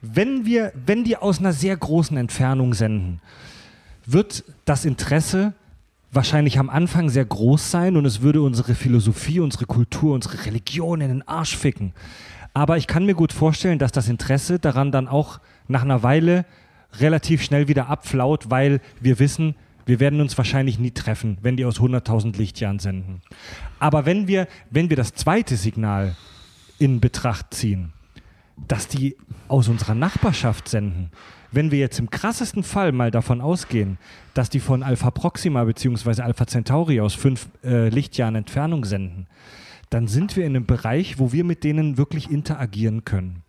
wenn wir, wenn die aus einer sehr großen Entfernung senden, wird das Interesse wahrscheinlich am Anfang sehr groß sein und es würde unsere Philosophie, unsere Kultur, unsere Religion in den Arsch ficken. Aber ich kann mir gut vorstellen, dass das Interesse daran dann auch nach einer Weile relativ schnell wieder abflaut, weil wir wissen, wir werden uns wahrscheinlich nie treffen, wenn die aus 100.000 Lichtjahren senden. Aber wenn wir, wenn wir das zweite Signal in Betracht ziehen, dass die aus unserer Nachbarschaft senden. Wenn wir jetzt im krassesten Fall mal davon ausgehen, dass die von Alpha Proxima bzw. Alpha Centauri aus fünf äh, Lichtjahren Entfernung senden, dann sind wir in einem Bereich, wo wir mit denen wirklich interagieren können.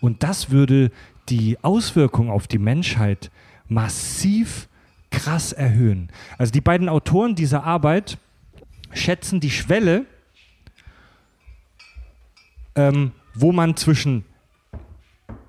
Und das würde die Auswirkung auf die Menschheit massiv krass erhöhen. Also die beiden Autoren dieser Arbeit schätzen die Schwelle, ähm, wo man zwischen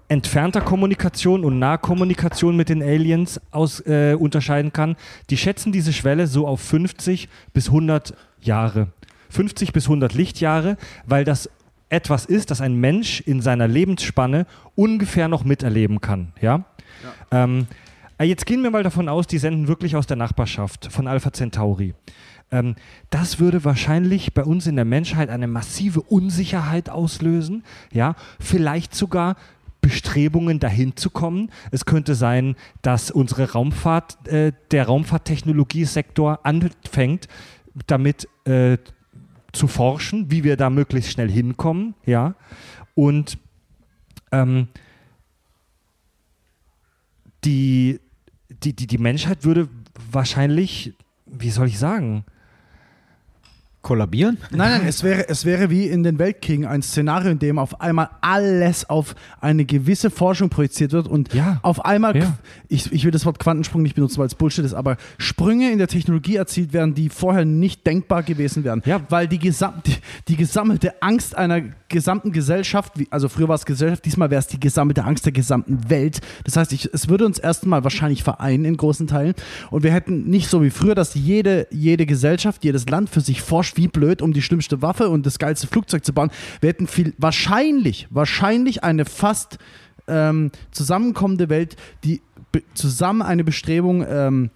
entfernter Kommunikation und Nahkommunikation mit den Aliens aus, äh, unterscheiden kann. Die schätzen diese Schwelle so auf 50 bis 100 Jahre. 50 bis 100 Lichtjahre, weil das etwas ist, das ein Mensch in seiner Lebensspanne ungefähr noch miterleben kann. Ja? Ähm, äh, jetzt gehen wir mal davon aus, die senden wirklich aus der Nachbarschaft von Alpha Centauri. Ähm, das würde wahrscheinlich bei uns in der Menschheit eine massive Unsicherheit auslösen. Ja, vielleicht sogar Bestrebungen dahin zu kommen. Es könnte sein, dass unsere Raumfahrt, äh, der Raumfahrttechnologiesektor anfängt, damit äh, zu forschen, wie wir da möglichst schnell hinkommen, ja. Und ähm, die, die, die, die Menschheit würde wahrscheinlich, wie soll ich sagen, Kollabieren? Nein, nein, es wäre, es wäre wie in den Weltkriegen ein Szenario, in dem auf einmal alles auf eine gewisse Forschung projiziert wird und Ja. auf einmal, Ja. ich, ich will das Wort Quantensprung nicht benutzen, weil es Bullshit ist, aber Sprünge in der Technologie erzielt werden, die vorher nicht denkbar gewesen wären. Ja. Weil die, gesam die, die gesammelte Angst einer gesamten Gesellschaft, also früher war es Gesellschaft, diesmal wäre es die gesammelte Angst der gesamten Welt. Das heißt, ich, es würde uns erstmal wahrscheinlich vereinen in großen Teilen und wir hätten nicht so wie früher, dass jede, jede Gesellschaft, jedes Land für sich forscht, wie blöd, um die schlimmste Waffe und das geilste Flugzeug zu bauen. Wir hätten viel, wahrscheinlich, wahrscheinlich eine fast ähm, zusammenkommende Welt, die zusammen eine Bestrebung ähm,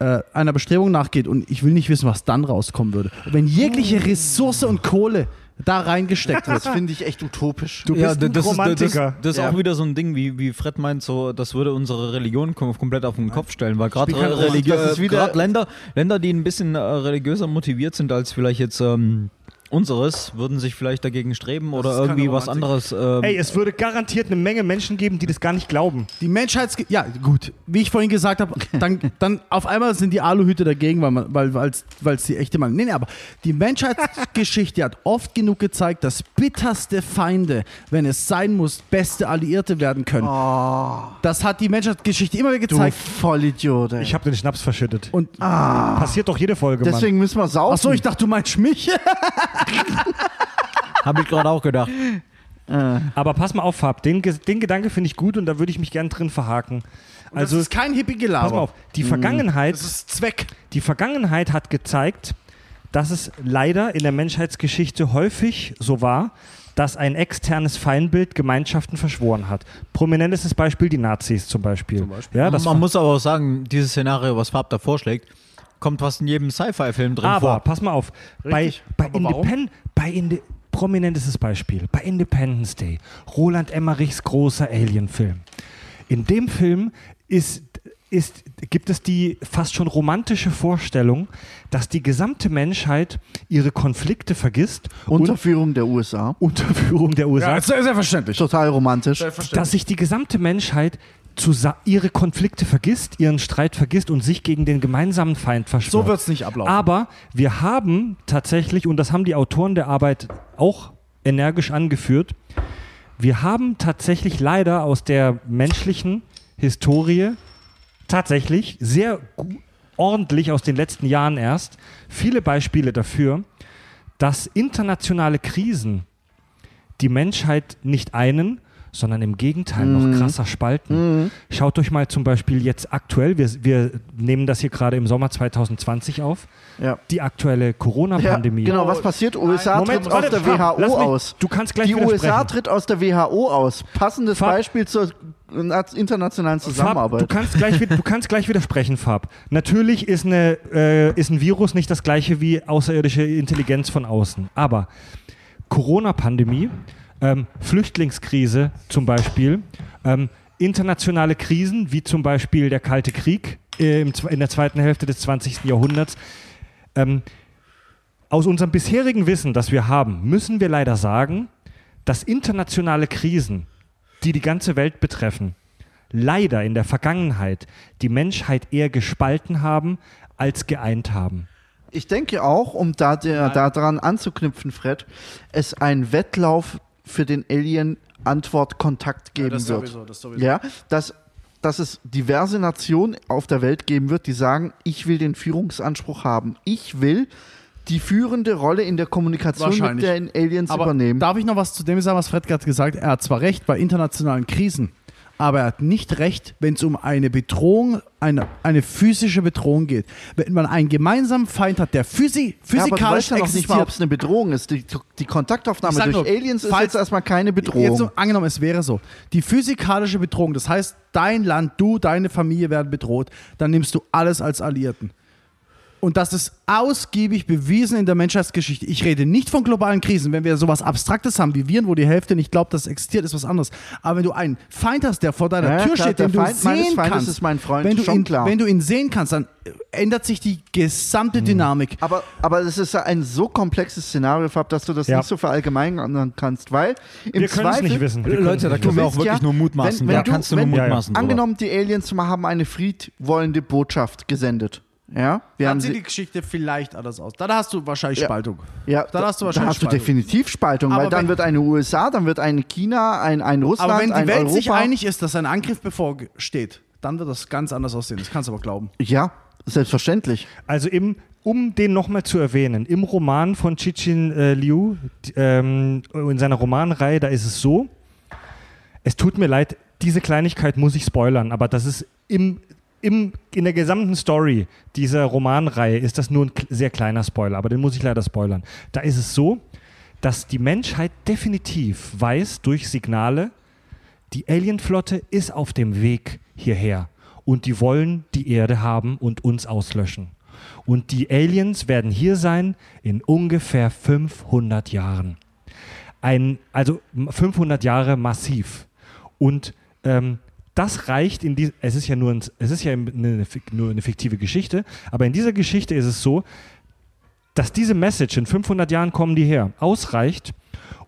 äh, einer Bestrebung nachgeht und ich will nicht wissen, was dann rauskommen würde. Wenn jegliche Ressource und Kohle da reingesteckt wird. Das finde ich echt utopisch. Du bist ein das, ist- das, Romantiker. das ist Ja. auch wieder so ein Ding, wie, wie Fred meint, so, das würde unsere Religion kom komplett auf den Kopf stellen, weil gerade Spielt keine Rolle. religi Das ist äh, Länder, Länder, die ein bisschen äh, religiöser motiviert sind als vielleicht jetzt ähm, unseres, würden sich vielleicht dagegen streben oder ist keine irgendwie was anderes. ähm, Ey, es würde garantiert eine Menge Menschen geben, die das gar nicht glauben. Die Menschheits... Ja, gut. Wie ich vorhin gesagt habe, dann, dann auf einmal sind die Aluhüte dagegen, weil man, weil es weil, die echte Meinung... Nee, nee, aber die Menschheitsgeschichte hat oft genug gezeigt, dass bitterste Feinde, wenn es sein muss, beste Alliierte werden können. Das hat die Menschheitsgeschichte immer wieder Du gezeigt. Vollidiot, ey. Ich habe den Schnaps verschüttet. Und Passiert doch jede Folge, Mann. Deswegen müssen wir saufen. Achso, ich dachte, du meinst mich. Habe ich gerade auch gedacht. Aber pass mal auf, Fab. Den, den Gedanke finde ich gut und da würde ich mich gern drin verhaken. Also, das ist kein Hippie-Gelaber. pass mal auf. Die Vergangenheit, Das ist Zweck. die Vergangenheit hat gezeigt, dass es leider in der Menschheitsgeschichte häufig so war, dass ein externes Feindbild Gemeinschaften verschworen hat. Prominentestes Beispiel die Nazis zum Beispiel. Ja, das Man muss aber auch sagen, dieses Szenario, was Fab da vorschlägt, kommt fast in jedem Sci-Fi-Film drin Aber vor. pass mal auf, bei, Richtig. bei, Aber bei Inde prominentestes Beispiel, bei Independence Day, Roland Emmerichs großer Alien-Film. In dem Film ist, ist, gibt es die fast schon romantische Vorstellung, dass die gesamte Menschheit ihre Konflikte vergisst Unter und Führung der USA. unter Führung der USA, Ja, sehr, sehr verständlich. Total romantisch. dass sich die gesamte Menschheit ihre Konflikte vergisst, ihren Streit vergisst und sich gegen den gemeinsamen Feind verschwört. So wird es nicht ablaufen. Aber wir haben tatsächlich, und das haben die Autoren der Arbeit auch energisch angeführt, wir haben tatsächlich leider aus der menschlichen Historie tatsächlich sehr ordentlich aus den letzten Jahren erst viele Beispiele dafür, dass internationale Krisen die Menschheit nicht einen, sondern im Gegenteil noch krasser spalten. Schaut euch mal zum Beispiel jetzt aktuell, wir, wir nehmen das hier gerade im Sommer 2020 auf, Ja. die aktuelle Ja, Corona-Pandemie. genau, was passiert? USA Moment, tritt warte, aus der Fab, WHO aus. Du kannst gleich Die USA tritt aus der WHO aus. Passendes Fab- Beispiel zur internationalen Fab, du Zusammenarbeit. kannst, gleich, du kannst gleich widersprechen, Fab. Natürlich ist, eine, äh, ist ein Virus nicht das gleiche wie außerirdische Intelligenz von außen. Aber Corona-Pandemie, ähm, Flüchtlingskrise zum Beispiel, ähm, internationale Krisen wie zum Beispiel der Kalte Krieg äh, in der zweiten Hälfte des 20. Jahrhunderts. Ähm, aus unserem bisherigen Wissen, das wir haben, müssen wir leider sagen, dass internationale Krisen, die die ganze Welt betreffen, leider in der Vergangenheit die Menschheit eher gespalten haben als geeint haben. Ich denke auch, um da daran anzuknüpfen, Fred, es einen Wettlauf für den Alien-Antwort-Kontakt geben das wird. sowieso, das sowieso. Ja, dass, dass es diverse Nationen auf der Welt geben wird, die sagen, ich will den Führungsanspruch haben. Ich will die führende Rolle in der Kommunikation mit den Aliens Aber übernehmen. darf ich noch was zu dem sagen, was Fred gerade gesagt hat? Er hat zwar recht bei internationalen Krisen, aber er hat nicht recht, wenn es um eine Bedrohung, eine, eine physische Bedrohung geht. Wenn man einen gemeinsamen Feind hat, der physi ja, aber du physikalisch weißt ja noch nicht mal, existiert. ob es eine Bedrohung ist. Die, die Kontaktaufnahme durch nur, Aliens ist falls- jetzt erstmal keine Bedrohung. Jetzt so, angenommen, es wäre so. Die physikalische Bedrohung, das heißt, dein Land, du, deine Familie werden bedroht, dann nimmst du alles als Alliierten. Und das ist ausgiebig bewiesen in der Menschheitsgeschichte. Ich rede nicht von globalen Krisen. Wenn wir sowas Abstraktes haben wie Viren, wo die Hälfte nicht glaubt, dass es existiert, ist was anderes. Aber wenn du einen Feind hast, der vor deiner Ja, Tür klar, steht, der den du Feind sehen kannst, ist mein Freund, wenn du, schon ihn, klar. wenn du ihn sehen kannst, dann ändert sich die gesamte Dynamik. Aber, aber es ist ja ein so komplexes Szenario, Fab, dass du das Ja. nicht so verallgemeinern kannst, weil im Wir können es Zweifel, nicht wissen. Wir Leute, da können wir auch wirklich ja, nur mutmaßen. wenn- wenn da du- kannst du nur wenn- Ja, ja. mutmaßen. angenommen, die Aliens haben eine friedwollende Botschaft gesendet. Ja, wir Dann haben sieht sie, die Geschichte vielleicht anders aus. Dann hast du wahrscheinlich Ja. Spaltung. ja, dann hast du da wahrscheinlich hast du Spaltung. definitiv Spaltung, Aber weil dann wird eine USA, dann wird eine China, ein, ein Russland, Aber wenn die ein Welt Europa. sich einig ist, dass ein Angriff bevorsteht, dann wird das ganz anders aussehen. Das kannst du aber glauben. ja, selbstverständlich. Also im, um den nochmal zu erwähnen, im Roman von Cixin äh, Liu, ähm, in seiner Romanreihe, da ist es so, es tut mir leid, diese Kleinigkeit muss ich spoilern, aber das ist im, im, in der gesamten Story dieser Romanreihe ist das nur ein sehr kleiner Spoiler, aber den muss ich leider spoilern. Da ist es so, dass die Menschheit definitiv weiß durch Signale, die Alienflotte ist auf dem Weg hierher und die wollen die Erde haben und uns auslöschen. Und die Aliens werden hier sein in ungefähr 500 Jahren. Ein, also m- 500 Jahre massiv. Und ähm, das reicht in die, es ist ja nur, ein, es ist ja eine, nur eine fiktive Geschichte, aber in dieser Geschichte ist es so, dass diese Message in 500 Jahren kommen die her, ausreicht,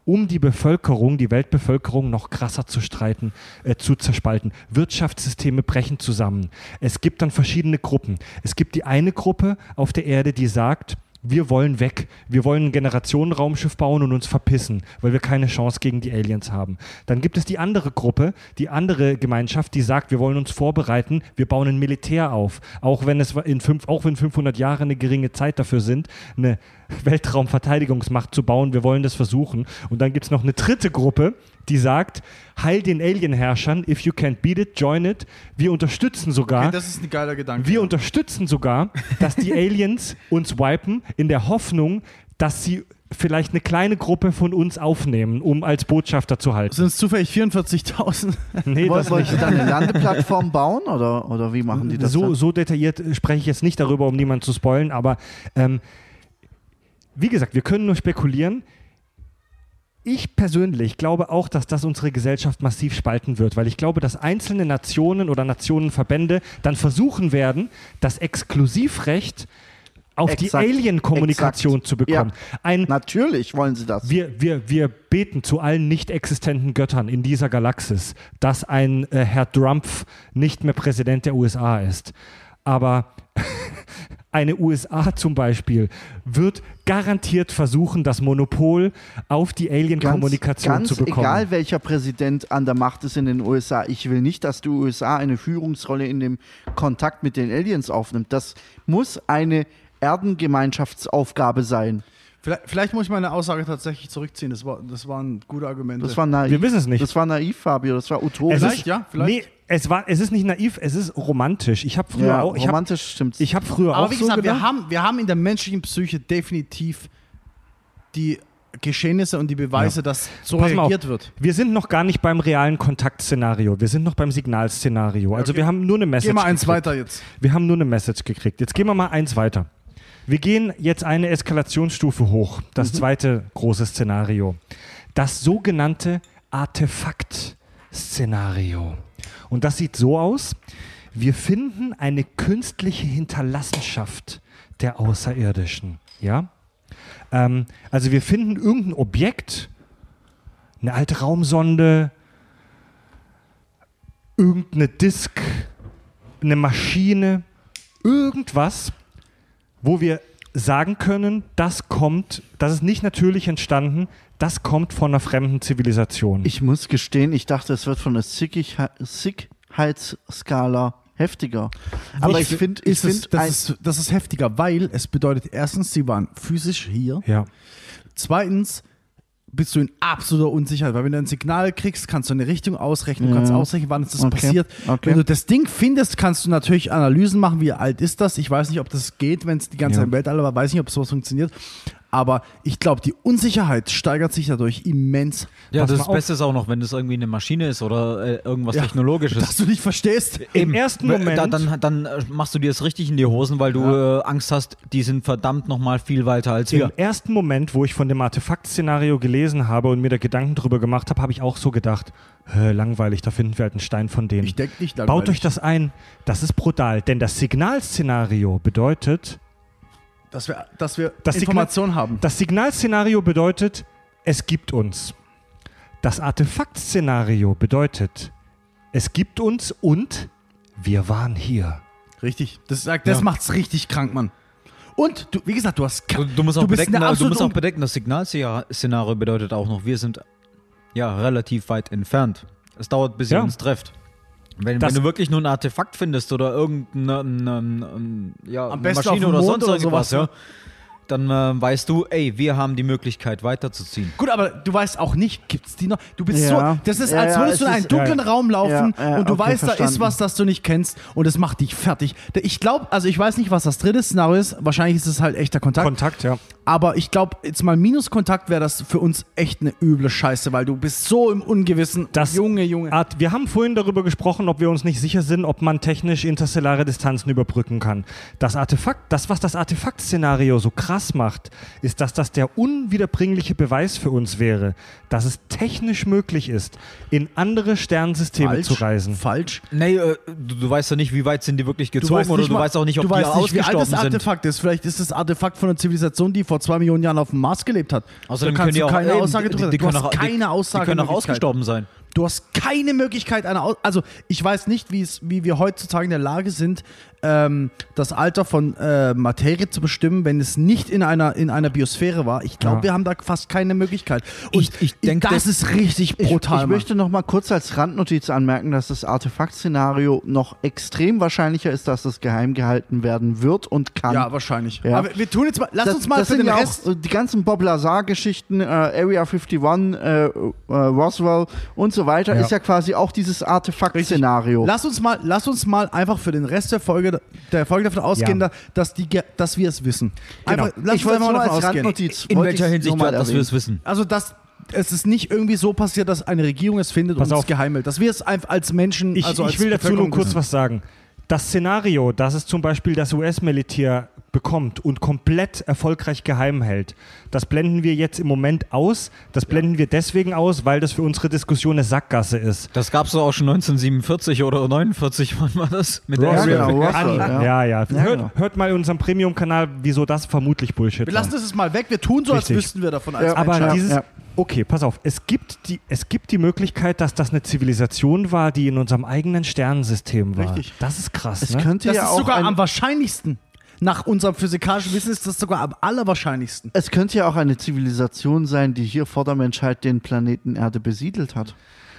um die Bevölkerung, die Weltbevölkerung noch krasser zu streiten, äh, zu zerspalten. Wirtschaftssysteme brechen zusammen. Es gibt dann verschiedene Gruppen. Es gibt die eine Gruppe auf der Erde, die sagt, wir wollen weg. Wir wollen ein Generationenraumschiff bauen und uns verpissen, weil wir keine Chance gegen die Aliens haben. Dann gibt es die andere Gruppe, die andere Gemeinschaft, die sagt, wir wollen uns vorbereiten, wir bauen ein Militär auf. Auch wenn es in fünf, auch wenn 500 Jahre eine geringe Zeit dafür sind, eine Weltraumverteidigungsmacht zu bauen. Wir wollen das versuchen. Und dann gibt es noch eine dritte Gruppe, die sagt, heil den Alienherrschern, if you can't beat it, join it. Wir unterstützen sogar, das ist ein geiler Gedanke. wir unterstützen sogar, dass die Aliens uns wipen, in der Hoffnung, dass sie vielleicht eine kleine Gruppe von uns aufnehmen, um als Botschafter zu halten. Sind es zufällig 44.000? Nee, nicht. sie dann eine Landeplattform bauen oder, oder wie machen die das? So, so detailliert spreche ich jetzt nicht darüber, um niemanden zu spoilen, aber ähm, wie gesagt, wir können nur spekulieren. Ich persönlich glaube auch, dass das unsere Gesellschaft massiv spalten wird, weil ich glaube, dass einzelne Nationen oder Nationenverbände dann versuchen werden, das Exklusivrecht auf die Exakt. Alien-Kommunikation Exakt. zu bekommen. Ein, Natürlich wollen sie das. wir, wir, wir beten zu allen nicht existenten Göttern in dieser Galaxis, dass ein äh, Herr Trump nicht mehr Präsident der USA ist. Aber eine USA zum Beispiel wird garantiert versuchen, das Monopol auf die Alien-Kommunikation zu bekommen. egal welcher Präsident an der Macht ist in den USA, ich will nicht, dass die USA eine Führungsrolle in dem Kontakt mit den Aliens aufnimmt. Das muss eine Erdengemeinschaftsaufgabe sein. Vielleicht, vielleicht muss ich meine Aussage tatsächlich zurückziehen. Das, war, das waren gute Argumente. Das war naiv. Wir wissen es nicht. Das war naiv, Fabio. Das war utopisch. es Vielleicht, ist, ja, vielleicht. Nee, es, war, es ist nicht naiv, es ist romantisch. Ich habe früher ja, auch, ich hab, romantisch stimmt's. ich hab früher Aber auch wie so gesagt, wir gedacht. haben, wir haben in der menschlichen Psyche definitiv die Geschehnisse und die Beweise, Ja. dass so Pass mal auf. reagiert wird. Wir sind noch gar nicht beim realen Kontaktszenario. Wir sind noch beim Signalszenario. Also Okay. wir haben nur eine Message. Geh mal eins gekriegt. weiter jetzt. Wir haben nur eine Message gekriegt. Jetzt gehen wir mal eins weiter. Wir gehen jetzt eine Eskalationsstufe hoch. Das zweite große Szenario. Das sogenannte Artefakt-Szenario. Und das sieht so aus. Wir finden eine künstliche Hinterlassenschaft der Außerirdischen. Ja? Ähm, also wir finden irgendein Objekt, eine alte Raumsonde, irgendeine Disk, eine Maschine, irgendwas, wo wir sagen können, das kommt, das ist nicht natürlich entstanden, das kommt von einer fremden Zivilisation. Ich muss gestehen, ich dachte, es wird von der Sickheitsskala heftiger. Aber ich, finde, ich ist es, finde, das, das ist heftiger, weil es bedeutet erstens, sie waren physisch hier. ja. Zweitens bist du in absoluter Unsicherheit, weil wenn du ein Signal kriegst, kannst du eine Richtung ausrechnen, du Ja. kannst ausrechnen, wann ist das Okay. passiert. Okay. Wenn du das Ding findest, kannst du natürlich Analysen machen, wie alt ist das. Ich weiß nicht, ob das geht, wenn es die ganze Ja. Im Weltall war, weiß nicht, ob sowas funktioniert. Aber ich glaube, die Unsicherheit steigert sich dadurch immens. Ja, Pass das auf. Beste ist auch noch, wenn das irgendwie eine Maschine ist oder äh, irgendwas Ja, Technologisches. Dass du nicht verstehst. Im ersten Weil, Moment- Da, dann, dann äh, machst du dir das richtig in die Hosen, weil du äh, Angst hast, die sind verdammt nochmal viel weiter als wir. Im ersten Moment, wo ich von dem Artefakt-Szenario gelesen habe und mir da Gedanken drüber gemacht habe, habe ich auch so gedacht, "Hä, langweilig, da finden wir halt einen Stein von denen. Ich denke nicht Baut langweilig. euch das ein. Das ist brutal, denn das Signalszenario bedeutet, dass wir, dass wir Das Informationen haben. das Signalszenario bedeutet, es gibt uns. Das Artefakt-Szenario bedeutet, es gibt uns und wir waren hier. Richtig. Das, sagt- das Ja. macht's richtig krank, Mann. Und, du, wie gesagt, du hast. Du, du musst auch, eine äh, du musst auch bedenken, das Signalszenario bedeutet auch noch, wir sind ja relativ weit entfernt. Es dauert, bis ihr Ja. uns trefft. Wenn, wenn du wirklich nur ein Artefakt findest oder irgendeine eine, eine, ja, Maschine oder sonst oder irgendwas, sowas, ja, dann äh, weißt du, ey, wir haben die Möglichkeit weiterzuziehen. Gut, aber du weißt auch nicht, gibt's die noch? Du bist Ja. so, das ist, Ja, als ja, würdest du in es einen dunklen ja, ja. Raum laufen Ja, ja, und du okay, weißt, da ist verstanden. was, das du nicht kennst und es macht dich fertig. Ich glaube, also ich weiß nicht, was das dritte Szenario ist. Wahrscheinlich ist es halt echter Kontakt. Kontakt, ja. aber ich glaube, jetzt mal Minuskontakt wäre das für uns echt eine üble Scheiße, weil du bist so im Ungewissen. Das Junge, Junge. Art, wir haben vorhin darüber gesprochen, ob wir uns nicht sicher sind, ob man technisch interstellare Distanzen überbrücken kann. Das Artefakt, das, was das Artefakt-Szenario so krass macht, ist, dass das der unwiederbringliche Beweis für uns wäre, dass es technisch möglich ist, in andere Sternsysteme Falsch. zu reisen. Falsch. Nee, äh, du, du weißt ja nicht, wie weit sind die wirklich gezogen oder du mal- weißt auch nicht, ob du die weißt nicht, wie alt ausgestorben das sind. Artefakt ist. Vielleicht ist das Artefakt von einer Zivilisation, die vor zwei Millionen Jahren auf dem Mars gelebt hat. Außerdem da können die du auch, keine die, die du können auch, keine Aussage. Die können auch ausgestorben sein. Du hast keine Möglichkeit einer Aus Also ich weiß nicht, wie es, wie wir heutzutage in der Lage sind, ähm, das Alter von äh, Materie zu bestimmen, wenn es nicht in einer, in einer Biosphäre war. Ich glaube, Ja. wir haben da fast keine Möglichkeit. Und Ich- ich denk, das das- ist richtig Ich, brutal. ich Mann. möchte noch mal kurz als Randnotiz anmerken, dass das Artefakt-Szenario noch extrem wahrscheinlicher ist, dass es geheim gehalten werden wird und kann. ja, wahrscheinlich. Ja. Aber wir tun jetzt mal, lass das, uns mal das für sind den Rest. auch die ganzen Bob Lazar-Geschichten, äh, Area 51, äh, äh, Roswell und so weiter, Ja. ist ja quasi auch dieses Artefakt-Szenario. Lass uns mal, lass uns mal einfach für den Rest der Folge, der Folge davon ausgehen, Ja. da- dass, die, dass wir es wissen. Genau. Einfach, lass ich uns wollte mal als davon ausgehen. Randnotiz. In welcher Hinsicht, mal dass wir es wissen? Also, dass es ist nicht irgendwie so passiert, dass eine Regierung es findet Pass und es auf. geheim hält. Dass wir es einfach als Menschen, Ich, also als ich will dazu nur kurz wissen. was sagen. Das Szenario, dass es zum Beispiel das US-Militär bekommt und komplett erfolgreich geheim hält, das blenden wir jetzt im Moment aus. Das blenden wir deswegen aus, weil das für unsere Diskussion eine Sackgasse ist. Das gab es auch schon 1947 oder 49, wann war das? Mit Ja, Area genau, 51? Russell, Ja, ja. ja. Ja, hört, genau. hört mal in unserem Premium-Kanal, wieso das vermutlich Bullshit Wir war. lassen es mal weg, wir tun so, als Richtig. wüssten wir davon als Ja, Aber Menschheit. dieses. ja. Okay, pass auf. Es gibt, die, es gibt die Möglichkeit, dass das eine Zivilisation war, die in unserem eigenen Sternensystem war. Richtig. Das ist krass. Es ne? könnte das ja ist auch sogar am wahrscheinlichsten. Nach unserem physikalischen Wissen ist das sogar am allerwahrscheinlichsten. es könnte ja auch eine Zivilisation sein, die hier vor der Menschheit den Planeten Erde besiedelt hat.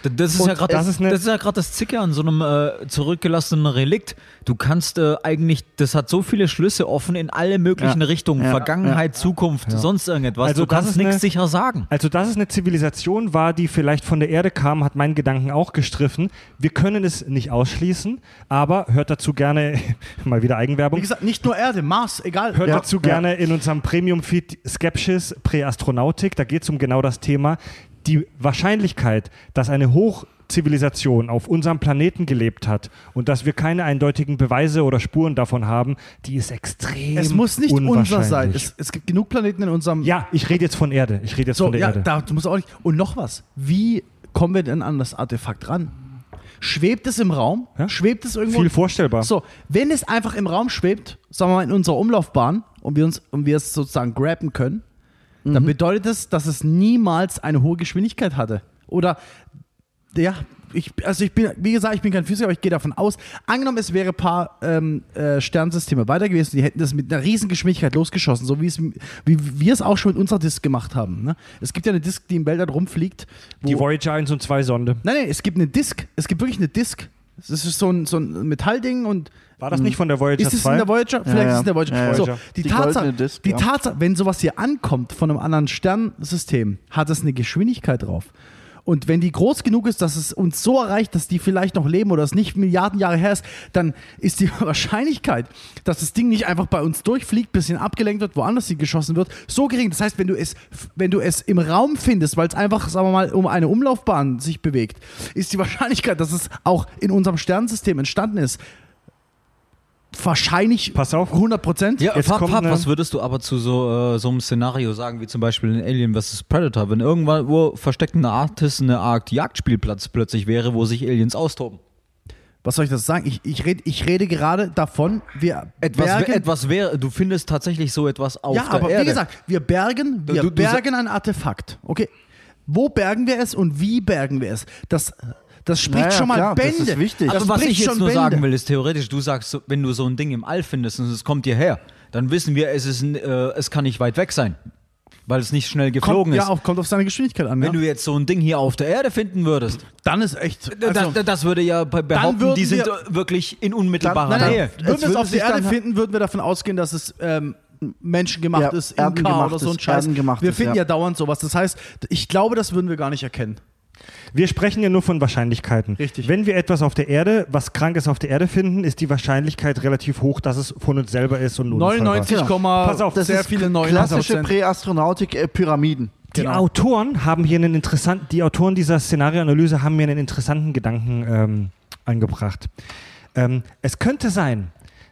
Das ist, ja grad, das das, ist eine- das ist ja gerade das Zicke an so einem äh, zurückgelassenen Relikt. Du kannst äh, eigentlich, das hat so viele Schlüsse offen in alle möglichen Ja. Richtungen. Ja. Vergangenheit, Zukunft, sonst irgendetwas. Also du das kannst nichts sicher sagen. Also, dass es eine Zivilisation war, die vielleicht von der Erde kam, hat meinen Gedanken auch gestriffen. Wir können es nicht ausschließen, aber hört dazu gerne mal wieder Wie Eigenwerbung. gesagt, nicht nur Erde, Mars, egal. Hört Ja, dazu ja. gerne in unserem Premium-Feed Skepsis Präastronautik. Da geht es um genau das Thema. Die Wahrscheinlichkeit, dass eine Hochzivilisation auf unserem Planeten gelebt hat und dass wir keine eindeutigen Beweise oder Spuren davon haben, die ist extrem es muss nicht unser sein. Es, es gibt genug Planeten in unserem. ja, ich rede jetzt von Erde. Ich rede jetzt so, von der ja, Erde. da muss auch nicht. Und noch was. Wie kommen wir denn an das Artefakt ran? Schwebt es im Raum? Ja. Schwebt es irgendwo? Viel vorstellbar. So, wenn es einfach im Raum schwebt, sagen wir mal in unserer Umlaufbahn und wir uns und wir es sozusagen grabben können, Mhm. dann bedeutet es, dass es niemals eine hohe Geschwindigkeit hatte. Oder ja, ich, also ich bin, wie gesagt, ich bin kein Physiker, aber ich gehe davon aus, angenommen, es wäre ein paar ähm, äh, Sternsysteme weiter gewesen, die hätten das mit einer riesen Geschwindigkeit losgeschossen, so wie es, wie wir es auch schon mit unserer Disk gemacht haben. Ne? Es gibt ja eine Disk, die im Weltall rumfliegt. Die Voyager 1 und 2 Sonde. nein, nein, es gibt eine Disk, es gibt wirklich eine Disk. Es ist so ein, so ein Metallding und War das nicht von der Voyager ist es 2? in der Voyager? Vielleicht ja. ist es in der Voyager. Ja, ja. So, die, Die Tatsache, Disk, die ja. Tatsache, wenn sowas hier ankommt von einem anderen Sternsystem, hat es eine Geschwindigkeit drauf. Und wenn die groß genug ist, dass es uns so erreicht, dass die vielleicht noch leben oder es nicht Milliarden Jahre her ist, dann ist die Wahrscheinlichkeit, dass das Ding nicht einfach bei uns durchfliegt, bisschen abgelenkt wird, woanders sie geschossen wird, so gering. Das heißt, wenn du es, wenn du es im Raum findest, weil es einfach, sagen wir mal, um eine Umlaufbahn sich bewegt, ist die Wahrscheinlichkeit, dass es auch in unserem Sternensystem entstanden ist, wahrscheinlich Pass auf. 100 Prozent. Ja, Jetzt Fab, eine- was würdest du aber zu so, äh, so einem Szenario sagen, wie zum Beispiel in Alien vs. Predator, wenn irgendwann wo versteckt eine Arktis eine Art Jagdspielplatz plötzlich wäre, wo sich Aliens austoben? Was soll ich das sagen? Ich, ich, red, ich rede gerade davon, wir Etwas, bergen, etwas wäre, du findest tatsächlich so etwas auf ja, der aber Erde. wie gesagt, wir bergen, wir Du- du bergen ein Artefakt. Okay. Wo bergen wir es und wie bergen wir es? Das, das spricht Naja, schon mal klar, das Bände. ist wichtig. aber was spricht ich jetzt schon nur Bände. sagen will, ist theoretisch, du sagst, wenn du so ein Ding im All findest und es kommt dir her, dann wissen wir, es, ist, äh, es kann nicht weit weg sein, weil es nicht schnell geflogen kommt, ist. Ja, auch, kommt auf seine Geschwindigkeit an. wenn ja. du jetzt so ein Ding hier auf der Erde finden würdest, dann ist echt. Also, da, das würde ja be- behaupten, die sind wir- wirklich in unmittelbarer Dann- nein, Nähe. würden Es wir es würde auf der Erde finden, würden wir davon ausgehen, dass es ähm, menschengemacht Ja, ist, Inka oder so ein Scheiß. Wir ist, finden ja. ja dauernd sowas. Das heißt, ich glaube, das würden wir gar nicht erkennen. Wir sprechen ja nur von Wahrscheinlichkeiten. Richtig. Wenn wir etwas auf der Erde, was Krankes auf der Erde finden, ist die Wahrscheinlichkeit relativ hoch, dass es von uns selber ist und ein Unfall war. 99, Pass auf, sehr ist viele 99 klassische Präastronautik äh, Pyramiden. Die Genau. Autoren haben hier einen interessanten, die Autoren dieser Szenarioanalyse haben mir einen interessanten Gedanken ähm, angebracht. Ähm, es könnte sein,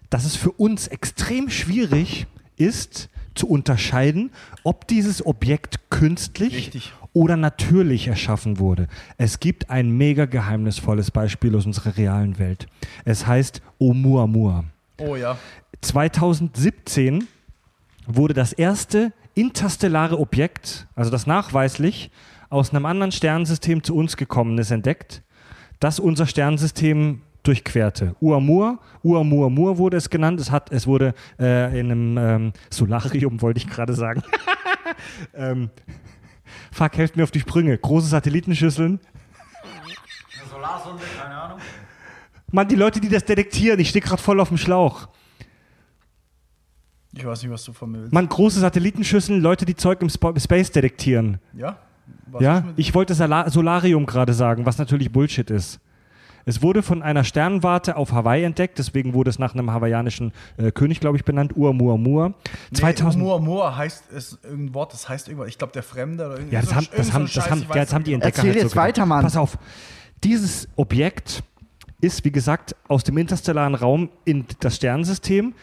dass es für uns extrem schwierig ist, zu unterscheiden, ob dieses Objekt künstlich Richtig. Oder natürlich erschaffen wurde. Es gibt ein mega geheimnisvolles Beispiel aus unserer realen Welt. Es heißt Oumuamua. Oh ja. 2017 wurde das erste interstellare Objekt, also das nachweislich aus einem anderen Sternensystem zu uns gekommen ist, entdeckt, das unser Sternensystem durchquerte. Uamur, Uamuamur wurde es genannt. Es, hat, es wurde äh, in einem ähm, Solarium, wollte ich gerade sagen. ähm, fuck, helft mir auf die Sprünge. Große Satellitenschüsseln. Solarsonde, keine Ahnung. Mann, die Leute, die das detektieren, ich stehe gerade voll auf dem Schlauch. Ich weiß nicht, was du von mir willst. Mann, große Satellitenschüsseln, Leute, die Zeug im Sp Space detektieren. Ja? Was ja, ich wollte Sala Solarium gerade sagen, was natürlich Bullshit ist. Es wurde von einer Sternwarte auf Hawaii entdeckt, deswegen wurde es nach einem hawaiianischen äh, König, glaube ich, benannt, Uamuamua. Nee, 2000 Moa Moa heißt ist irgendein Wort, das heißt irgendwas. Ich glaube, der Fremde oder irgendwie Ja, das so- haben, das so haben, ein das haben, ja, das haben die Entdecker Erzähl halt so jetzt weiter, gedacht. Mann. Pass auf. Dieses Objekt ist, wie gesagt, aus dem interstellaren Raum in das Sternensystem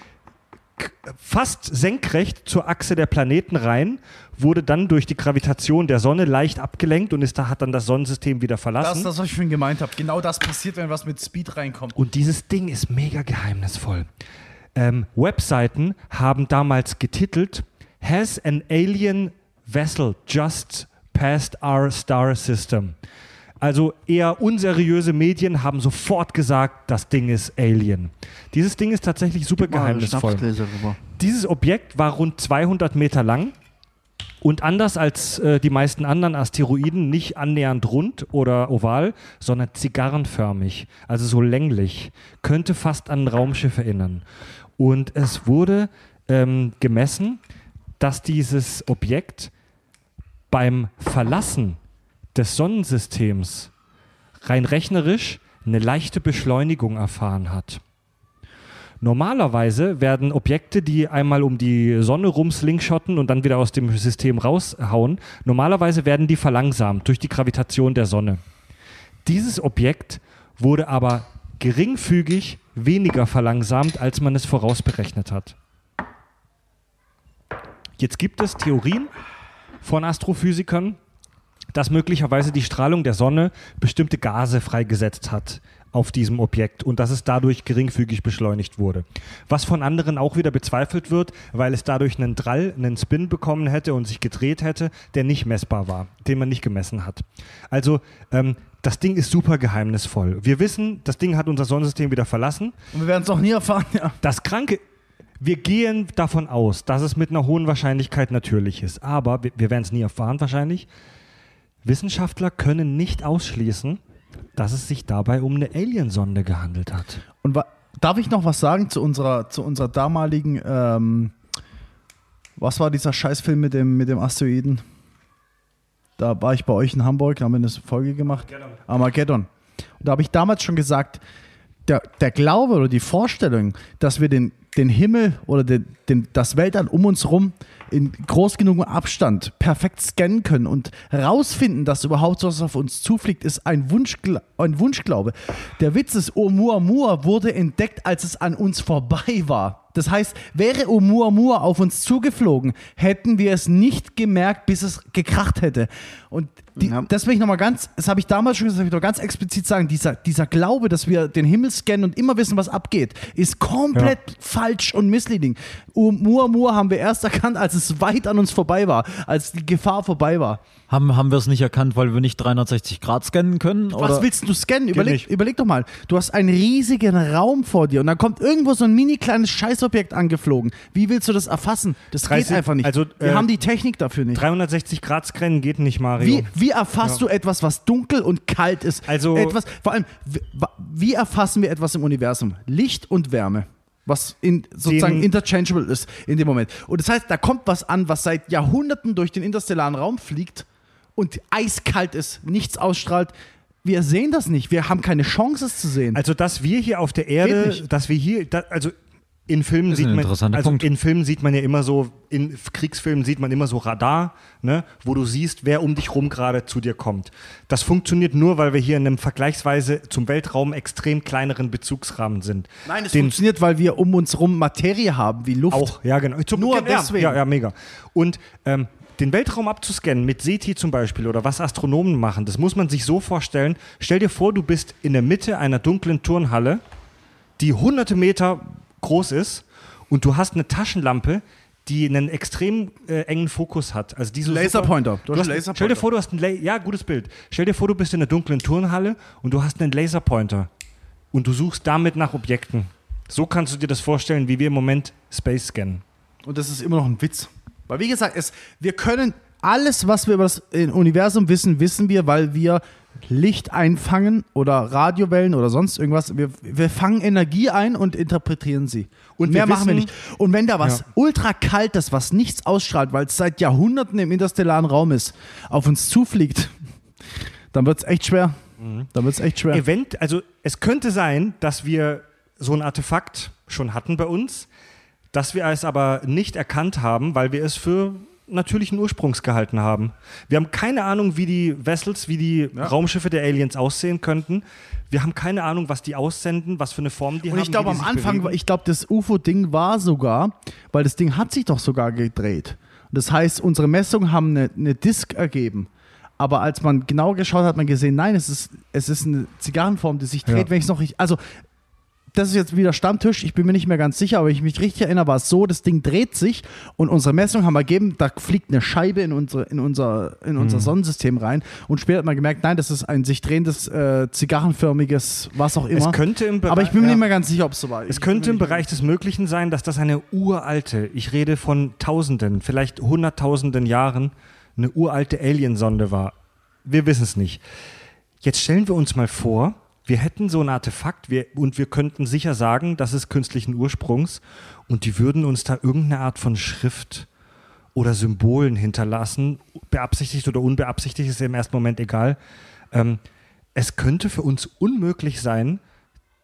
fast senkrecht zur Achse der Planeten rein, wurde dann durch die Gravitation der Sonne leicht abgelenkt und ist da, hat dann das Sonnensystem wieder Das verlassen. ist das, was ich vorhin gemeint habe. Genau das passiert, wenn was mit Speed reinkommt. Und dieses Ding ist mega geheimnisvoll. Ähm, Webseiten haben damals getitelt: Has an alien vessel just passed our star system? Also eher unseriöse Medien haben sofort gesagt, das Ding ist Alien. Dieses Ding ist tatsächlich super geheimnisvoll. Dieses Objekt war rund 200 Meter lang und anders als äh, die meisten anderen Asteroiden nicht annähernd rund oder oval, sondern zigarrenförmig, also so länglich, könnte fast an ein Raumschiff erinnern. Und es wurde ähm, gemessen, dass dieses Objekt beim Verlassen des Sonnensystems rein rechnerisch eine leichte Beschleunigung erfahren hat. Normalerweise werden Objekte, die einmal um die Sonne rumslingshotten und dann wieder aus dem System raushauen, normalerweise werden die verlangsamt durch die Gravitation der Sonne. Dieses Objekt wurde aber geringfügig weniger verlangsamt, als man es vorausberechnet hat. Jetzt gibt es Theorien von Astrophysikern, dass möglicherweise die Strahlung der Sonne bestimmte Gase freigesetzt hat auf diesem Objekt und dass es dadurch geringfügig beschleunigt wurde. Was von anderen auch wieder bezweifelt wird, weil es dadurch einen Drall, einen Spin bekommen hätte und sich gedreht hätte, der nicht messbar war, den man nicht gemessen hat. Also ähm, das Ding ist super geheimnisvoll. Wir wissen, das Ding hat unser Sonnensystem wieder verlassen. Und wir werden es noch nie erfahren, ja. Das Kranke, wir gehen davon aus, dass es mit einer hohen Wahrscheinlichkeit natürlich ist. Aber wir, wir werden es nie erfahren wahrscheinlich. Wissenschaftler können nicht ausschließen, dass es sich dabei um eine Aliensonde gehandelt hat. Und darf ich noch was sagen zu unserer, zu unserer damaligen, ähm, was war dieser Scheißfilm mit dem, mit dem Asteroiden? Da war ich bei euch in Hamburg, da haben wir eine Folge gemacht. Armageddon. Und da habe ich damals schon gesagt, der, der Glaube oder die Vorstellung, dass wir den, den Himmel oder den, den, das Weltall um uns rum in groß genugem Abstand perfekt scannen können und rausfinden, dass überhaupt was auf uns zufliegt, ist ein, Wunschgla ein Wunschglaube. Der Witz ist, Oumuamua wurde entdeckt, als es an uns vorbei war. Das heißt, wäre Oumuamua auf uns zugeflogen, hätten wir es nicht gemerkt, bis es gekracht hätte. Und die, Ja. das will ich nochmal ganz, das habe ich damals schon gesagt, das will ich noch ganz explizit sagen, dieser, dieser Glaube, dass wir den Himmel scannen und immer wissen, was abgeht, ist komplett falsch und misleading. Oumuamua haben wir erst erkannt, als es weit an uns vorbei war, als die Gefahr vorbei war. Haben, haben wir es nicht erkannt, weil wir nicht 360 Grad scannen können? Was oder? willst du scannen? Überleg, überleg doch mal. Du hast einen riesigen Raum vor dir und dann kommt irgendwo so ein mini kleines Scheißobjekt angeflogen. Wie willst du das erfassen? Das 30 geht einfach nicht. also, Wir äh, haben die Technik dafür nicht. 360 Grad Scannen geht nicht, Mario. Wie, wie erfasst du etwas, was dunkel und kalt ist? Also- etwas, vor allem, wie, wie erfassen wir etwas im Universum? Licht und Wärme. Was in, sozusagen Den- interchangeable ist in dem Moment. Und das heißt, da kommt was an, was seit Jahrhunderten durch den interstellaren Raum fliegt und eiskalt ist, nichts ausstrahlt. Wir sehen das nicht. Wir haben keine Chance, es zu sehen. Also, dass wir hier auf der Erde, dass wir hier, da, also in Filmen sieht man, also Punkt. in Filmen sieht man ja immer so, in Kriegsfilmen sieht man immer so Radar, ne, wo du siehst, wer um dich rum gerade zu dir kommt. Das funktioniert nur, weil wir hier in einem vergleichsweise zum Weltraum extrem kleineren Bezugsrahmen sind. Nein, es Den- funktioniert, weil wir um uns rum Materie haben, wie Luft. Auch, ja, genau. Zum, Nur ja, deswegen. Ja, ja, mega. Und ähm, den Weltraum abzuscannen mit SETI zum Beispiel oder was Astronomen machen, das muss man sich so vorstellen. Stell dir vor, du bist in der Mitte einer dunklen Turnhalle, die hunderte Meter groß ist und du hast eine Taschenlampe, die einen extrem äh, engen Fokus hat. Also diese Laserpointer. Du Du hast hast, einen Laserpointer. Stell dir vor, du hast einen La ja, gutes Bild. Stell dir vor, du bist in einer dunklen Turnhalle und du hast einen Laserpointer und du suchst damit nach Objekten. So kannst du dir das vorstellen, wie wir im Moment Space scannen. Und das ist immer noch ein Witz. Weil, wie gesagt, es, wir können alles, was wir über das äh, Universum wissen, wissen wir, weil wir Licht einfangen oder Radiowellen oder sonst irgendwas. Wir, wir fangen Energie ein und interpretieren sie. Und mehr wir machen wir wissen- nicht. Und wenn da was Ja. ultra kaltes, was nichts ausstrahlt, weil es seit Jahrhunderten im interstellaren Raum ist, auf uns zufliegt, dann wird es echt schwer. Dann wird es echt schwer. Event, also es könnte sein, dass wir so ein Artefakt schon hatten bei uns, dass wir es aber nicht erkannt haben, weil wir es für natürlichen Ursprungs gehalten haben. Wir haben keine Ahnung, wie die Vessels, wie die Raumschiffe der Aliens aussehen könnten. Wir haben keine Ahnung, was die aussenden, was für eine Form die Und haben. ich glaube, am Anfang, bewegen. ich glaube, das UFO-Ding war sogar, weil das Ding hat sich doch sogar gedreht. Und das heißt, unsere Messungen haben eine, eine Disk ergeben. Aber als man genau geschaut hat, hat man gesehen, nein, es ist, es ist eine Zigarrenform, die sich dreht, Ja. wenn ich es noch richtig. Also, das ist jetzt wieder Stammtisch, ich bin mir nicht mehr ganz sicher, aber ich mich richtig erinnere, war es so, das Ding dreht sich und unsere Messungen haben ergeben, da fliegt eine Scheibe in, unsere, in, unser, in Mhm. unser Sonnensystem rein und später hat man gemerkt, nein, das ist ein sich drehendes, äh, zigarrenförmiges, was auch immer. es könnte im Bereich, aber ich bin mir ja. nicht mehr ganz sicher, ob es so war. Es Ich könnte im Bereich des Möglichen sein, dass das eine uralte, ich rede von Tausenden, vielleicht Hunderttausenden Jahren, eine uralte Aliensonde war. Wir wissen es nicht. Jetzt stellen wir uns mal vor, wir hätten so ein Artefakt wir, und wir könnten sicher sagen, das ist künstlichen Ursprungs und die würden uns da irgendeine Art von Schrift oder Symbolen hinterlassen, beabsichtigt oder unbeabsichtigt, ist im ersten Moment egal. Ähm, es könnte für uns unmöglich sein,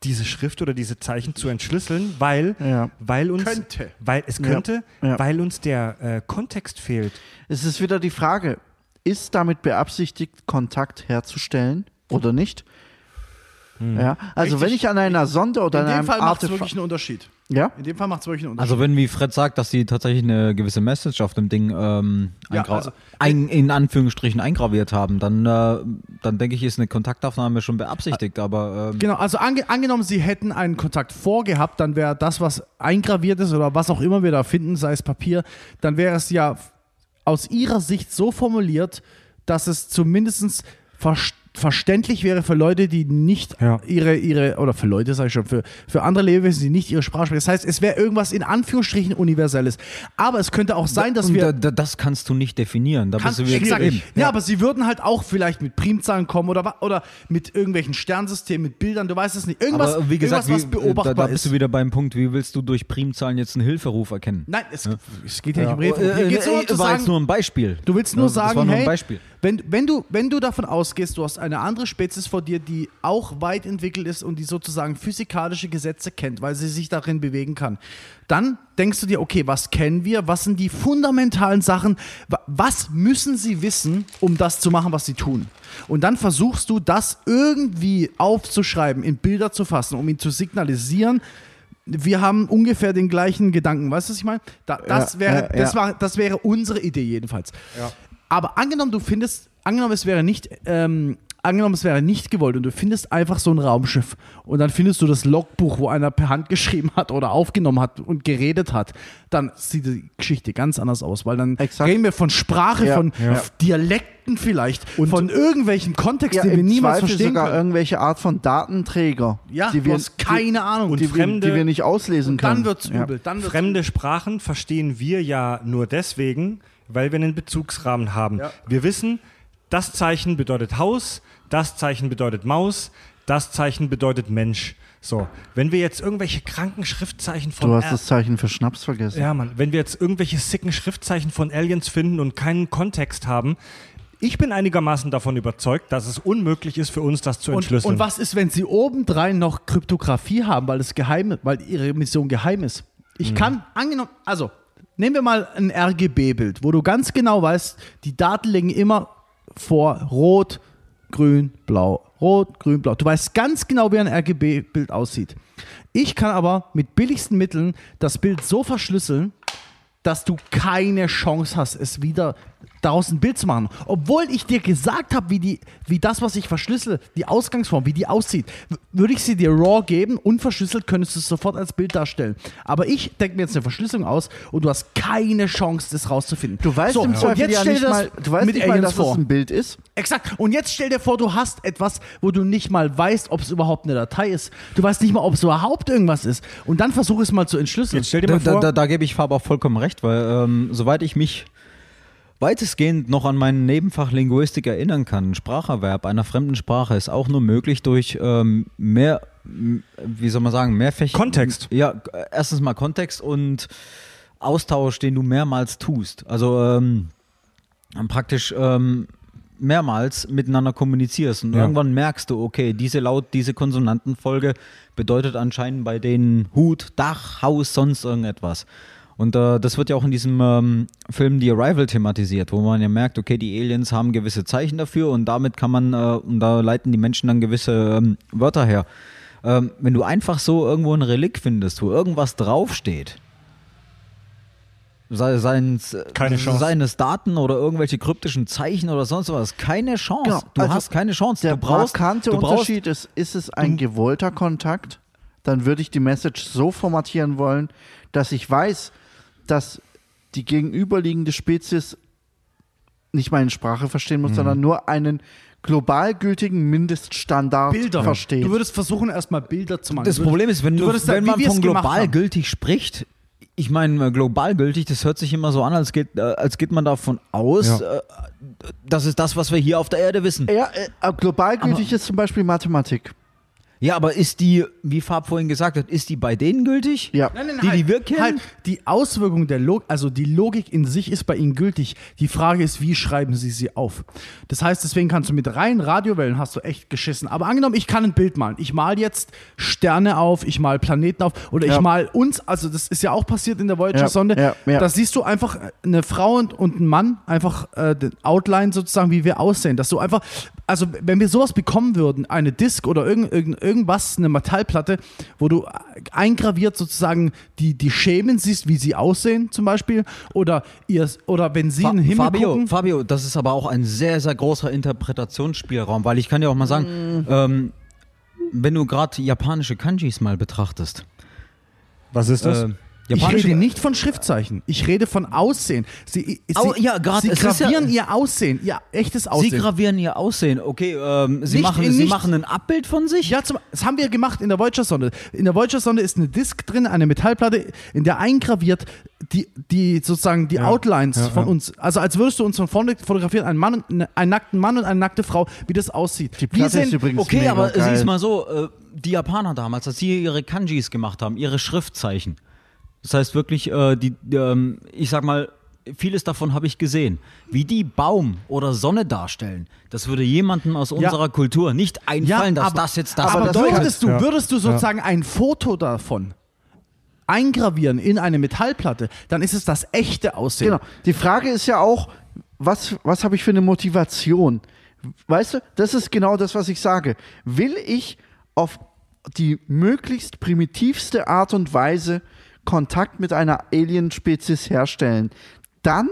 diese Schrift oder diese Zeichen zu entschlüsseln, weil, Ja. weil uns Könnte. weil es Ja. könnte, Ja. weil uns der äh, Kontext fehlt. Es ist wieder die Frage, ist damit beabsichtigt, Kontakt herzustellen oder nicht? Ja, also Richtig. wenn ich an einer Sonde oder In an dem einem Fall macht es wirklich einen Unterschied. Ja? In dem Fall macht es wirklich einen Unterschied. Also wenn, wie Fred sagt, dass sie tatsächlich eine gewisse Message auf dem Ding ähm, Ja, also- ein, in Anführungsstrichen eingraviert haben, dann, äh, dann denke ich, ist eine Kontaktaufnahme schon beabsichtigt, aber ähm, Genau, also ange angenommen, Sie hätten einen Kontakt vorgehabt, dann wäre das, was eingraviert ist oder was auch immer wir da finden, sei es Papier, dann wäre es ja aus Ihrer Sicht so formuliert, dass es zumindest ver verständlich wäre für Leute, die nicht Ja. ihre, ihre, oder für Leute, sage ich schon, für, für andere Lebewesen, die nicht ihre Sprache sprechen. Das heißt, es wäre irgendwas in Anführungsstrichen Universelles. Aber es könnte auch sein, dass wir. da, da, das kannst du nicht definieren. Da Kannst, bist du exakt. eben. Ja, aber sie würden halt auch vielleicht mit Primzahlen kommen oder, oder mit irgendwelchen Sternsystemen, mit Bildern, du weißt es nicht. Irgendwas, Aber wie gesagt, irgendwas was äh, beobachtbar da, da bist ist. du wieder beim Punkt, wie willst du durch Primzahlen jetzt einen Hilferuf erkennen? Nein, es, es geht ja nicht um Äh, Hilfe. Hier äh, äh, um zu war sagen, jetzt nur ein Beispiel. du willst nur sagen, war nur hey, ein Beispiel. Wenn, wenn, du, wenn du davon ausgehst, du hast eine andere Spezies vor dir, die auch weit entwickelt ist und die sozusagen physikalische Gesetze kennt, weil sie sich darin bewegen kann, dann denkst du dir, okay, was kennen wir? Was sind die fundamentalen Sachen? Wa- Was müssen sie wissen, um das zu machen, was sie tun? Und dann versuchst du, das irgendwie aufzuschreiben, in Bilder zu fassen, um ihn zu signalisieren, wir haben ungefähr den gleichen Gedanken. Weißt du, was ich meine? Da, das, Ja, wäre, ja, das, ja. war, das wäre unsere Idee jedenfalls. Aber angenommen, du findest, angenommen, es wäre nicht, ähm, angenommen, es wäre nicht gewollt und du findest einfach so ein Raumschiff und dann findest du das Logbuch, wo einer per Hand geschrieben hat oder aufgenommen hat und geredet hat, dann sieht die Geschichte ganz anders aus, weil dann Exakt. reden wir von Sprache, Ja, von ja. Dialekten vielleicht, von irgendwelchen Kontexten, die wir im niemals Zweifel verstehen sogar können. irgendwelche Art von Datenträger, Ja, die du wir, hast keine Ahnung. die, die, wir, fremde- die wir nicht auslesen können. dann wird's Ja. übel. Dann wird's Fremde Sprachen verstehen wir ja nur deswegen, weil wir einen Bezugsrahmen haben. Wir wissen, das Zeichen bedeutet Haus, das Zeichen bedeutet Maus, das Zeichen bedeutet Mensch. So, wenn wir jetzt irgendwelche kranken Schriftzeichen von Du hast das Zeichen für Schnaps vergessen. ja, Mann, wenn wir jetzt irgendwelche sicken Schriftzeichen von Aliens finden und keinen Kontext haben, ich bin einigermaßen davon überzeugt, dass es unmöglich ist für uns, das zu Und, entschlüsseln. und was ist, wenn sie obendrein noch Kryptographie haben, weil es geheim, weil ihre Mission geheim ist? Ich Mhm. kann, angenommen, also nehmen wir mal ein RGB-Bild, wo du ganz genau weißt, die Daten liegen immer vor Rot, Grün, Blau. Rot, Grün, Blau. Du weißt ganz genau, wie ein RGB-Bild aussieht. Ich kann aber mit billigsten Mitteln das Bild so verschlüsseln, dass du keine Chance hast, es wieder daraus ein Bild zu machen. Obwohl ich dir gesagt habe, wie, die, wie das, was ich verschlüssel, die Ausgangsform, wie die aussieht, würde ich sie dir raw geben, unverschlüsselt könntest du es sofort als Bild darstellen. Aber ich denke mir jetzt eine Verschlüsselung aus und du hast keine Chance, das rauszufinden. Du weißt so, im Zweifel jetzt ja stell nicht dir das mal, du weißt mit nicht mal, dass das vor. ein Bild ist. Exakt. Und jetzt stell dir vor, du hast etwas, wo du nicht mal weißt, ob es überhaupt eine Datei ist. Du weißt nicht mal, ob es überhaupt irgendwas ist. Und dann versuch es mal zu entschlüsseln. jetzt stell dir Da, mal da, vor, da, da gebe ich Faber auch vollkommen recht, weil ähm, soweit ich mich weitestgehend noch an mein Nebenfach Linguistik erinnern kann, Spracherwerb einer fremden Sprache ist auch nur möglich durch ähm, mehr, wie soll man sagen, mehr Fächer. Kontext. Ja, erstens mal Kontext und Austausch, den du mehrmals tust. Also ähm, praktisch ähm, mehrmals miteinander kommunizierst und Ja. irgendwann merkst du, okay, diese Laut, diese Konsonantenfolge bedeutet anscheinend bei denen Hut, Dach, Haus, sonst irgendetwas. Und äh, das wird ja auch in diesem ähm, Film The Arrival thematisiert, wo man ja merkt, okay, die Aliens haben gewisse Zeichen dafür und damit kann man, äh, und da leiten die Menschen dann gewisse ähm, Wörter her. Ähm, wenn du einfach so irgendwo ein Relikt findest, wo irgendwas draufsteht, sei, seins, Keine Chance. seines Daten oder irgendwelche kryptischen Zeichen oder sonst was, keine Chance. Genau, Du also hast keine Chance. Der du brauchst, markante du brauchst, Unterschied ist, ist es ein gewollter Kontakt, dann würde ich die Message so formatieren wollen, dass ich weiß, dass die gegenüberliegende Spezies nicht meine Sprache verstehen muss, sondern nur einen global gültigen Mindeststandard Bilder versteht. Du würdest versuchen, erstmal Bilder zu machen. Das Problem ist, wenn, du, würdest wenn man von global haben. gültig spricht, ich meine, äh, global gültig, das hört sich immer so an, als geht, äh, als geht man davon aus, Ja. äh, das ist das, was wir hier auf der Erde wissen. ja, global gültig ist zum Beispiel Mathematik. Ja, aber ist die, wie Fab vorhin gesagt hat, ist die bei denen gültig? Ja. Nein, nein, Die, halt, die wir kennen? Halt, die Auswirkung der Logik, also die Logik in sich ist bei ihnen gültig. Die Frage ist, wie schreiben sie sie auf? Das heißt, deswegen kannst du mit reinen Radiowellen hast du echt geschissen. Aber angenommen, ich kann ein Bild malen. Ich mal jetzt Sterne auf, ich mal Planeten auf oder Ja. ich mal uns, also das ist ja auch passiert in der Voyager-Sonde. ja, ja. Da siehst du einfach eine Frau und, und einen Mann, einfach äh, den Outline sozusagen, wie wir aussehen. Dass du einfach, also wenn wir sowas bekommen würden, eine Disk oder irgend, irgend, irgendwas, eine Metallplatte, wo du eingraviert sozusagen die, die Schemen siehst, wie sie aussehen zum Beispiel, oder, ihr, oder wenn sie Fa in den Himmel Fabio, gucken. Fabio, das ist aber auch ein sehr, sehr großer Interpretationsspielraum, weil ich kann dir auch mal sagen, ähm, wenn du gerade japanische Kanjis mal betrachtest. was ist das? Äh, Ich japanische, rede nicht von Schriftzeichen. Ich rede von Aussehen. Sie, sie, Au- ja, grad, sie ist ja- gravieren ihr Aussehen, ihr echtes Sie Aussehen. gravieren ihr Aussehen. Okay, ähm, sie, Nicht- machen, nicht- sie machen ein Abbild von sich. Ja, zum, das haben wir gemacht in der Voyager-Sonde. In der Voyager-Sonde ist eine Disk drin, eine Metallplatte, in der eingraviert die, die sozusagen die Ja, Outlines ja, von uns. Also als würdest du uns von vorne fotografieren, einen Mann, ne, einen nackten Mann und eine nackte Frau, wie das aussieht. Die Platte ist sehen, übrigens Okay, aber geil. siehst mal so, äh, die Japaner damals, als sie ihre Kanjis gemacht haben, ihre Schriftzeichen. Das heißt wirklich, äh, die, ähm, ich sag mal, vieles davon habe ich gesehen. Wie die Baum oder Sonne darstellen, das würde jemandem aus unserer Kultur nicht einfallen, dass aber- das jetzt das aber Aber das würdest du, Ja. würdest du sozusagen ein Foto davon eingravieren in eine Metallplatte, dann ist es das echte Aussehen. Genau. Die Frage ist ja auch, was, was habe ich für eine Motivation? Weißt du, das ist genau das, was ich sage. Will ich auf die möglichst primitivste Art und Weise Kontakt mit einer Alien-Spezies herstellen, dann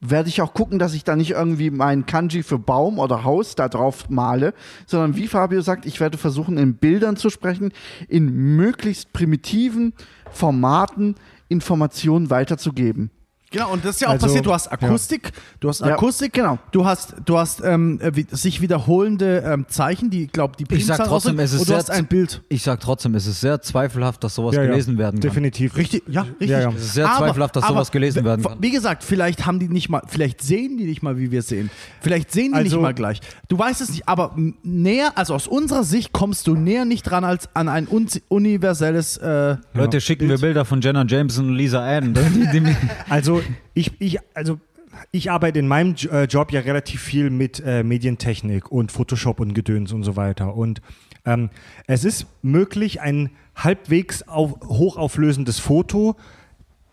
werde ich auch gucken, dass ich da nicht irgendwie meinen Kanji für Baum oder Haus da drauf male, sondern wie Fabio sagt, ich werde versuchen, in Bildern zu sprechen, in möglichst primitiven Formaten Informationen weiterzugeben. Genau, und das ist ja auch Also, passiert. Du hast Akustik, du hast Ja, Akustik, genau. Du hast, du hast ähm, äh, sich wiederholende ähm, Zeichen, die, glaube die Ich sag trotzdem, es ist und du sehr hast ein Bild. Ich sag trotzdem, es ist sehr zweifelhaft, dass sowas Ja, ja, gelesen werden kann. Definitiv. Richtig, ja, richtig. Ja, ja. Es ist sehr zweifelhaft, dass sowas gelesen werden kann. Wie gesagt, vielleicht haben die nicht mal, vielleicht sehen die nicht mal, wie wir sehen. Vielleicht sehen die Also- nicht mal gleich. Du weißt es nicht, aber näher, also aus unserer Sicht kommst du näher nicht dran als an ein un universelles. Äh, Leute, schicken wir Bilder von Jenna Jameson und Lisa Ann. Die, die, Ich, ich, also ich arbeite in meinem äh, Job ja relativ viel mit äh, Medientechnik und Photoshop und Gedöns und so weiter. Und ähm, es ist möglich, ein halbwegs auf, hochauflösendes Foto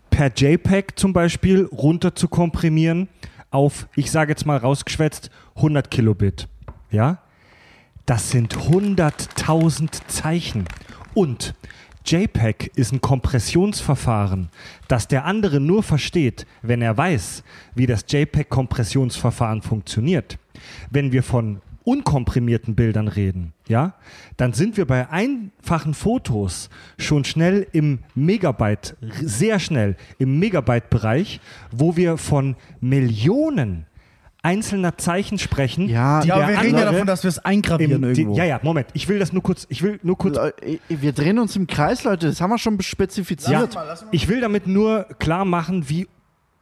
per JPEG zum Beispiel runter zu komprimieren auf, ich sage jetzt mal rausgeschwätzt, 100 Kilobit. Ja? Das sind 100.000 Zeichen. Und JPEG ist ein Kompressionsverfahren, das der andere nur versteht, wenn er weiß, wie das JPEG-Kompressionsverfahren funktioniert. Wenn wir von unkomprimierten Bildern reden, ja, dann sind wir bei einfachen Fotos schon schnell im Megabyte, sehr schnell im Megabyte-Bereich, wo wir von Millionen einzelner Zeichen sprechen. Ja, die ja, aber wir reden ja davon, dass wir es eingravieren im, die, irgendwo. ja, ja, Moment. Ich will das nur kurz, ich will nur kurz Wir drehen uns im Kreis, Leute. Das haben wir schon spezifiziert. Ja, ich will damit nur klar machen, wie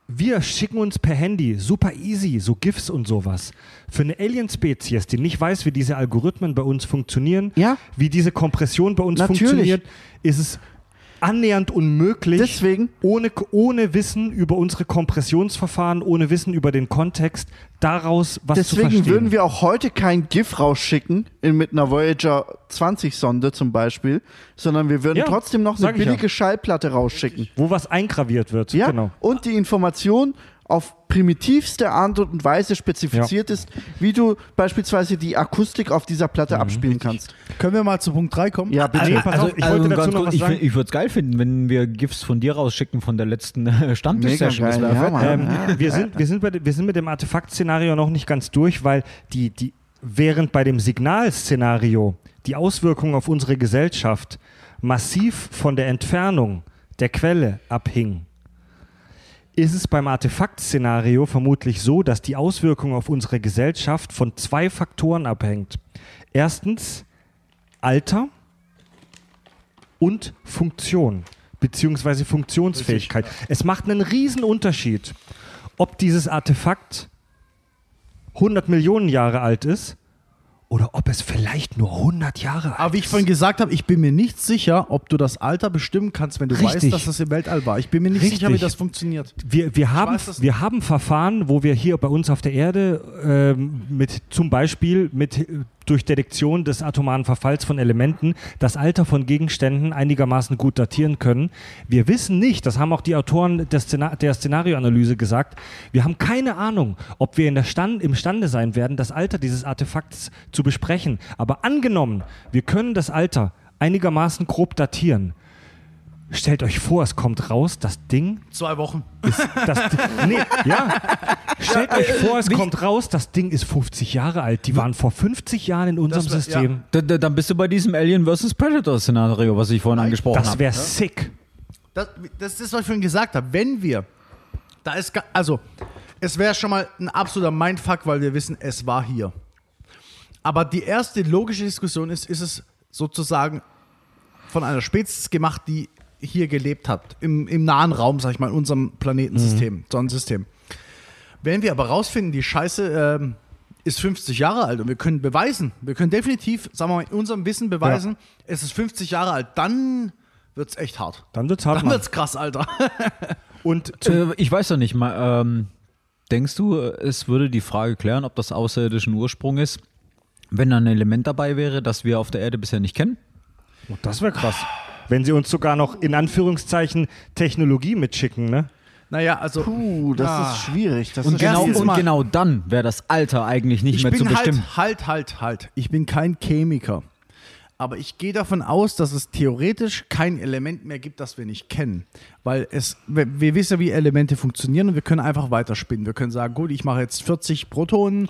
wir schicken uns per Handy super easy so GIFs und sowas. Für eine Alien-Spezies, die nicht weiß, wie diese Algorithmen bei uns funktionieren, Ja. wie diese Kompression bei uns Natürlich. funktioniert, ist es annähernd unmöglich, Deswegen- ohne, ohne Wissen über unsere Kompressionsverfahren, ohne Wissen über den Kontext, daraus was zu Deswegen verstehen. würden wir auch heute kein GIF rausschicken in, mit einer Voyager 20 Sonde zum Beispiel, sondern wir würden Ja, trotzdem noch eine ich ja. billige Schallplatte rausschicken. wo was eingraviert wird. Ja, Genau. und die Information auf primitivste Art und Weise spezifiziert ist, wie du beispielsweise die Akustik auf dieser Mhm. Platte abspielen kannst. Können wir mal zu Punkt 3 kommen? Ja, bitte. Pass auf, ich wollte dazu noch kurz, was ich, sagen. find- ich würde es geil finden, wenn wir GIFs von dir rausschicken von der letzten äh, Stammtisch-Session. Ja. Ähm, wir, sind, wir, sind bei, de- wir sind mit dem Artefakt-Szenario noch nicht ganz durch, weil die, die, während bei dem Signalszenario die Auswirkungen auf unsere Gesellschaft massiv von der Entfernung der Quelle abhing, ist es beim Artefakt-Szenario vermutlich so, dass die Auswirkung auf unsere Gesellschaft von zwei Faktoren abhängt. Erstens Alter und Funktion beziehungsweise Funktionsfähigkeit. Es macht einen riesen Unterschied, ob dieses Artefakt 100 Millionen Jahre alt ist oder ob es vielleicht nur 100 Jahre alt Aber wie ich ist. vorhin gesagt habe, ich bin mir nicht sicher, ob du das Alter bestimmen kannst, wenn du Richtig. weißt, dass das im Weltall war. Ich bin mir nicht Richtig. sicher, wie das funktioniert. Wir, wir, haben, weiß wir haben Verfahren, wo wir hier bei uns auf der Erde ähm, mit zum Beispiel mit durch Detektion des atomaren Verfalls von Elementen das Alter von Gegenständen einigermaßen gut datieren können. Wir wissen nicht, das haben auch die Autoren der, Szena der Szenarioanalyse gesagt, wir haben keine Ahnung, ob wir in der Stand imstande sein werden, das Alter dieses Artefakts zu besprechen. Aber angenommen, wir können das Alter einigermaßen grob datieren. Stellt euch vor, es kommt raus, das Ding Zwei Wochen. das, nee, ja. Stellt euch vor, es kommt raus, das Ding ist 50 Jahre alt. Die waren vor 50 Jahren in unserem Das wär- System. Da, da, dann bist du bei diesem Alien vs. Predator-Szenario, was ich vorhin angesprochen Das habe. wäre sick. Das, das ist, was ich vorhin gesagt habe. Wenn wir, da ist, also, es wäre schon mal ein absoluter Mindfuck, weil wir wissen, es war hier. Aber die erste logische Diskussion ist, ist es sozusagen von einer Spezies gemacht, die hier gelebt hat, im, im nahen Raum, sag ich mal, in unserem Planetensystem, Sonnensystem. Wenn wir aber rausfinden, die Scheiße ähm, ist 50 Jahre alt und wir können beweisen, wir können definitiv, sagen wir mal, in unserem Wissen beweisen, es ist 50 Jahre alt, dann wird es echt hart. Dann wird's hart. Dann Mann. wird's krass, Alter. Und Äh, ich weiß ja nicht, mal, ähm, denkst du, es würde die Frage klären, ob das außerirdischen Ursprung ist, wenn da ein Element dabei wäre, das wir auf der Erde bisher nicht kennen? oh, das wäre krass. Wenn sie uns sogar noch in Anführungszeichen Technologie mitschicken, ne? Naja, also. Puh, das Ah. ist schwierig. Das Und ist genau, und genau dann wäre das Alter eigentlich nicht ich mehr zu bin bestimmen. halt, halt, halt, halt. Ich bin kein Chemiker. Aber ich gehe davon aus, dass es theoretisch kein Element mehr gibt, das wir nicht kennen. Weil es, wir, wir wissen ja, wie Elemente funktionieren und wir können einfach weiterspinnen. Wir können sagen, gut, ich mache jetzt 40 Protonen,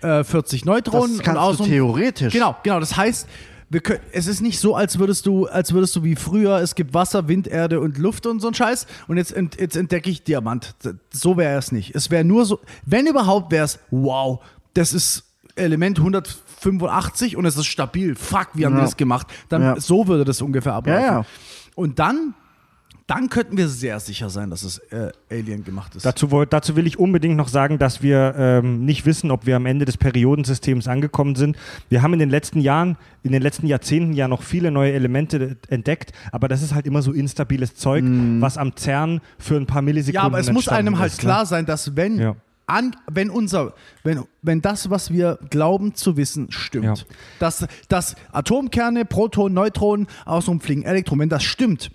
äh, 40 Neutronen Das kannst und du außen- theoretisch. Genau, genau. Das heißt, können, es ist nicht so, als würdest du, als würdest du wie früher, es gibt Wasser, Wind, Erde und Luft und so ein Scheiß. Und jetzt, jetzt entdecke ich Diamant. So wäre es nicht. Es wäre nur so, wenn überhaupt, wäre es, wow, das ist Element 185 und es ist stabil. Fuck, wie haben Ja. wir das gemacht? Dann, Ja. So würde das ungefähr ablaufen. Ja, ja. Und dann, dann könnten wir sehr sicher sein, dass es äh, Alien gemacht ist. Dazu, dazu will ich unbedingt noch sagen, dass wir ähm, nicht wissen, ob wir am Ende des Periodensystems angekommen sind. Wir haben in den letzten Jahren, in den letzten Jahrzehnten ja noch viele neue Elemente entdeckt, aber das ist halt immer so instabiles Zeug, was am CERN für ein paar Millisekunden Ja, aber es muss einem halt ist, klar Ne? sein, dass wenn, Ja. an, wenn unser, wenn, wenn das, was wir glauben zu wissen, stimmt, Ja. dass, dass Atomkerne, Protonen, Neutronen außenfliegen, Elektronen, wenn das stimmt,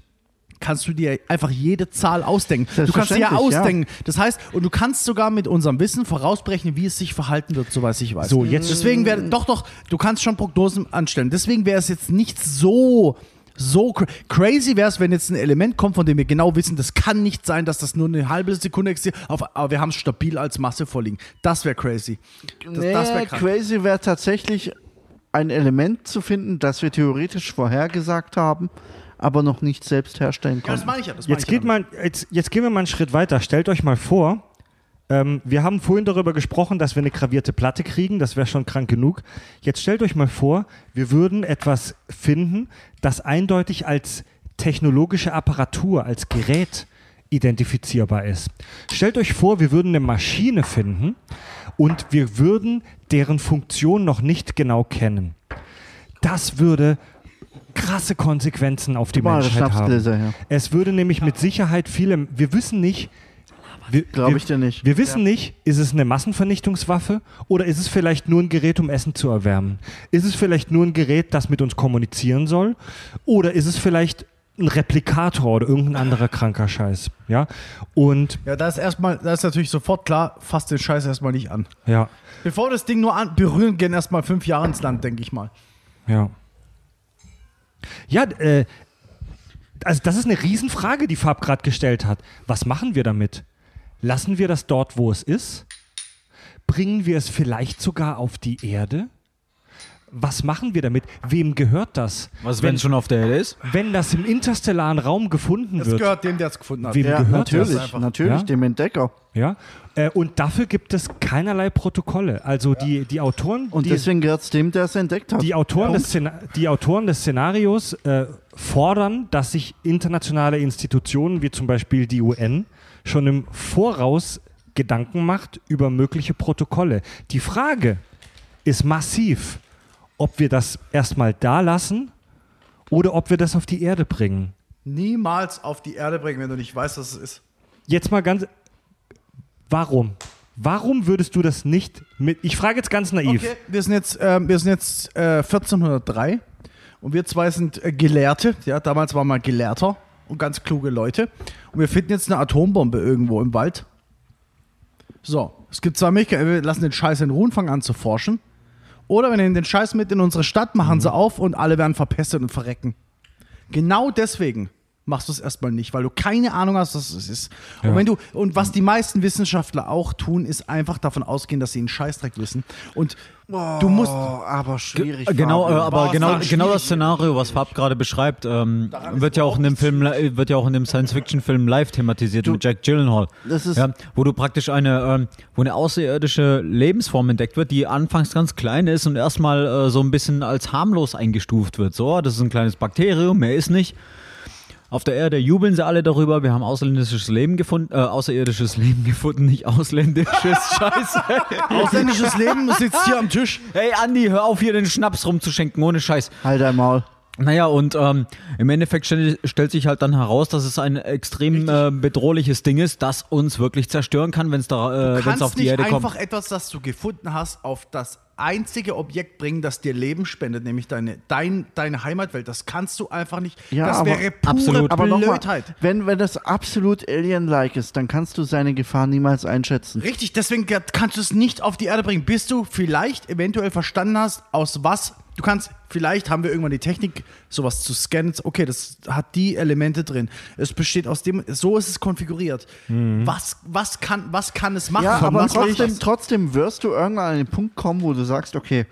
kannst du dir einfach jede Zahl ausdenken. Du kannst dir ja Selbstverständlich, ja. ausdenken. Das heißt, und du kannst sogar mit unserem Wissen vorausberechnen, wie es sich verhalten wird, soweit ich weiß. So, jetzt- Deswegen wäre, doch, doch, du kannst schon Prognosen anstellen. Deswegen wäre es jetzt nicht so, so cra crazy wäre es, wenn jetzt ein Element kommt, von dem wir genau wissen, das kann nicht sein, dass das nur eine halbe Sekunde existiert, auf, aber wir haben es stabil als Masse vorliegen. Das wäre crazy. Das, nee, das krank. crazy wäre tatsächlich ein Element zu finden, das wir theoretisch vorhergesagt haben, aber noch nicht selbst herstellen Ja, das konnten. meine ich ja. Das meine Jetzt, ich geht mal, jetzt, jetzt gehen wir mal einen Schritt weiter. Stellt euch mal vor, ähm, wir haben vorhin darüber gesprochen, dass wir eine gravierte Platte kriegen. Das wäre schon krank genug. Jetzt stellt euch mal vor, wir würden etwas finden, das eindeutig als technologische Apparatur, als Gerät identifizierbar ist. Stellt euch vor, wir würden eine Maschine finden und wir würden deren Funktion noch nicht genau kennen. Das würde krasse Konsequenzen auf die Mal Menschheit haben. Her. Es würde nämlich mit Sicherheit viele. Wir wissen nicht. Wir, Glaub wir, ich dir nicht. Wir wissen nicht, ist es eine Massenvernichtungswaffe oder ist es vielleicht nur ein Gerät, um Essen zu erwärmen? Ist es vielleicht nur ein Gerät, das mit uns kommunizieren soll? Oder ist es vielleicht ein Replikator oder irgendein anderer kranker Scheiß? Ja. Und Ja, da ist erstmal, da ist natürlich sofort klar, fass den Scheiß erstmal nicht an. ja, Bevor wir das Ding nur an, berühren, gehen erstmal fünf Jahre ins Land, denke ich mal. ja. Ja, äh, also das ist eine Riesenfrage, die Fab gerade gestellt hat. Was machen wir damit? Lassen wir das dort, wo es ist? Bringen wir es vielleicht sogar auf die Erde? Was machen wir damit? Wem gehört das? Was, wenn es schon auf der Erde ist? Wenn das im interstellaren Raum gefunden Das wird, gehört dem, der es gefunden hat. Wem Ja, gehört natürlich, das? natürlich, Ja? dem Entdecker. ja, äh, und dafür gibt es keinerlei Protokolle. Also die, die Autoren, Und die, deswegen gehört es dem, der es entdeckt hat. die, Autoren des Szena die Autoren des Szenarios äh, fordern, dass sich internationale Institutionen wie zum Beispiel die UN schon im Voraus Gedanken macht über mögliche Protokolle. Die Frage ist massiv, ob wir das erstmal da lassen oder ob wir das auf die Erde bringen. Niemals auf die Erde bringen, wenn du nicht weißt, was es ist. Jetzt mal ganz. Warum? Warum würdest du das nicht mit. Ich frage jetzt ganz naiv. Okay, wir sind jetzt, ähm, wir sind jetzt äh, 1403 und wir zwei sind äh, Gelehrte. Ja, damals waren wir Gelehrter und ganz kluge Leute. Und wir finden jetzt eine Atombombe irgendwo im Wald. So, es gibt zwei Möglichkeiten. Wir lassen den Scheiß in Ruhe und fangen an zu forschen. Oder wir nehmen den Scheiß mit in unsere Stadt, machen Mhm. sie auf und alle werden verpestet und verrecken. Genau deswegen machst du es erstmal nicht, weil du keine Ahnung hast, was es ist. Ja. Und wenn du und was die meisten Wissenschaftler auch tun, ist einfach davon ausgehen, dass sie einen Scheißdreck wissen. Und du musst Oh, aber schwierig. Genau, äh, Fabian. aber Boah, genau, genau das Szenario, was Fab gerade beschreibt, ähm, wird ja auch in dem Film, wird ja auch in dem Science-Fiction-Film Live thematisiert Du- mit Jack Gyllenhaal. Das ist- ja, wo du praktisch eine, ähm, wo eine außerirdische Lebensform entdeckt wird, die anfangs ganz klein ist und erstmal äh, so ein bisschen als harmlos eingestuft wird. So, das ist ein kleines Bakterium, mehr ist nicht. Auf der Erde jubeln sie alle darüber. Wir haben ausländisches Leben gefunden, äh, außerirdisches Leben gefunden, nicht ausländisches. Scheiße. ausländisches Leben, du sitzt hier am Tisch. Hey Andi, hör auf hier den Schnaps rumzuschenken, ohne Scheiß. Halt dein Maul. Naja, und ähm, im Endeffekt stell, stellt sich halt dann heraus, dass es ein extrem äh, bedrohliches Ding ist, das uns wirklich zerstören kann, wenn es da, äh, kannst auf die nicht Erde einfach kommt. etwas, das du gefunden hast, auf das einzige Objekt bringen, das dir Leben spendet, nämlich deine, dein, deine Heimatwelt. Das kannst du einfach nicht. Ja, das aber- wäre pure Absolut. Blödheit. wenn, wenn das absolut alien-like ist, dann kannst du seine Gefahr niemals einschätzen. Richtig, deswegen kannst du es nicht auf die Erde bringen, bis du vielleicht eventuell verstanden hast, aus was. Du kannst, vielleicht haben wir irgendwann die Technik, sowas zu scannen. Okay, das hat die Elemente drin. Es besteht aus dem, so ist es konfiguriert. Was, was, kann, was kann es machen? Ja, aber trotzdem, trotzdem wirst du irgendwann an den Punkt kommen, wo du sagst, okay,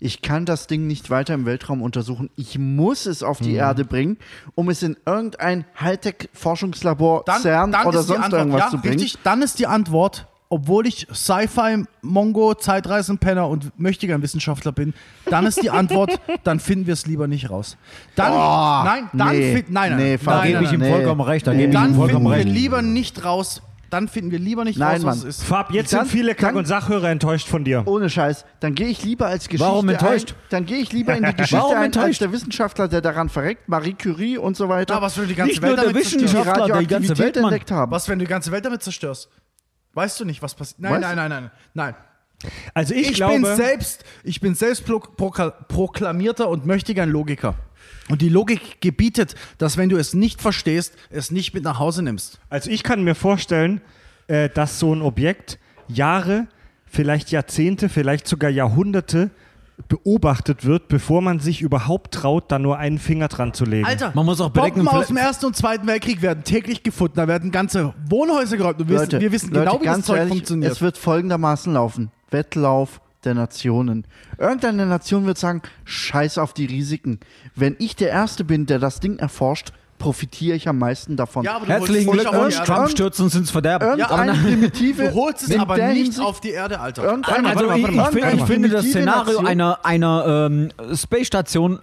ich kann das Ding nicht weiter im Weltraum untersuchen. Ich muss es auf Mhm. die Erde bringen, um es in irgendein Hightech-Forschungslabor, CERN oder sonst Antwort, irgendwas ja, zu bringen. Richtig, dann ist die Antwort, obwohl ich Sci-Fi, Mongo, Zeitreisenpenner und möchtegern Wissenschaftler bin, dann ist die Antwort, dann finden wir es lieber nicht raus. Dann, Oh, nein, dann nee, fin- nein, nein, nee, nein, gebe ich ihm nee. vollkommen recht, da gebe ich ihm dann vollkommen finden wir recht. lieber nicht raus, dann finden wir lieber nicht Nein, raus, was Mann. es ist. Fab, jetzt Dann- sind viele Kack- und Sachhörer enttäuscht von dir. Ohne Scheiß. Dann gehe ich lieber als Geschichte Warum enttäuscht? Ein, dann gehe ich lieber in die Geschichte Warum ein, als enttäuscht? der Wissenschaftler, der daran verreckt, Marie Curie und so weiter. Ja, was, wenn du die ganze Nicht Welt nur der damit die zerstörst? Wissenschaftler, die ganze Radioaktivität Welt, Mann. entdeckt haben. Was, wenn du die ganze Welt damit zerstörst? Weißt du nicht, was passiert? Nein, nein, nein, nein, nein. Also ich, Ich, glaube, bin selbst, ich bin selbst pro, prokla- proklamierter und möchte ein Logiker. Und die Logik gebietet, dass wenn du es nicht verstehst, es nicht mit nach Hause nimmst. also ich kann mir vorstellen, äh, dass so ein Objekt Jahre, vielleicht Jahrzehnte, vielleicht sogar Jahrhunderte beobachtet wird, bevor man sich überhaupt traut, da nur einen Finger dran zu legen. Alter, Man muss auch bedenken, Bomben aus dem Ersten und Zweiten Weltkrieg werden täglich gefunden. Da werden ganze Wohnhäuser geräumt. Und wir, wissen, wir wissen Leute, genau, wie das Zeug ehrlich, funktioniert. Es wird folgendermaßen laufen. Wettlauf der Nationen. Irgendeine Nation wird sagen, scheiß auf die Risiken. Wenn ich der Erste bin, der das Ding erforscht, profitiere ich am meisten davon. ja, aber du Herzlichen Glückwunsch, Trump stürzt uns ins Verderben. Irgendeine Aber na- primitive... Du holst es aber nicht Hinsicht- auf die Erde, Alter. Irgendeine, Also ich, ich, irgendeine finde, ich finde das Szenario Nation- einer, einer ähm, Space-Station,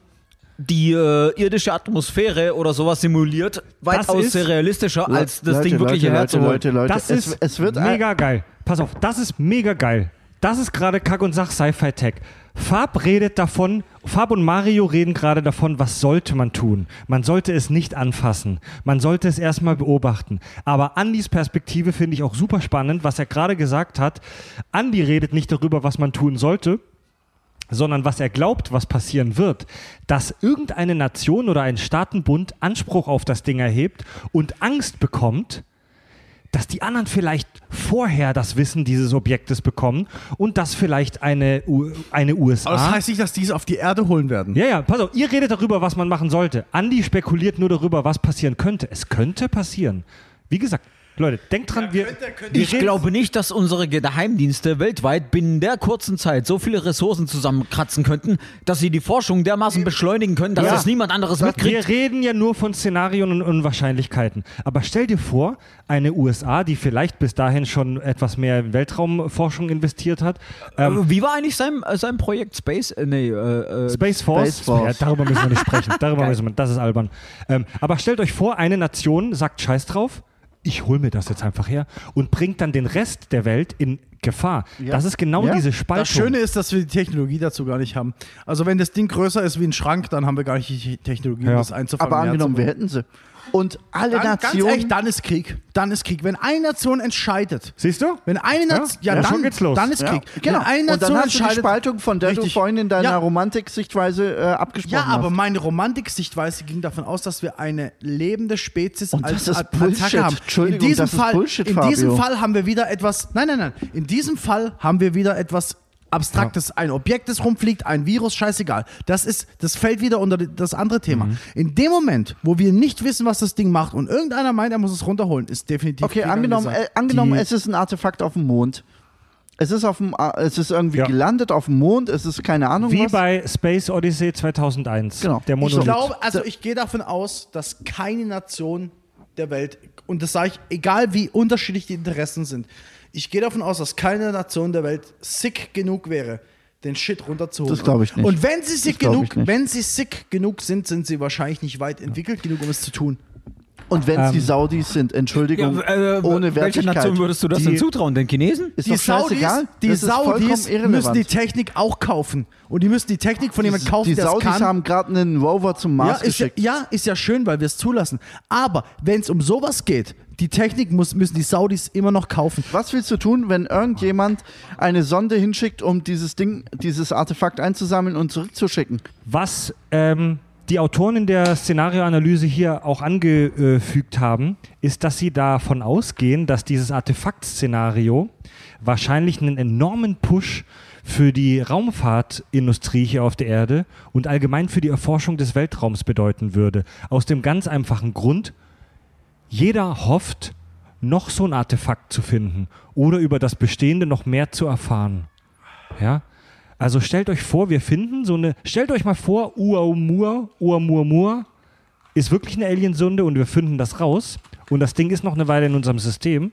die äh, irdische Atmosphäre oder sowas simuliert, weitaus realistischer, als das Leute, Ding wirklich Leute, hierher Leute, zu holen. Leute, Leute, Das es, ist es wird mega geil. Pass auf, das ist mega geil. Das ist gerade Kack und Sach Sci-Fi Tech. Fab redet davon, Fab und Mario reden gerade davon, was sollte man tun. Man sollte es nicht anfassen. Man sollte es erstmal beobachten. Aber Andys Perspektive finde ich auch super spannend, was er gerade gesagt hat. Andy redet nicht darüber, was man tun sollte, sondern was er glaubt, was passieren wird, dass irgendeine Nation oder ein Staatenbund Anspruch auf das Ding erhebt und Angst bekommt, dass die anderen vielleicht vorher das Wissen dieses Objektes bekommen und dass vielleicht eine, U eine USA. Aber das heißt nicht, dass die es auf die Erde holen werden. ja, ja, pass auf, ihr redet darüber, was man machen sollte. Andi spekuliert nur darüber, was passieren könnte. Es könnte passieren. Wie gesagt, Leute, denkt dran, wir, könnte, könnte. wir Ich reden- glaube nicht, dass unsere Geheimdienste weltweit binnen der kurzen Zeit so viele Ressourcen zusammenkratzen könnten, dass sie die Forschung dermaßen beschleunigen können, dass Ja. das niemand anderes Wir mitkriegt. reden ja nur von Szenarien und Unwahrscheinlichkeiten. Aber stell dir vor, eine USA, die vielleicht bis dahin schon etwas mehr in Weltraumforschung investiert hat, ähm, Wie war eigentlich sein, äh, sein Projekt Space? Äh, nee, äh, äh, Space Force, Space Force. Ja, darüber müssen wir nicht sprechen. Darüber müssen wir, das ist albern. Ähm, aber stellt euch vor, eine Nation sagt Scheiß drauf. Ich hol mir das jetzt einfach her und bringt dann den Rest der Welt in Gefahr. Ja. Das ist genau Ja. diese Spaltung. Das Schöne ist, dass wir die Technologie dazu gar nicht haben. Also wenn das Ding größer ist wie ein Schrank, dann haben wir gar nicht die Technologie, um Ja. das einzufangen. Aber angenommen, wir hätten sie. Und alle dann, ganz Nationen... ehrlich, dann ist Krieg. Dann ist Krieg. Wenn eine Nation entscheidet, Siehst du? wenn eine Nation, ja, Ja, dann, schon geht's los. dann ist Ja, Krieg. genau. Wenn eine und dann Nation hast du die entscheidet, Spaltung, von der Richtig. du vorhin in deiner Ja. Romantik-Sichtweise äh, abgesprochen Ja, aber hast. meine Romantik-Sichtweise ging davon aus, dass wir eine lebende Spezies Und als das ist Attacke haben. Entschuldigung, in diesem das ist Fall, Bullshit, in diesem Fabio. Fall haben wir wieder etwas. Nein, nein, nein. In diesem Fall haben wir wieder etwas Abstraktes, ein Objekt, das rumfliegt, ein Virus, scheißegal. Das ist, das fällt wieder unter das andere Thema. Mhm. In dem Moment, wo wir nicht wissen, was das Ding macht und irgendeiner meint, er muss es runterholen, ist definitiv. Okay, angenommen, äh, angenommen Die- es ist ein Artefakt auf dem Mond. Es ist, auf dem, äh, es ist irgendwie Ja. gelandet auf dem Mond, es ist keine Ahnung Wie was. bei Space Odyssey 2001. Genau. Der Monolith. Ich glaube, also ich gehe davon aus, dass keine Nation der Welt, und das sage ich, egal wie unterschiedlich die Interessen sind, ich gehe davon aus, dass keine Nation der Welt sick genug wäre, den Shit runterzuholen. Das glaube ich nicht. Und wenn sie sick genug, wenn sie sick genug sind, sind sie wahrscheinlich nicht weit entwickelt genug, um es zu tun. Und wenn es die Ähm, Saudis sind, Entschuldigung, äh, ohne welche Wertigkeit. Nation würdest du das Die- denn zutrauen? Den Chinesen? ist die doch scheißegal. Saudis, die ist Saudis müssen die Technik auch kaufen. Und die müssen die Technik von jemandem kaufen, die der es Saudis kann. haben gerade einen Rover zum ja Mars ist ja, geschickt. ja, ist ja schön, weil wir es zulassen. Aber wenn es um sowas geht, die Technik muss, müssen die Saudis immer noch kaufen. Was willst du tun, wenn irgendjemand eine Sonde hinschickt, um dieses Ding, dieses Artefakt einzusammeln und zurückzuschicken? Was ähm, die Autoren in der Szenarioanalyse hier auch angefügt haben, ist, dass sie davon ausgehen, dass dieses Artefakt-Szenario wahrscheinlich einen enormen Push für die Raumfahrtindustrie hier auf der Erde und allgemein für die Erforschung des Weltraums bedeuten würde. Aus dem ganz einfachen Grund, jeder hofft, noch so ein Artefakt zu finden oder über das Bestehende noch mehr zu erfahren. Ja? Also stellt euch vor, wir finden so eine, stellt euch mal vor, Uaumur, Uamurmur ist wirklich eine Aliensonde und wir finden das raus und das Ding ist noch eine Weile in unserem System.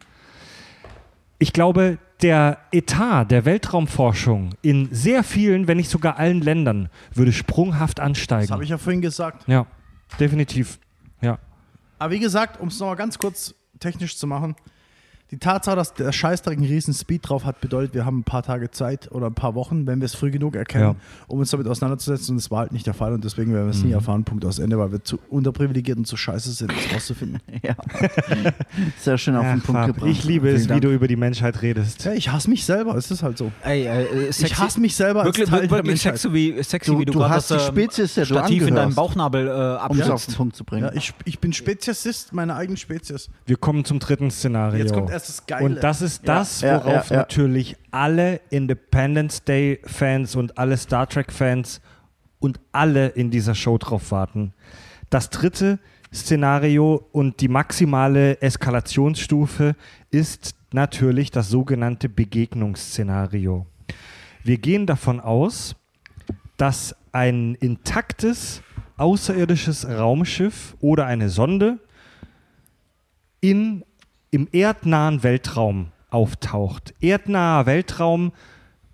Ich glaube, der Etat der Weltraumforschung in sehr vielen, wenn nicht sogar allen Ländern würde sprunghaft ansteigen. Das habe ich ja vorhin gesagt. ja, definitiv. Aber wie gesagt, um es nochmal ganz kurz technisch zu machen, die Tatsache, dass der Scheißdreck einen riesen Speed drauf hat, bedeutet, wir haben ein paar Tage Zeit oder ein paar Wochen, wenn wir es früh genug erkennen, Ja. um uns damit auseinanderzusetzen. Und das war halt nicht der Fall und deswegen werden wir es Mhm. nie erfahren, Punkt aus Ende, weil wir zu unterprivilegiert und zu scheiße sind, das rauszufinden. Ja. Sehr schön auf Ja, den Punkt Fab, gebracht. ich liebe Vielen es, wie Dank. du über die Menschheit redest. Ja, ich hasse mich selber, es ist halt so. Ey, äh, äh, Ich hasse mich selber als wirklich, Teil der wirklich Menschheit. sexy, wie, sexy, Du- wie du, du hast das die ähm, Spezies, der du Stativ in deinem. Bauchnabel äh, Um es auf den Punkt zu bringen. Ja, ich, ich bin Speziesist meiner eigenen Spezies. Wir kommen zum dritten Szenario. Jetzt kommt erst das Geile. Und das ist das, Ja, worauf ja. natürlich alle Independence Day-Fans und alle Star Trek-Fans und alle in dieser Show drauf warten. Das dritte Szenario und die maximale Eskalationsstufe ist natürlich das sogenannte Begegnungsszenario. Wir gehen davon aus, dass ein intaktes außerirdisches Raumschiff oder eine Sonde in, im erdnahen Weltraum auftaucht. Erdnaher Weltraum,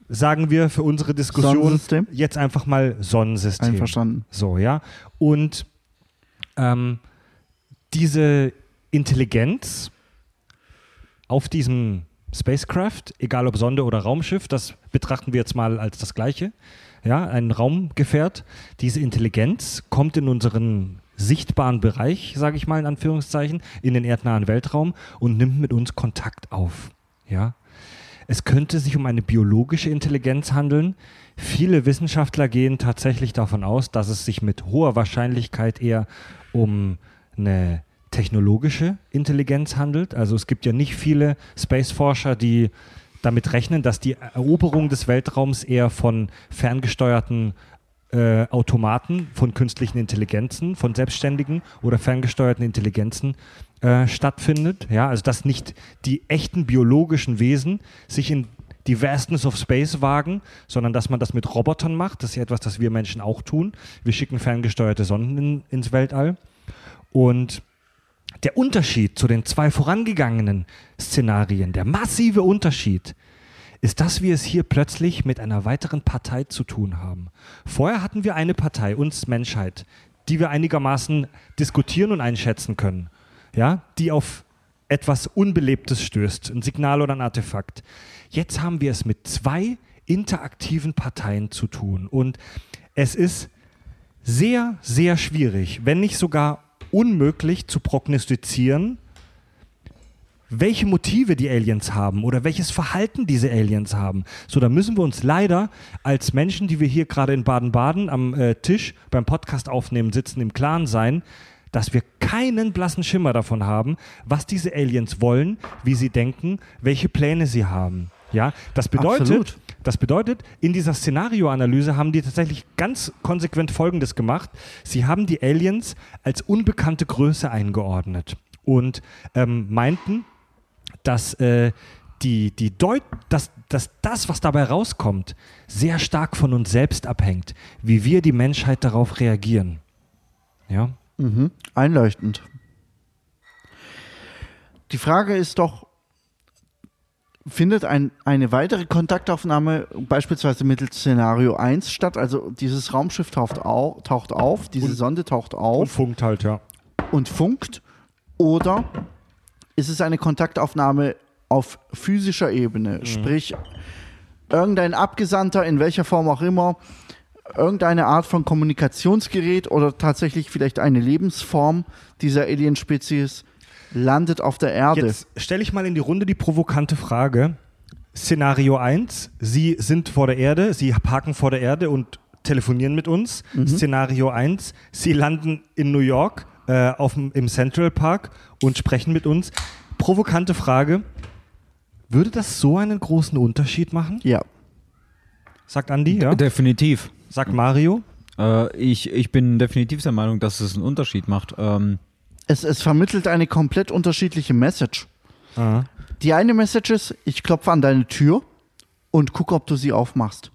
sagen wir für unsere Diskussion jetzt einfach mal Sonnensystem. Einverstanden. So, ja. Und ähm, diese Intelligenz auf diesem Spacecraft, egal ob Sonde oder Raumschiff, das betrachten wir jetzt mal als das Gleiche. Ja, ein Raumgefährt. Diese Intelligenz kommt in unseren sichtbaren Bereich, sage ich mal in Anführungszeichen, in den erdnahen Weltraum und nimmt mit uns Kontakt auf. Ja. Es könnte sich um eine biologische Intelligenz handeln. Viele Wissenschaftler gehen tatsächlich davon aus, dass es sich mit hoher Wahrscheinlichkeit eher um eine technologische Intelligenz handelt. Also es gibt ja nicht viele Spaceforscher, die damit rechnen, dass die Eroberung des Weltraums eher von ferngesteuerten äh, Automaten, von künstlichen Intelligenzen, von selbstständigen oder ferngesteuerten Intelligenzen äh, stattfindet. Ja, also dass nicht die echten biologischen Wesen sich in die Vastness of Space wagen, sondern dass man das mit Robotern macht. Das ist ja etwas, das wir Menschen auch tun. Wir schicken ferngesteuerte Sonden in, ins Weltall. Und der Unterschied zu den zwei vorangegangenen Szenarien, der massive Unterschied, ist, dass wir es hier plötzlich mit einer weiteren Partei zu tun haben. Vorher hatten wir eine Partei, uns Menschheit, die wir einigermaßen diskutieren und einschätzen können, ja, die auf etwas Unbelebtes stößt, ein Signal oder ein Artefakt. Jetzt haben wir es mit zwei interaktiven Parteien zu tun und es ist sehr, sehr schwierig, wenn nicht sogar unmöglich zu prognostizieren, welche Motive die Aliens haben oder welches Verhalten diese Aliens haben. So, da müssen wir uns leider als Menschen, die wir hier gerade in Baden-Baden am äh, Tisch beim Podcast aufnehmen sitzen, im Klaren sein, dass wir keinen blassen Schimmer davon haben, was diese Aliens wollen, wie sie denken, welche Pläne sie haben. Ja, das bedeutet, Absolut. das bedeutet, in dieser Szenarioanalyse haben die tatsächlich ganz konsequent Folgendes gemacht. Sie haben die Aliens als unbekannte Größe eingeordnet und ähm, meinten, dass, äh, die, die Deut dass, dass das, was dabei rauskommt, sehr stark von uns selbst abhängt, wie wir die Menschheit darauf reagieren. Ja, Mhm. Einleuchtend. Die Frage ist doch, findet ein, eine weitere Kontaktaufnahme beispielsweise mittels Szenario 1 statt? Also dieses Raumschiff taucht, au, taucht auf, diese Und- Sonde taucht und auf funkt halt, ja. und funkt. Oder ist es eine Kontaktaufnahme auf physischer Ebene? Sprich, irgendein Abgesandter, in welcher Form auch immer, irgendeine Art von Kommunikationsgerät oder tatsächlich vielleicht eine Lebensform dieser Alienspezies landet auf der Erde. Jetzt stelle ich mal in die Runde die provokante Frage. Szenario 1, Sie sind vor der Erde, Sie parken vor der Erde und telefonieren mit uns. Szenario 1, Sie landen in New York äh, auf, im Central Park und sprechen mit uns. Provokante Frage, würde das so einen großen Unterschied machen? Ja. Sagt Andi, ja? Definitiv. Sagt Mario? Äh, ich, ich bin definitiv der Meinung, dass es einen Unterschied macht. Ähm, Es, es vermittelt eine komplett unterschiedliche Message. Aha. Die eine Message ist, ich klopfe an deine Tür und gucke, ob du sie aufmachst.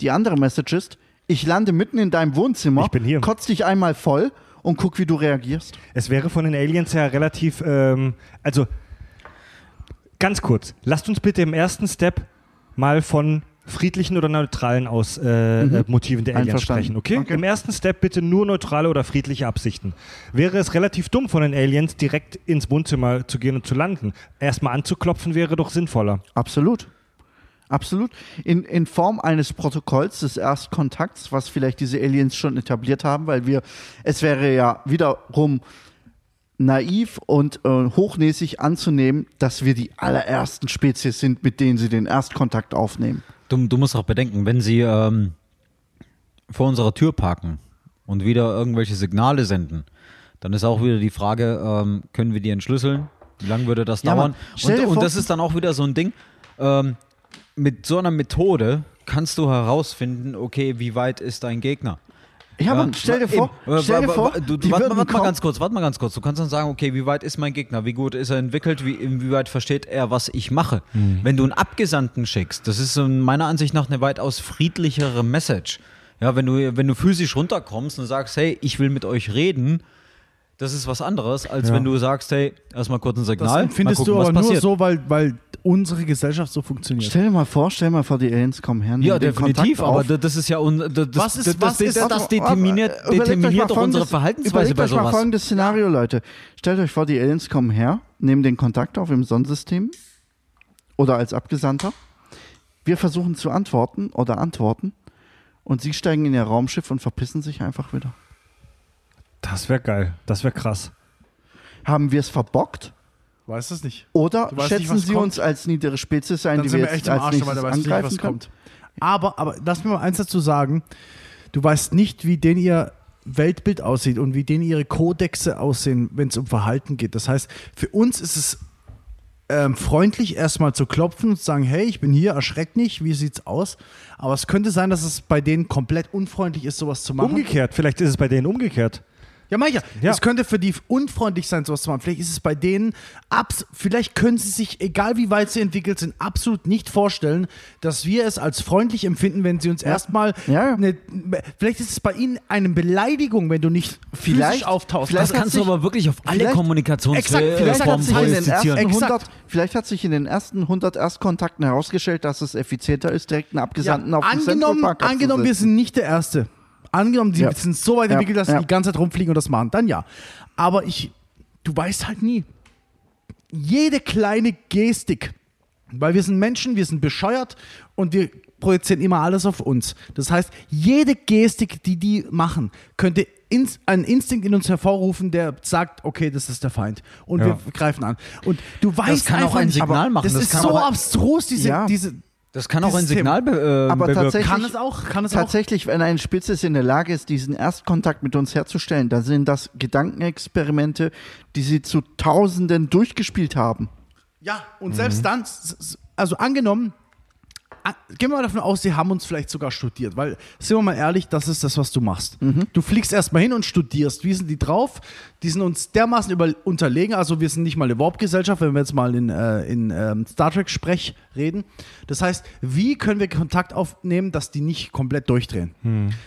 Die andere Message ist, ich lande mitten in deinem Wohnzimmer, Ich bin hier. kotz dich einmal voll und guck, wie du reagierst. Es wäre von den Aliens her relativ, ähm, also ganz kurz, lasst uns bitte im ersten Step mal von friedlichen oder neutralen aus, äh, äh, Motiven der Aliens Mhm. Sprechen, okay? Okay. Im ersten Step bitte nur neutrale oder friedliche Absichten. Wäre es relativ dumm von den Aliens direkt ins Wohnzimmer zu gehen und zu landen? Erstmal anzuklopfen wäre doch sinnvoller. Absolut. Absolut. In, in Form eines Protokolls des Erstkontakts, was vielleicht diese Aliens schon etabliert haben, weil wir, es wäre ja wiederum naiv und äh, hochnäsig anzunehmen, dass wir die allerersten Spezies sind, mit denen sie den Erstkontakt aufnehmen. du, du musst auch bedenken, wenn sie ähm, vor unserer Tür parken und wieder irgendwelche Signale senden, dann ist auch wieder die Frage, ähm, können wir die entschlüsseln? Wie lange würde das Ja, dauern? Und, und das ist dann auch wieder so ein Ding. Ähm, mit so einer Methode kannst du herausfinden, okay, wie weit ist dein Gegner? Ja, Mann, stell dir vor, Eben. Stell dir vor, du, die warte, warte mal ganz kurz, warte mal ganz kurz. Du kannst dann sagen, okay, wie weit ist mein Gegner? Wie gut ist er entwickelt? Wie, inwieweit versteht er, was ich mache? Mhm. Wenn du einen Abgesandten schickst, das ist meiner Ansicht nach eine weitaus friedlichere Message. Ja, wenn du, wenn du physisch runterkommst und sagst, hey, ich will mit euch reden, das ist was anderes, als Ja. wenn du sagst, hey, erstmal kurz ein Das Signal. mal du gucken, aber was nur passiert. so, weil, weil unsere Gesellschaft so funktioniert. Stell dir mal vor, stell dir mal vor, die Aliens kommen her. nehmen Ja, den definitiv, Kontakt aber das ist ja un, da- das, Was ist- das, was das, ist- das, das determiniert, überlegt determiniert doch unsere Verhaltensweise überlegt bei euch mal sowas. folgendes Szenario, Leute. Stellt euch vor, die Aliens kommen her, nehmen den Kontakt auf im Sonnensystem oder als Abgesandter. Wir versuchen zu antworten oder antworten und sie steigen in ihr Raumschiff und verpissen sich einfach wieder. Das wäre geil. Das wäre krass. Haben wir es verbockt? Weißt du es nicht? Oder schätzen nicht, sie kommt. uns als niedere Spezies ein, Dann die wir jetzt echt im als Arsch, weil nächstes du nicht, angreifen was können? kommt. Aber, aber lass mir mal eins dazu sagen. Du weißt nicht, wie denn ihr Weltbild aussieht und wie denen ihre Kodexe aussehen, wenn es um Verhalten geht. Das heißt, für uns ist es ähm, freundlich, erstmal zu klopfen und zu sagen, hey, ich bin hier, erschreck nicht, wie sieht's aus? Aber es könnte sein, dass es bei denen komplett unfreundlich ist, sowas zu machen. Umgekehrt, vielleicht ist es bei denen umgekehrt. Ja, mach ich ja. Ja. Es könnte für die unfreundlich sein, sowas zu machen. Vielleicht ist es bei denen, abs vielleicht können sie sich, egal wie weit sie entwickelt sind, absolut nicht vorstellen, dass wir es als freundlich empfinden, wenn sie uns erstmal. Ja, ja. eine- vielleicht ist es bei ihnen eine Beleidigung, wenn du nicht Vielleicht- auftauchst. vielleicht Das kannst du aber wirklich auf alle Kommunikationsformen vielleicht hat Hat sich in den projizieren. ersten Exakt. 100, vielleicht hat sich in den ersten 100 Erstkontakten herausgestellt, dass es effizienter ist, direkt einen ja, Abgesandten auf den angenommen, angenommen wir sind nicht der Erste. Angenommen, sie Ja. sind so weit entwickelt, dass sie die ganze Zeit rumfliegen und das machen, dann ja. Aber ich, du weißt halt nie. Jede kleine Gestik, weil wir sind Menschen, wir sind bescheuert und wir projizieren immer alles auf uns. Das heißt, jede Gestik, die die machen, könnte ins, einen Instinkt in uns hervorrufen, der sagt, okay, das ist der Feind. Und Ja. wir greifen an. Und du weißt kann auch einfach ein nicht, Signal aber machen, Das, das ist kann so abstrus, diese, Ja. diese Das kann auch ein Signal be äh, Aber bewirken. tatsächlich- kann es auch, kann es auch. Tatsächlich, wenn eine Spezies in der Lage ist, diesen Erstkontakt mit uns herzustellen, dann sind das Gedankenexperimente, die sie zu Tausenden durchgespielt haben. Ja, und selbst dann, also angenommen, gehen wir mal davon aus, sie haben uns vielleicht sogar studiert, weil, sind wir mal ehrlich, das ist das, was du machst. Du fliegst erstmal hin und studierst. Wie sind die drauf? Die sind uns dermaßen über, unterlegen, also wir sind nicht mal eine Warp-Gesellschaft, wenn wir jetzt mal in, äh, in ähm, Star Trek-Sprech reden. Das heißt, wie können wir Kontakt aufnehmen, dass die nicht komplett durchdrehen?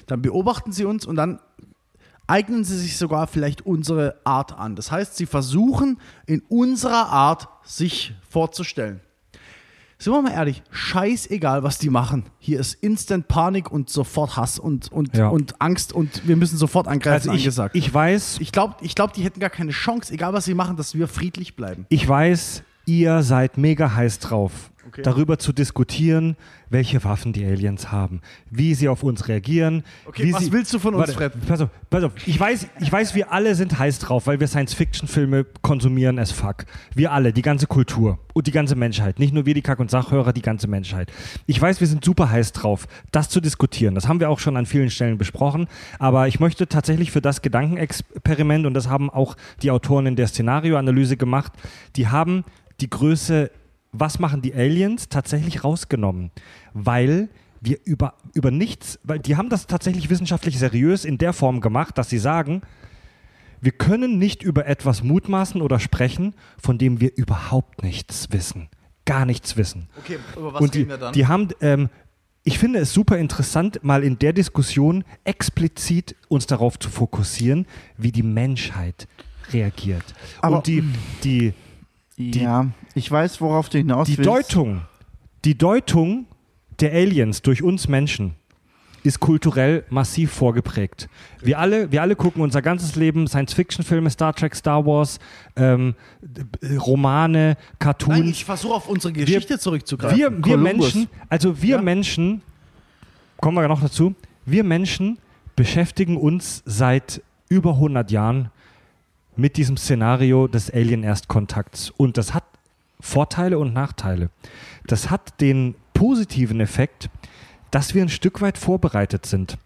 Dann beobachten sie uns und dann eignen sie sich sogar vielleicht unsere Art an. Das heißt, sie versuchen in unserer Art sich vorzustellen. Sind wir mal ehrlich, scheißegal, was die machen. Hier ist Instant Panik und sofort Hass und, und, Ja. und Angst und wir müssen sofort angreifen, Also ich, angesagt. ich weiß, Ich glaube, ich glaub, die hätten gar keine Chance, egal was sie machen, dass wir friedlich bleiben. ich weiß, ihr seid mega heiß drauf, Okay. darüber zu diskutieren, welche Waffen die Aliens haben, wie sie auf uns reagieren. Okay, was sie, willst du von uns, Fred? Pass auf, pass auf. Ich weiß, ich weiß, wir alle sind heiß drauf, weil wir Science-Fiction-Filme konsumieren as fuck. Wir alle, die ganze Kultur und die ganze Menschheit. Nicht nur wir, die Kack- und Sachhörer, die ganze Menschheit. Ich weiß, wir sind super heiß drauf, das zu diskutieren. Das haben wir auch schon an vielen Stellen besprochen. Aber ich möchte tatsächlich für das Gedankenexperiment, und das haben auch die Autoren in der Szenarioanalyse gemacht, die haben die Größe, was machen die Aliens, tatsächlich rausgenommen. Weil wir über, über nichts, weil die haben das tatsächlich wissenschaftlich seriös in der Form gemacht, dass sie sagen, wir können nicht über etwas mutmaßen oder sprechen, von dem wir überhaupt nichts wissen. Gar nichts wissen. Okay, über was Und die, die haben, ähm, ich finde es super interessant, mal in der Diskussion explizit uns darauf zu fokussieren, wie die Menschheit reagiert. Aber- Und die, die, ja, ich weiß, worauf du hinaus die willst. Deutung, die Deutung der Aliens durch uns Menschen ist kulturell massiv vorgeprägt. Wir alle, wir alle gucken unser ganzes Leben Science-Fiction-Filme, Star Trek, Star Wars, ähm, Romane, Cartoons. Nein, ich versuche auf unsere Geschichte zurückzugreifen. wir, wir. Menschen, also wir Ja. Menschen, kommen wir noch dazu, wir Menschen beschäftigen uns seit über 100 Jahren mit diesem Szenario des Alien-Erstkontakts. Und das hat Vorteile und Nachteile. Das hat den positiven Effekt, dass wir ein Stück weit vorbereitet sind.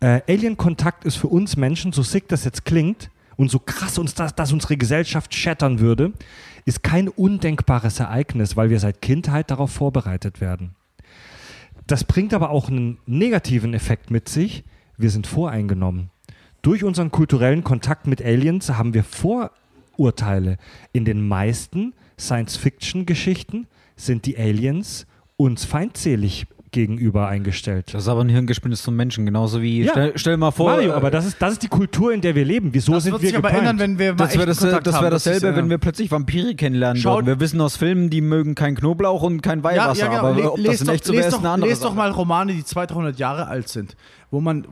Äh, Alien-Kontakt ist für uns Menschen, so sick das jetzt klingt und so krass uns das, dass unsere Gesellschaft schettern würde, ist kein undenkbares Ereignis, weil wir seit Kindheit darauf vorbereitet werden. Das bringt aber auch einen negativen Effekt mit sich. Wir sind voreingenommen. Durch unseren kulturellen Kontakt mit Aliens haben wir Vorurteile. In den meisten Science-Fiction-Geschichten sind die Aliens uns feindselig gegenüber eingestellt. Das ist aber ein Hirngespinst zum Menschen, genauso wie, Ja. stell, stell mal vor, Mario, äh, aber das ist, das ist die Kultur, in der wir leben. Wieso das sind wird wir sich aber ändern, wenn wir mal das wäre echten das, Kontakt das haben. wär ist, dasselbe, äh, wenn wir plötzlich Vampire kennenlernen Schaut- würden. Wir wissen aus Filmen, die mögen kein Knoblauch und kein Ja, Weihwasser, ja, genau. aber Le- ob das doch, echt so wäre, lest ist doch, eine andere lest doch mal Romane, die 200, 300 Jahre alt sind, wo man,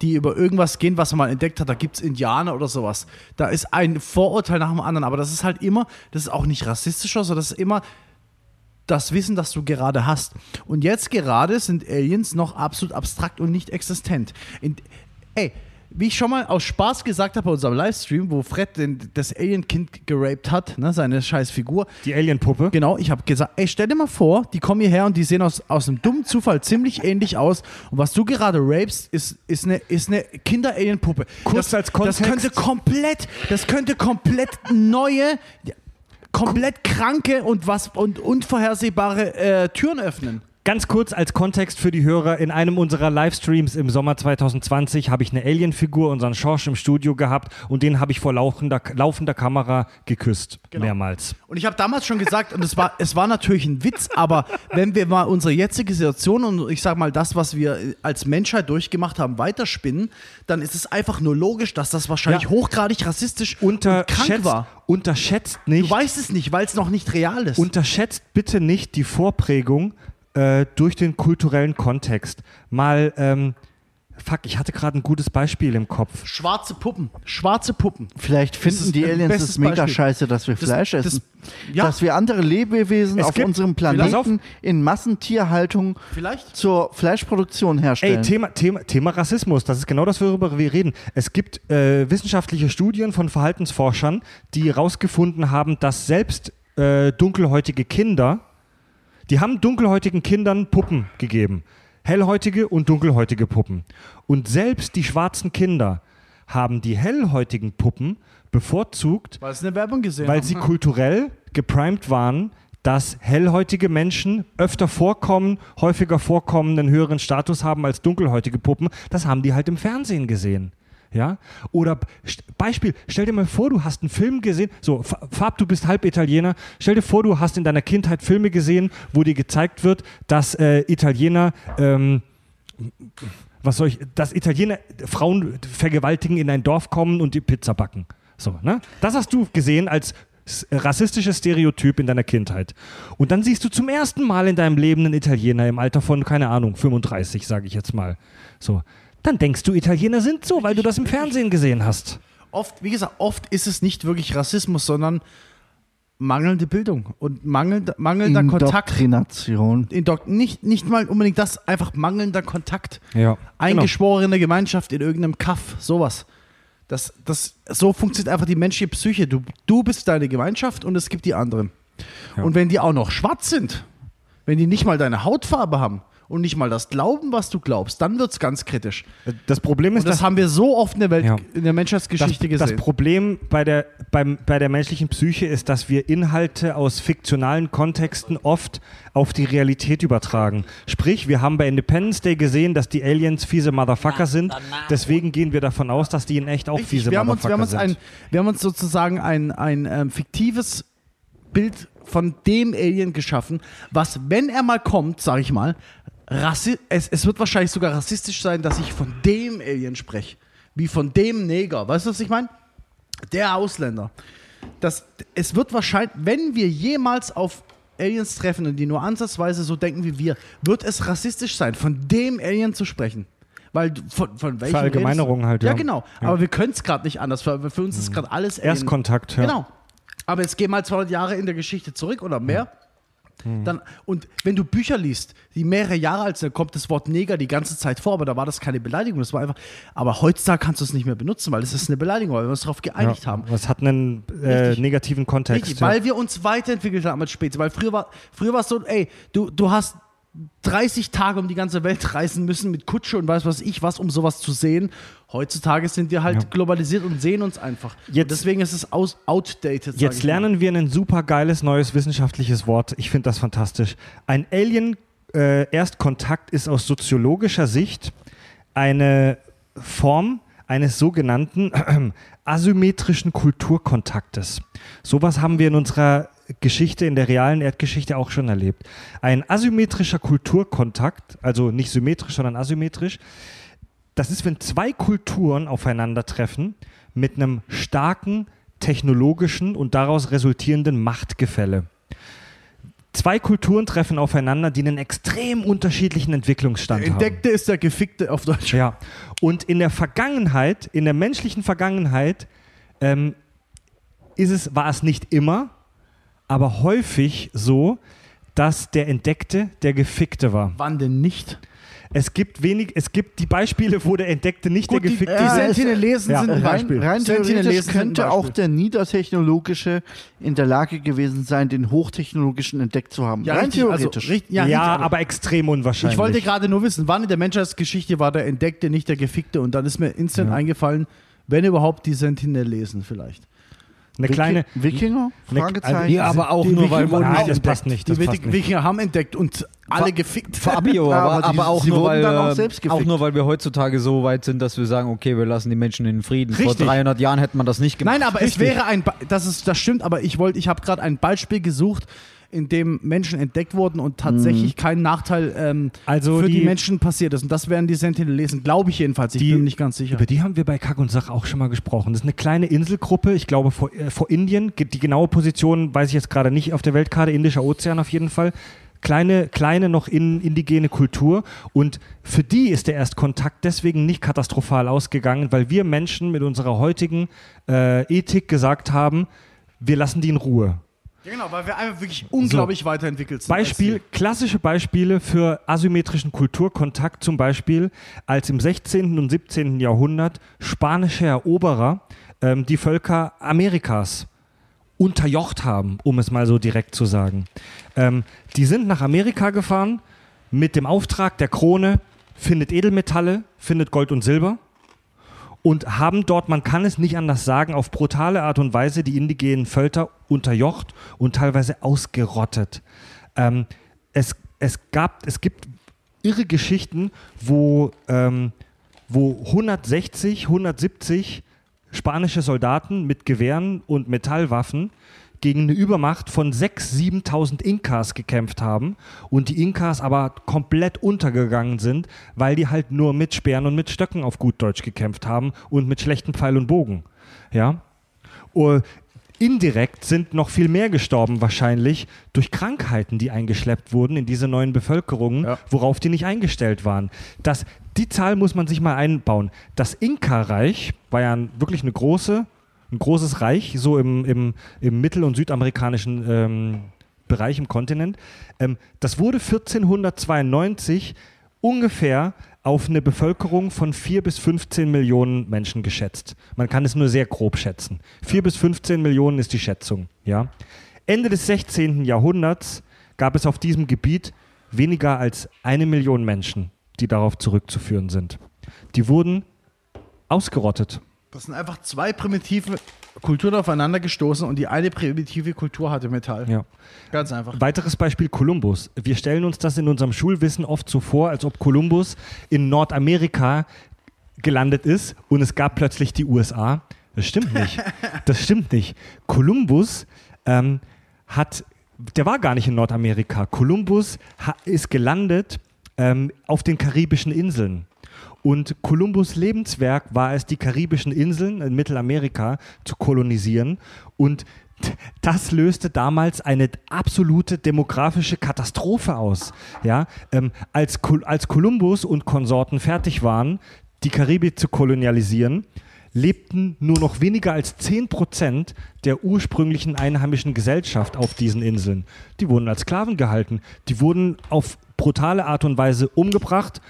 die über irgendwas gehen, was man mal entdeckt hat. Da gibt es Indianer oder sowas. Da ist ein Vorurteil nach dem anderen, aber das ist halt immer, das ist auch nicht rassistisch, sondern das ist immer das Wissen, das du gerade hast. Und jetzt gerade sind Aliens noch absolut abstrakt und nicht existent. In, ey, wie ich schon mal aus Spaß gesagt habe bei unserem Livestream, wo Fred den, das Alien-Kind geraped hat, ne, seine scheiß Figur, Die Alien-Puppe. Genau, ich habe gesagt, ey, stell dir mal vor, die kommen hierher und die sehen aus, aus einem dummen Zufall ziemlich ähnlich aus. Und was du gerade rapest, ist, ist eine, ist eine Kinder-Alien-Puppe. Kurz das, als Kontext. Das könnte komplett, das könnte komplett neue, komplett kranke und was und unvorhersehbare äh, Türen öffnen. Ganz kurz als Kontext für die Hörer, in einem unserer Livestreams im Sommer 2020 habe ich eine Alien-Figur, unseren Schorsch im Studio gehabt und den habe ich vor laufender, laufender Kamera geküsst. Genau. Mehrmals. Und ich habe damals schon gesagt, und es war, es war natürlich ein Witz, aber wenn wir mal unsere jetzige Situation und ich sag mal das, was wir als Menschheit durchgemacht haben, weiterspinnen, dann ist es einfach nur logisch, dass das wahrscheinlich Ja. hochgradig rassistisch und krank Unterschätzt, war. unterschätzt Du nicht, weißt es nicht, weil es noch nicht real ist. unterschätzt bitte nicht die Vorprägung äh, durch den kulturellen Kontext. Mal, ähm, fuck, ich hatte gerade ein gutes Beispiel im Kopf. schwarze Puppen, schwarze Puppen. Vielleicht finden die Aliens es mega Beispiel. scheiße, dass wir Das- Fleisch das- essen. ja. Dass wir andere Lebewesen Es auf gibt- unserem Pass auf. Planeten in Massentierhaltung Vielleicht? zur Fleischproduktion Ey, herstellen. Thema, Thema, Thema Rassismus, das ist genau das, worüber wir reden. Es gibt äh, wissenschaftliche Studien von Verhaltensforschern, die herausgefunden haben, dass selbst äh, dunkelhäutige Kinder, die haben dunkelhäutigen Kindern Puppen gegeben. Hellhäutige und dunkelhäutige Puppen. Und selbst die schwarzen Kinder haben die hellhäutigen Puppen bevorzugt, Weil gesehen weil sie kulturell geprimed waren, dass hellhäutige Menschen öfter vorkommen, häufiger vorkommen, einen höheren Status haben als dunkelhäutige Puppen. Das haben die halt im Fernsehen gesehen. Ja? Oder Beispiel, stell dir mal vor, du hast einen Film gesehen, so, Fab, du bist halb Italiener, stell dir vor, du hast in deiner Kindheit Filme gesehen, wo dir gezeigt wird, dass äh, Italiener, ähm, was soll ich, dass Italiener Frauen vergewaltigen, in ein Dorf kommen und die Pizza backen. So, ne? Das hast du gesehen als rassistisches Stereotyp in deiner Kindheit. Und dann siehst du zum ersten Mal in deinem Leben einen Italiener im Alter von, keine Ahnung, 35, sage ich jetzt mal. So. Dann denkst du, Italiener sind so, weil du das im Fernsehen gesehen hast. Oft, wie gesagt, oft ist es nicht wirklich Rassismus, sondern mangelnde Bildung und mangelnder, mangelnder Kontakt. Indoktrination. Indok nicht, nicht mal unbedingt das, einfach mangelnder Kontakt. Ja. Eingeschworene Gemeinschaft in irgendeinem Kaff, sowas. Das, das, so funktioniert einfach die menschliche Psyche. Du, du bist deine Gemeinschaft und es gibt die anderen. Ja. Und wenn die auch noch schwarz sind, wenn die nicht mal deine Hautfarbe haben und nicht mal das glauben, was du glaubst, dann wird es ganz kritisch. Das Problem ist, Und das dass haben wir so oft in der Welt, Ja. in der Menschheitsgeschichte das, das gesehen. Problem bei der, beim, bei der menschlichen Psyche ist, dass wir Inhalte aus fiktionalen Kontexten oft auf die Realität übertragen. Sprich, wir haben bei Independence Day gesehen, dass die Aliens fiese Motherfucker sind. Deswegen gehen wir davon aus, dass die in echt auch Richtig, fiese wir, haben uns, wir, Motherfucker haben uns sind. ein, wir haben uns sozusagen ein, ein ähm, fiktives Bild von dem Alien geschaffen, was, wenn er mal kommt, sage ich mal, rassi es, es wird wahrscheinlich sogar rassistisch sein, dass ich von dem Alien spreche. Wie von dem Neger. Weißt du, was ich meine? Der Ausländer. Das, es wird wahrscheinlich, wenn wir jemals auf Aliens treffen und die nur ansatzweise so denken wie wir, wird es rassistisch sein, von dem Alien zu sprechen. Weil von, von welchen Verallgemeinerung halt, Ja, ja. genau. Ja. Aber wir können es gerade nicht anders. Für, für uns ist gerade alles Alien. Erstkontakt, ja. Genau. Aber jetzt geh mal 200 Jahre in der Geschichte zurück oder mehr. Hm. Dann, und wenn du Bücher liest, die mehrere Jahre alt sind, dann kommt das Wort Neger die ganze Zeit vor, aber da war das keine Beleidigung, das war einfach. Aber heutzutage kannst du es nicht mehr benutzen, weil es ist eine Beleidigung, weil wir uns darauf geeinigt haben. Das hat einen äh, negativen Kontext. Richtig, ja. weil wir uns weiterentwickelt haben als Spezies. Weil früher war früher war es so, ey, du, du hast 30 Tage um die ganze Welt reisen müssen mit Kutsche und weiß was ich was, um sowas zu sehen. Heutzutage sind wir halt Ja. globalisiert und sehen uns einfach. Jetzt- und deswegen ist es aus, outdated. Jetzt ich mal. lernen wir ein super geiles neues wissenschaftliches Wort. Ich finde das fantastisch. Ein Alien-Erstkontakt ist aus soziologischer Sicht eine Form eines sogenannten asymmetrischen Kulturkontaktes. Sowas haben wir in unserer Geschichte, in der realen Erdgeschichte auch schon erlebt. Ein asymmetrischer Kulturkontakt, also nicht symmetrisch, sondern asymmetrisch, das ist, wenn zwei Kulturen aufeinandertreffen mit einem starken technologischen und daraus resultierenden Machtgefälle. Zwei Kulturen treffen aufeinander, die einen extrem unterschiedlichen Entwicklungsstand haben. Entdeckte ist der Gefickte auf Deutsch. Ja. Und in der Vergangenheit, in der menschlichen Vergangenheit, ähm, ist es, war es nicht immer, aber häufig so, dass der Entdeckte der Gefickte war. Wann denn nicht? Es gibt wenig, es gibt die Beispiele, wo der Entdeckte nicht der die, die Gefickte Ja, ist. Sentinelesen Ja. sind ein Rein, Beispiel. rein theoretisch Sentinelesen sind ein könnte auch der Niedertechnologische in der Lage gewesen sein, den Hochtechnologischen entdeckt zu haben. ja, rein richtig, also, theoretisch. richtig, Ja, ja, richtig, aber extrem unwahrscheinlich. Ich wollte gerade nur wissen, wann in der Menschheitsgeschichte war der Entdeckte, nicht der Gefickte? Und dann ist mir instant Ja. eingefallen, wenn überhaupt die Sentinelesen vielleicht. Eine kleine. Wikinger? Ne- Fragezeichen. also- Ja, aber auch Die nur, weil wurden. Nein, das passt nicht. Die Das passt Wikinger nicht. Wikinger haben entdeckt und alle gefickt. Fabio, Ja, aber, aber die- aber auch nur, weil, auch äh, selbst auch nur, weil wir heutzutage so weit sind, dass wir sagen, okay, wir lassen die Menschen in Frieden. Vor Richtig. 300 Jahren hätte man das nicht gemacht. Nein, aber es Richtig. wäre ein, Ba- das ist, das stimmt, aber ich wollte, ich habe gerade ein Beispiel gesucht, in dem Menschen entdeckt wurden und tatsächlich kein Nachteil ähm, Also für die, die- Menschen passiert ist. Und das wären die Sentinelesen, glaube ich jedenfalls. Ich Die- bin mir nicht ganz sicher. Über die haben wir bei Kack und Sach auch schon mal gesprochen. Das ist eine kleine Inselgruppe, ich glaube vor, äh, vor Indien. Die genaue Position weiß ich jetzt gerade nicht auf der Weltkarte, Indischer Ozean auf jeden Fall. Kleine, kleine noch in, indigene Kultur. Und für die ist der Erstkontakt deswegen nicht katastrophal ausgegangen, weil wir Menschen mit unserer heutigen äh, Ethik gesagt haben, wir lassen die in Ruhe. Ja, genau, weil wir einfach wirklich unglaublich weiterentwickelt sind. Beispiel, klassische Beispiele für asymmetrischen Kulturkontakt, zum Beispiel, als im 16. und 17. Jahrhundert spanische Eroberer ähm, die Völker Amerikas unterjocht haben, um es mal so direkt zu sagen. Ähm, die sind nach Amerika gefahren mit dem Auftrag der Krone, findet Edelmetalle, findet Gold und Silber und haben dort, man kann es nicht anders sagen, auf brutale Art und Weise die indigenen Völker unterjocht und teilweise ausgerottet. Ähm, es, es, gab, es gibt irre Geschichten, wo, ähm, wo 160, 170 spanische Soldaten mit Gewehren und Metallwaffen gegen eine Übermacht von 6.000, 7.000 Inkas gekämpft haben und die Inkas aber komplett untergegangen sind, weil die halt nur mit Speeren und mit Stöcken auf gut Deutsch gekämpft haben und mit schlechten Pfeil und Bogen. Ja? Oh, Indirekt sind noch viel mehr gestorben wahrscheinlich durch Krankheiten, die eingeschleppt wurden in diese neuen Bevölkerungen, Ja. worauf die nicht eingestellt waren. Das, die Zahl muss man sich mal einbauen. Das Inka-Reich war ja wirklich eine große, ein großes Reich, so im, im, im mittel- und südamerikanischen ähm, Bereich im Kontinent. Ähm, das wurde 1492 ungefähr auf eine Bevölkerung von 4 bis 15 Millionen Menschen geschätzt. Man kann es nur sehr grob schätzen. 4 bis 15 Millionen ist die Schätzung. Ja? Ende des 16. Jahrhunderts gab es auf diesem Gebiet weniger als eine Million Menschen, die darauf zurückzuführen sind. Die wurden ausgerottet. Das sind einfach zwei primitive Kulturen aufeinander gestoßen und die eine primitive Kultur hatte Metall. Ja. Ganz einfach. Weiteres Beispiel Kolumbus. Wir stellen uns das in unserem Schulwissen oft so vor, als ob Kolumbus in Nordamerika gelandet ist und es gab plötzlich die USA. Das stimmt nicht. Das stimmt nicht. Kolumbus ähm, hat, der war gar nicht in Nordamerika. Kolumbus ist gelandet ähm, auf den karibischen Inseln. Und Kolumbus Lebenswerk war es, die karibischen Inseln in Mittelamerika zu kolonisieren. Und das löste damals eine absolute demografische Katastrophe aus. Ja, ähm, als, Kol- als Kolumbus und Konsorten fertig waren, die Karibik zu kolonialisieren, lebten nur noch weniger als 10% der ursprünglichen einheimischen Gesellschaft auf diesen Inseln. Die wurden als Sklaven gehalten. Die wurden auf brutale Art und Weise umgebracht,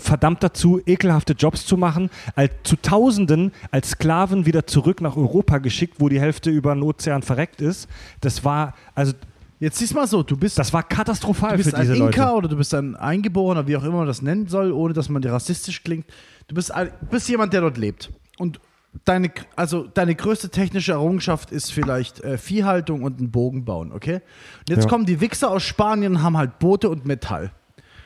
verdammt dazu, ekelhafte Jobs zu machen, als, zu Tausenden als Sklaven wieder zurück nach Europa geschickt, wo die Hälfte über den Ozean verreckt ist. Das war, also, Jetzt siehst mal so, du bist, das war katastrophal du bist für ein diese Inka Leute. oder du bist ein Eingeborener, wie auch immer man das nennen soll, ohne dass man dir rassistisch klingt. Du bist, ein, bist jemand, der dort lebt. Und deine, also deine größte technische Errungenschaft ist vielleicht äh, Viehhaltung und einen Bogen bauen, okay? Und jetzt Ja. kommen die Wichser aus Spanien und haben halt Boote und Metall.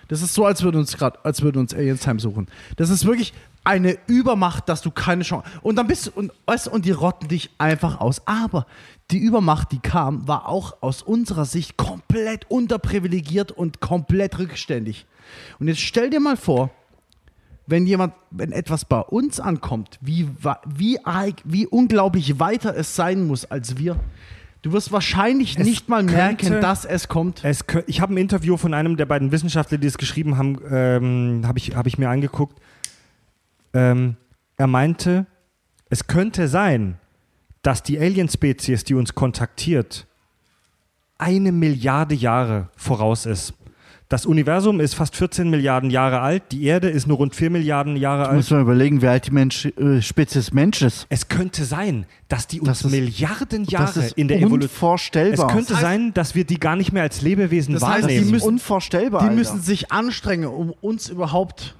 Das ist so, als würden uns gerade, als würden uns Aliens heimsuchen. Das ist wirklich eine Übermacht, dass du keine Chance. Und dann bist du, und, weißt, und die rotten dich einfach aus. Aber die Übermacht, die kam, war auch aus unserer Sicht komplett unterprivilegiert und komplett rückständig. Und jetzt stell dir mal vor, wenn jemand, wenn etwas bei uns ankommt, wie, wie, wie unglaublich weiter es sein muss als wir. Du wirst wahrscheinlich Es nicht mal merken, könnte- dass es kommt. Es, ich habe ein Interview von einem der beiden Wissenschaftler, die es geschrieben haben, ähm, habe ich, hab ich mir angeguckt. Ähm, er meinte, es könnte sein, dass die Alien-Spezies, die uns kontaktiert, eine Milliarde Jahre voraus ist. Das Universum ist fast 14 Milliarden Jahre alt, die Erde ist nur rund 4 Milliarden Jahre alt. Muss man überlegen, wie alt die Mensch, äh, Spezies Mensch ist. Es könnte sein, dass die uns Das ist- Milliarden das Jahre ist in der Evolution. Es unvorstellbar. könnte heißt- sein, dass wir die gar nicht mehr als Lebewesen Das heißt, wahrnehmen. die das ist müssen- unvorstellbar. Die Alter. müssen sich anstrengen, um uns überhaupt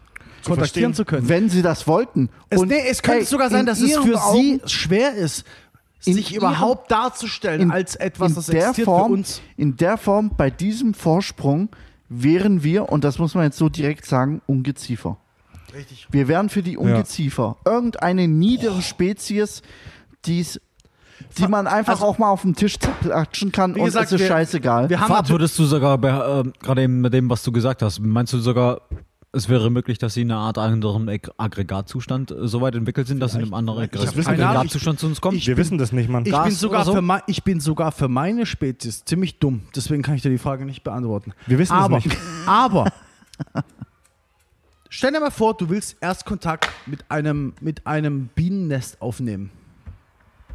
kontaktieren verstehen. zu können. wenn sie das wollten. Es, Und, nee, es könnte ey, sogar sein, in dass es für sie Augen- schwer ist, in sich überhaupt darzustellen in, als etwas, in das der existiert Form, für uns. In der Form, bei diesem Vorsprung wären wir, und das muss man jetzt so direkt sagen, Ungeziefer. Richtig. Wir wären für die Ungeziefer. Irgendeine niedere Spezies, die's, die man einfach Also- auch mal auf den Tisch zerklatschen kann und gesagt, es ist wir- scheißegal. Wir haben Fahrt würdest du sogar, äh, gerade eben mit dem, was du gesagt hast, meinst du sogar, es wäre möglich, dass sie in einer Art anderen Ag- Aggregatzustand äh, so weit entwickelt sind, dass sie in einem anderen. Aggregatzustand zu uns kommen? wir wissen das nicht, Mann. ich, bin so? für mei- ich bin sogar für meine Spezies ziemlich dumm. Deswegen kann ich dir die Frage nicht beantworten. Wir wissen es aber, nicht. Aber, stell dir mal vor, du willst erst Kontakt mit einem, mit einem Bienennest aufnehmen.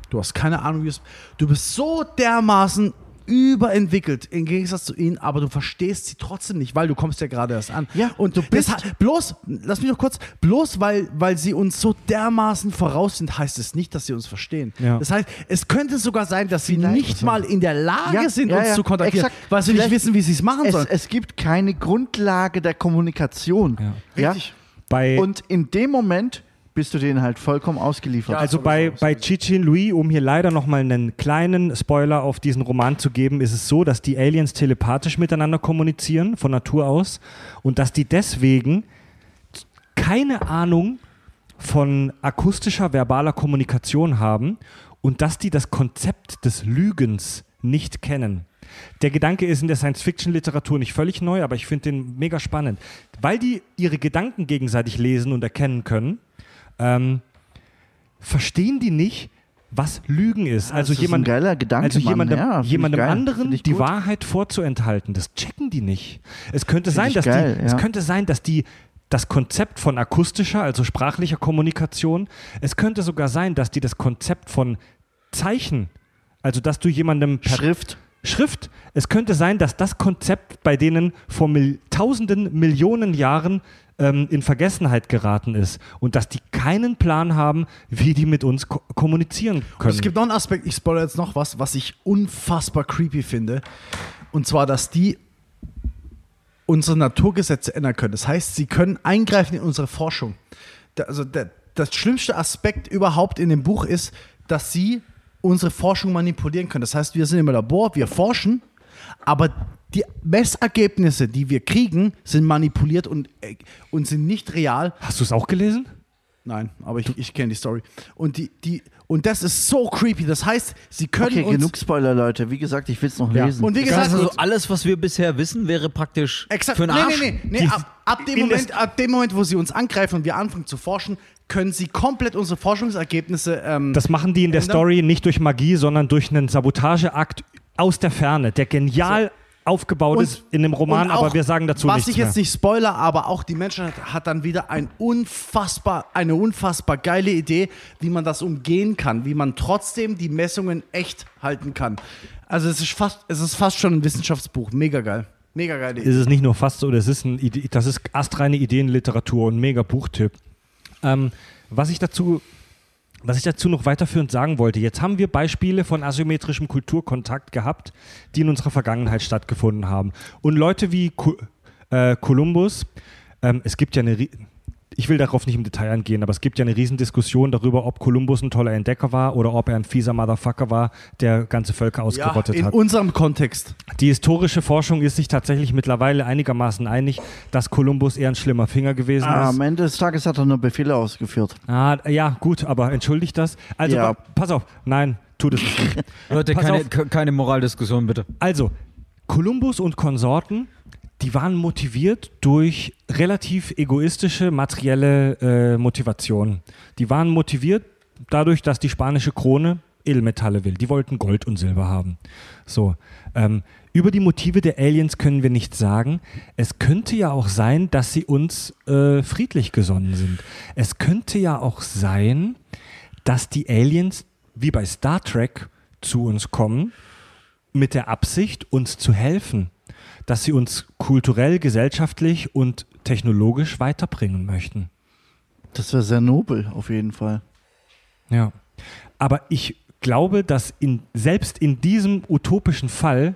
Du hast keine Ahnung, wie es. Du bist so dermaßen überentwickelt im Gegensatz zu ihnen, aber du verstehst sie trotzdem nicht, weil du kommst ja gerade erst an. Ja, und du bist bist- bloß, lass mich noch kurz, bloß weil, weil sie uns so dermaßen voraus sind, heißt es nicht, dass sie uns verstehen. Ja. Das heißt, es könnte sogar sein, dass sie Vielleicht. nicht mal in der Lage Ja, sind, uns zu kontaktieren, exakt. weil sie nicht Vielleicht- wissen, wie sie es machen sollen. es gibt keine Grundlage der Kommunikation. Ja. Ja? Richtig. Bei, Und in dem Moment bist du denen halt vollkommen ausgeliefert. also bei, bei Chichin Louis, um hier leider nochmal einen kleinen Spoiler auf diesen Roman zu geben, ist es so, dass die Aliens telepathisch miteinander kommunizieren, von Natur aus, und dass die deswegen keine Ahnung von akustischer, verbaler Kommunikation haben und dass die das Konzept des Lügens nicht kennen. Der Gedanke ist in der Science-Fiction-Literatur nicht völlig neu, aber ich finde den mega spannend. Weil die ihre Gedanken gegenseitig lesen und erkennen können, ähm, verstehen die nicht, was Lügen ist. also das ist jemand, Gedanke, also jemandem, Ja, jemandem geil. anderen die. Wahrheit vorzuenthalten, das checken die nicht. Es könnte sein, dass geil, die, ja. es könnte sein, dass die das Konzept von akustischer, also sprachlicher Kommunikation, es könnte sogar sein, dass die das Konzept von Zeichen, also dass du jemandem per Schrift. Schrift. Es könnte sein, dass das Konzept bei denen vor mil tausenden, Millionen Jahren ähm, in Vergessenheit geraten ist und dass die keinen Plan haben, wie die mit uns ko kommunizieren können. Es gibt noch einen Aspekt, ich spoilere jetzt noch was, was ich unfassbar creepy finde. Und zwar, dass die unsere Naturgesetze ändern können. Das heißt, sie können eingreifen in unsere Forschung. Also der, das schlimmste Aspekt überhaupt in dem Buch ist, dass sie unsere Forschung manipulieren können. Das heißt, wir sind im Labor, wir forschen, aber die Messergebnisse, die wir kriegen, sind manipuliert und, äh, und sind nicht real. Hast du es auch gelesen? Nein, aber ich, ich kenne die Story. Und, die, die, und das ist so creepy. Das heißt, sie können Okay, uns. genug Spoiler, Leute. Wie gesagt, ich will es noch Ja. lesen. Und wie gesagt, also, alles, was wir bisher wissen, wäre praktisch exakt, für einen nee, Arsch. nee, nee, nee. Ab, ab, dem Moment, ab dem Moment, wo sie uns angreifen und wir anfangen zu forschen, können sie komplett unsere Forschungsergebnisse. Ähm, Das machen die in der Ändern? Story nicht durch Magie, sondern durch einen Sabotageakt aus der Ferne, der genial aufgebaut Und- ist in dem Roman, auch, aber wir sagen dazu Was nichts ich jetzt mehr. nicht spoiler, aber auch die Menschheit hat dann wieder ein unfassbar, eine unfassbar geile Idee, wie man das umgehen kann, wie man trotzdem die Messungen echt halten kann. Also es ist fast, es ist fast schon ein Wissenschaftsbuch. Mega geil. Mega geile Idee. ist es nicht nur fast so, das ist, ein, das ist astreine Ideenliteratur und mega Buchtipp. Ähm, was ich dazu was ich dazu noch weiterführend sagen wollte, jetzt haben wir Beispiele von asymmetrischem Kulturkontakt gehabt, die in unserer Vergangenheit stattgefunden haben. Und Leute wie äh, Kolumbus, ähm, es gibt ja eine, ich will darauf nicht im Detail eingehen, aber es gibt ja eine Riesendiskussion darüber, ob Kolumbus ein toller Entdecker war oder ob er ein fieser Motherfucker war, der ganze Völker ja, ausgerottet in hat. unserem Kontext. Die historische Forschung ist sich tatsächlich mittlerweile einigermaßen einig, dass Kolumbus eher ein schlimmer Finger gewesen Ah, ist. am Ende des Tages hat er nur Befehle ausgeführt. Ah, ja, gut, aber entschuldigt das. Also, Ja. pass auf, nein, tut es nicht. Leute, Pass keine, auf. keine Moraldiskussion, bitte. Also, Kolumbus und Konsorten, die waren motiviert durch relativ egoistische materielle äh, Motivation. Die waren motiviert dadurch, dass die spanische Krone Edelmetalle will. Die wollten Gold und Silber haben. So. Ähm, über die Motive der Aliens können wir nichts sagen. Es könnte ja auch sein, dass sie uns äh, friedlich gesonnen sind. Es könnte ja auch sein, dass die Aliens, wie bei Star Trek, zu uns kommen mit der Absicht, uns zu helfen, dass sie uns kulturell, gesellschaftlich und technologisch weiterbringen möchten. Das wäre sehr nobel, auf jeden Fall. Ja. Aber ich glaube, dass in, selbst in diesem utopischen Fall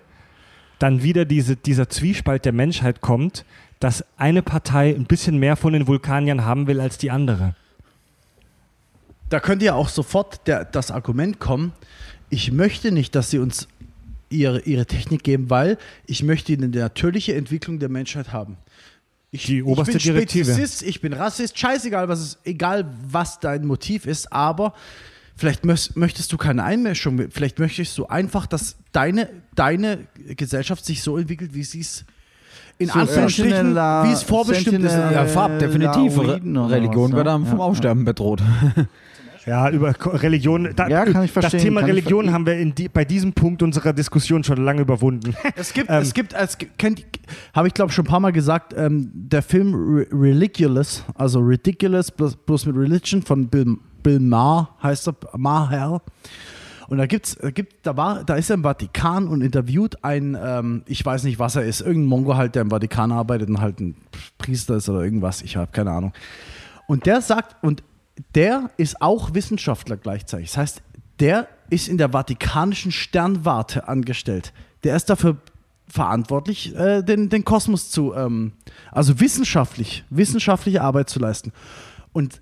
dann wieder diese, dieser Zwiespalt der Menschheit kommt, dass eine Partei ein bisschen mehr von den Vulkaniern haben will als die andere. Da könnte ja auch sofort der, das Argument kommen, ich möchte nicht, dass sie uns ihre, ihre Technik geben, weil ich möchte eine natürliche Entwicklung der Menschheit haben. Ich, Die oberste ich bin Direktive. Spezifist, ich bin Rassist, scheißegal, was es, egal was dein Motiv ist, aber vielleicht möchtest du keine Einmischung, vielleicht möchtest du einfach, dass deine, deine Gesellschaft sich so entwickelt, wie sie es in So Anführungsstrichen, Sentinella- wie es vorbestimmt ist. Ja, Äh, Fab, definitiv. Religion was, wird ne? dann vom Ja, Aussterben bedroht. Ja, über Religion. Da, Ja, kann ich verstehen, Das Thema kann Religion ver- haben wir in die, bei diesem Punkt unserer Diskussion schon lange überwunden. Es gibt, Ähm, es gibt, es kennt, habe ich glaube schon ein paar Mal gesagt, ähm, der Film Re Ridiculous, also Ridiculous bloß, bloß mit Religion von Bill, Bill Maher heißt er, Maher. Und da gibt's, da gibt, da war, da ist er im Vatikan und interviewt einen, ähm, ich weiß nicht, was er ist, irgendein Mongo halt, der im Vatikan arbeitet und halt ein Priester ist oder irgendwas, ich habe keine Ahnung. Und der sagt, und der ist auch Wissenschaftler gleichzeitig. Das heißt, der ist in der Vatikanischen Sternwarte angestellt. Der ist dafür verantwortlich, äh, den, den Kosmos zu, ähm, also wissenschaftlich, wissenschaftliche Arbeit zu leisten. Und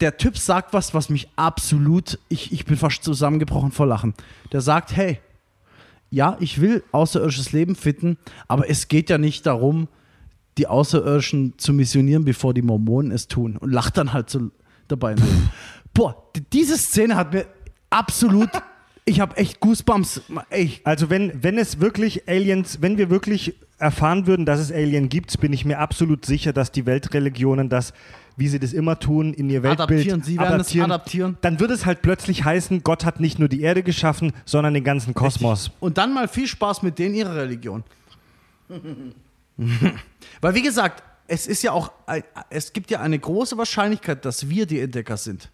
der Typ sagt was, was mich absolut, ich, ich bin fast zusammengebrochen vor Lachen. Der sagt, hey, ja, ich will außerirdisches Leben finden, aber es geht ja nicht darum, die Außerirdischen zu missionieren, bevor die Mormonen es tun. Und lacht dann halt so dabei. Boah, d- diese Szene hat mir absolut, ich habe echt Goosebumps. Ey, Also wenn, wenn es wirklich Aliens, wenn wir wirklich erfahren würden, dass es Alien gibt, bin ich mir absolut sicher, dass die Weltreligionen das, wie sie das immer tun, in ihr Weltbild Adaptieren. Sie werden es adaptieren. Dann wird es halt plötzlich heißen, Gott hat nicht nur die Erde geschaffen, sondern den ganzen Kosmos. Und dann mal viel Spaß mit denen ihrer Religion. Weil wie gesagt, es ist ja auch, es gibt ja eine große Wahrscheinlichkeit, dass wir die Entdecker sind.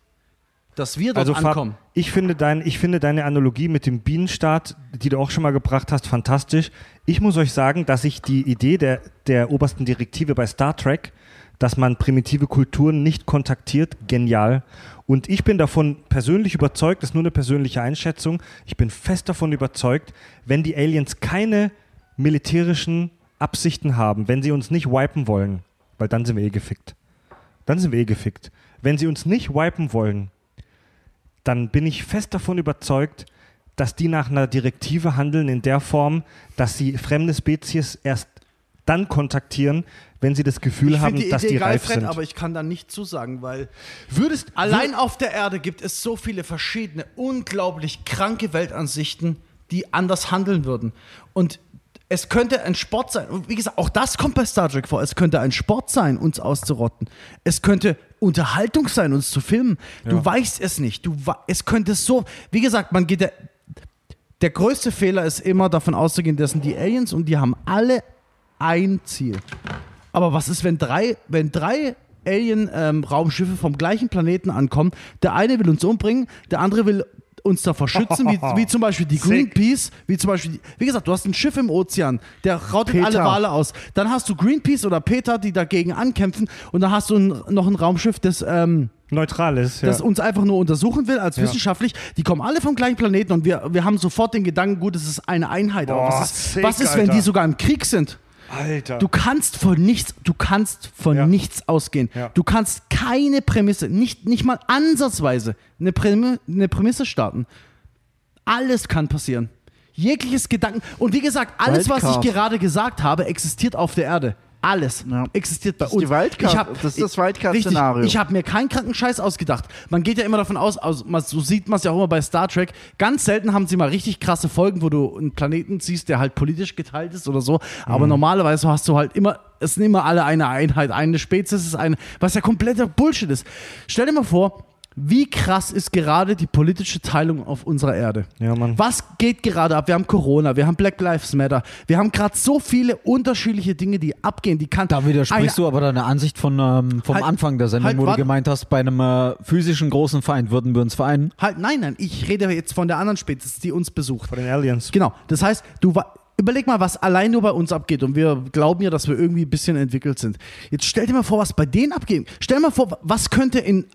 Dass wir dort Also Fab, ankommen. ich finde, dein, ich finde deine Analogie mit dem Bienenstaat, die du auch schon mal gebracht hast, fantastisch. Ich muss euch sagen, dass ich die Idee der, der obersten Direktive bei Star Trek, dass man primitive Kulturen nicht kontaktiert, genial. Und ich bin davon persönlich überzeugt, das ist nur eine persönliche Einschätzung, ich bin fest davon überzeugt, wenn die Aliens keine militärischen Absichten haben, wenn sie uns nicht wipen wollen, weil dann sind wir eh gefickt. Dann sind wir eh gefickt. Wenn sie uns nicht wipen wollen, dann bin ich fest davon überzeugt, dass die nach einer Direktive handeln in der Form, dass sie fremde Spezies erst dann kontaktieren, wenn sie das Gefühl Ich haben, die dass Idee die geil, reif Fred, sind. aber ich kann da nicht zusagen, weil Würdest allein auf der Erde gibt es so viele verschiedene, unglaublich kranke Weltansichten, die anders handeln würden. Und es könnte ein Sport sein. Und wie gesagt, auch das kommt bei Star Trek vor. Es könnte ein Sport sein, uns auszurotten. Es könnte Unterhaltung sein, uns zu filmen. Du weißt es nicht. Du, es könnte so, wie gesagt, man geht der, der größte Fehler ist immer davon auszugehen, das sind die Aliens und die haben alle ein Ziel. Aber was ist, wenn drei, wenn drei Alien-Raumschiffe vom gleichen Planeten ankommen? Der eine will uns umbringen, der andere will uns davor schützen, wie, wie zum Beispiel die. Greenpeace, wie zum Beispiel, die, wie gesagt, du hast ein Schiff im Ozean, der rautet Peter. alle Wale aus. Dann hast du Greenpeace oder Peter, die dagegen ankämpfen und dann hast du ein, noch ein Raumschiff, das ähm, neutral ist. Ja. das uns einfach nur untersuchen will als wissenschaftlich. Die kommen alle vom gleichen Planeten und wir, wir haben sofort den Gedanken, gut, es ist eine Einheit. Aber Boah, was ist, sick, was ist wenn Alter. die sogar im Krieg sind? Alter. Du kannst von nichts, du kannst von Ja. nichts ausgehen. Ja. Du kannst keine Prämisse, nicht, nicht mal ansatzweise eine, Prämi eine Prämisse starten. Alles kann passieren. Jegliches Gedanken. Und wie gesagt, alles, was ich Wildcard. gerade gesagt habe, existiert auf der Erde. Alles Ja. existiert bei Das ist uns. die Wildcard- Ich hab- das ist das Wildcard-Szenario. Ich habe mir keinen kranken Scheiß ausgedacht. Man geht ja immer davon aus, aus man- so sieht man es ja auch immer bei Star Trek. Ganz selten haben sie mal richtig krasse Folgen, wo du einen Planeten siehst, der halt politisch geteilt ist oder so. Aber Mhm. normalerweise hast du halt immer, es sind immer alle eine Einheit, eine Spezies ist eine, was ja kompletter Bullshit ist. Stell dir mal vor, wie krass ist gerade die politische Teilung auf unserer Erde? Ja, Mann. Was geht gerade ab? Wir haben Corona, wir haben Black Lives Matter, wir haben gerade so viele unterschiedliche Dinge, die abgehen. Die kann Da widersprichst eine- du aber deiner Ansicht von, ähm, vom Halt- Anfang der Sendung, halt, wo du gemeint hast, bei einem äh, physischen großen Feind würden wir uns vereinen. Halt, nein, nein, ich rede jetzt von der anderen Spezies, die uns besucht. Von den Aliens. Genau, das heißt, du überleg mal, was allein nur bei uns abgeht und wir glauben ja, dass wir irgendwie ein bisschen entwickelt sind. Jetzt stell dir mal vor, was bei denen abgeht. Stell dir mal vor, was könnte in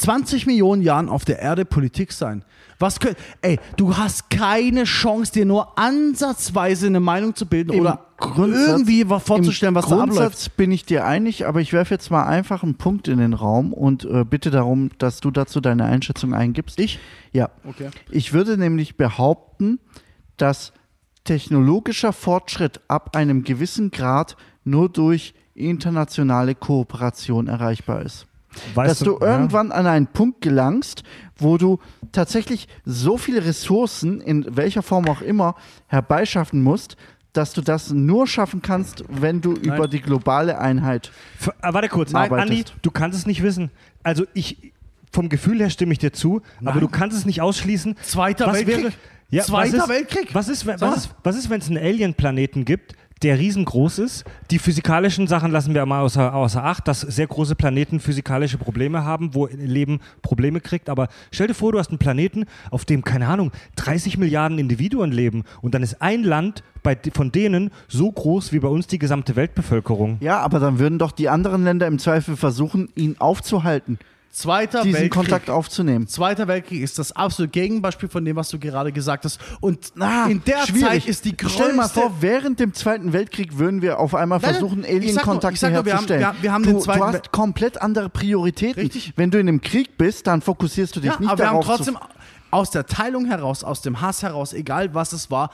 20 Millionen Jahren auf der Erde Politik sein? Was könnte, ey, du hast keine Chance, dir nur ansatzweise eine Meinung zu bilden Im oder Grundsatz- irgendwie was vorzustellen, was Im da abläuft. Grundsatz bin ich dir einig, aber ich werfe jetzt mal einfach einen Punkt in den Raum und äh, bitte darum, dass du dazu deine Einschätzung eingibst. Ich? Ja. Okay. Ich würde nämlich behaupten, dass technologischer Fortschritt ab einem gewissen Grad nur durch internationale Kooperation erreichbar ist. Weißt dass du ja? irgendwann an einen Punkt gelangst, wo du tatsächlich so viele Ressourcen, in welcher Form auch immer, herbeischaffen musst, dass du das nur schaffen kannst, wenn du über die globale Einheit. F ah, warte kurz, Nein. Andi, Arbeitest. du kannst es nicht wissen. Also ich, vom Gefühl her stimme ich dir zu, aber du kannst es nicht ausschließen. Zweiter was Weltkrieg? Wäre, ja, Zweiter was ist, Weltkrieg? Was ist, was ist, was ist, wenn es einen Alien-Planeten gibt, der riesengroß ist? Die physikalischen Sachen lassen wir mal außer, außer Acht, dass sehr große Planeten physikalische Probleme haben, wo Leben Probleme kriegt. Aber stell dir vor, du hast einen Planeten, auf dem, keine Ahnung, 30 Milliarden Individuen leben und dann ist ein Land bei, von denen so groß wie bei uns die gesamte Weltbevölkerung. Ja, aber dann würden doch die anderen Länder im Zweifel versuchen, ihn aufzuhalten, Zweiter diesen Weltkrieg. Kontakt aufzunehmen. Zweiter Weltkrieg ist das absolute Gegenbeispiel von dem, was du gerade gesagt hast. Und Ah, in der schwierig. Zeit ist die größte... Stell mal vor, während dem Zweiten Weltkrieg würden wir auf einmal versuchen, Alien-Kontakte herzustellen. wir haben- wir haben du, den Zweiten du hast komplett andere Prioritäten. Richtig. Wenn du in einem Krieg bist, dann fokussierst du dich Ja, nicht aber wir haben darauf. trotzdem aus der Teilung heraus, aus dem Hass heraus, egal was es war,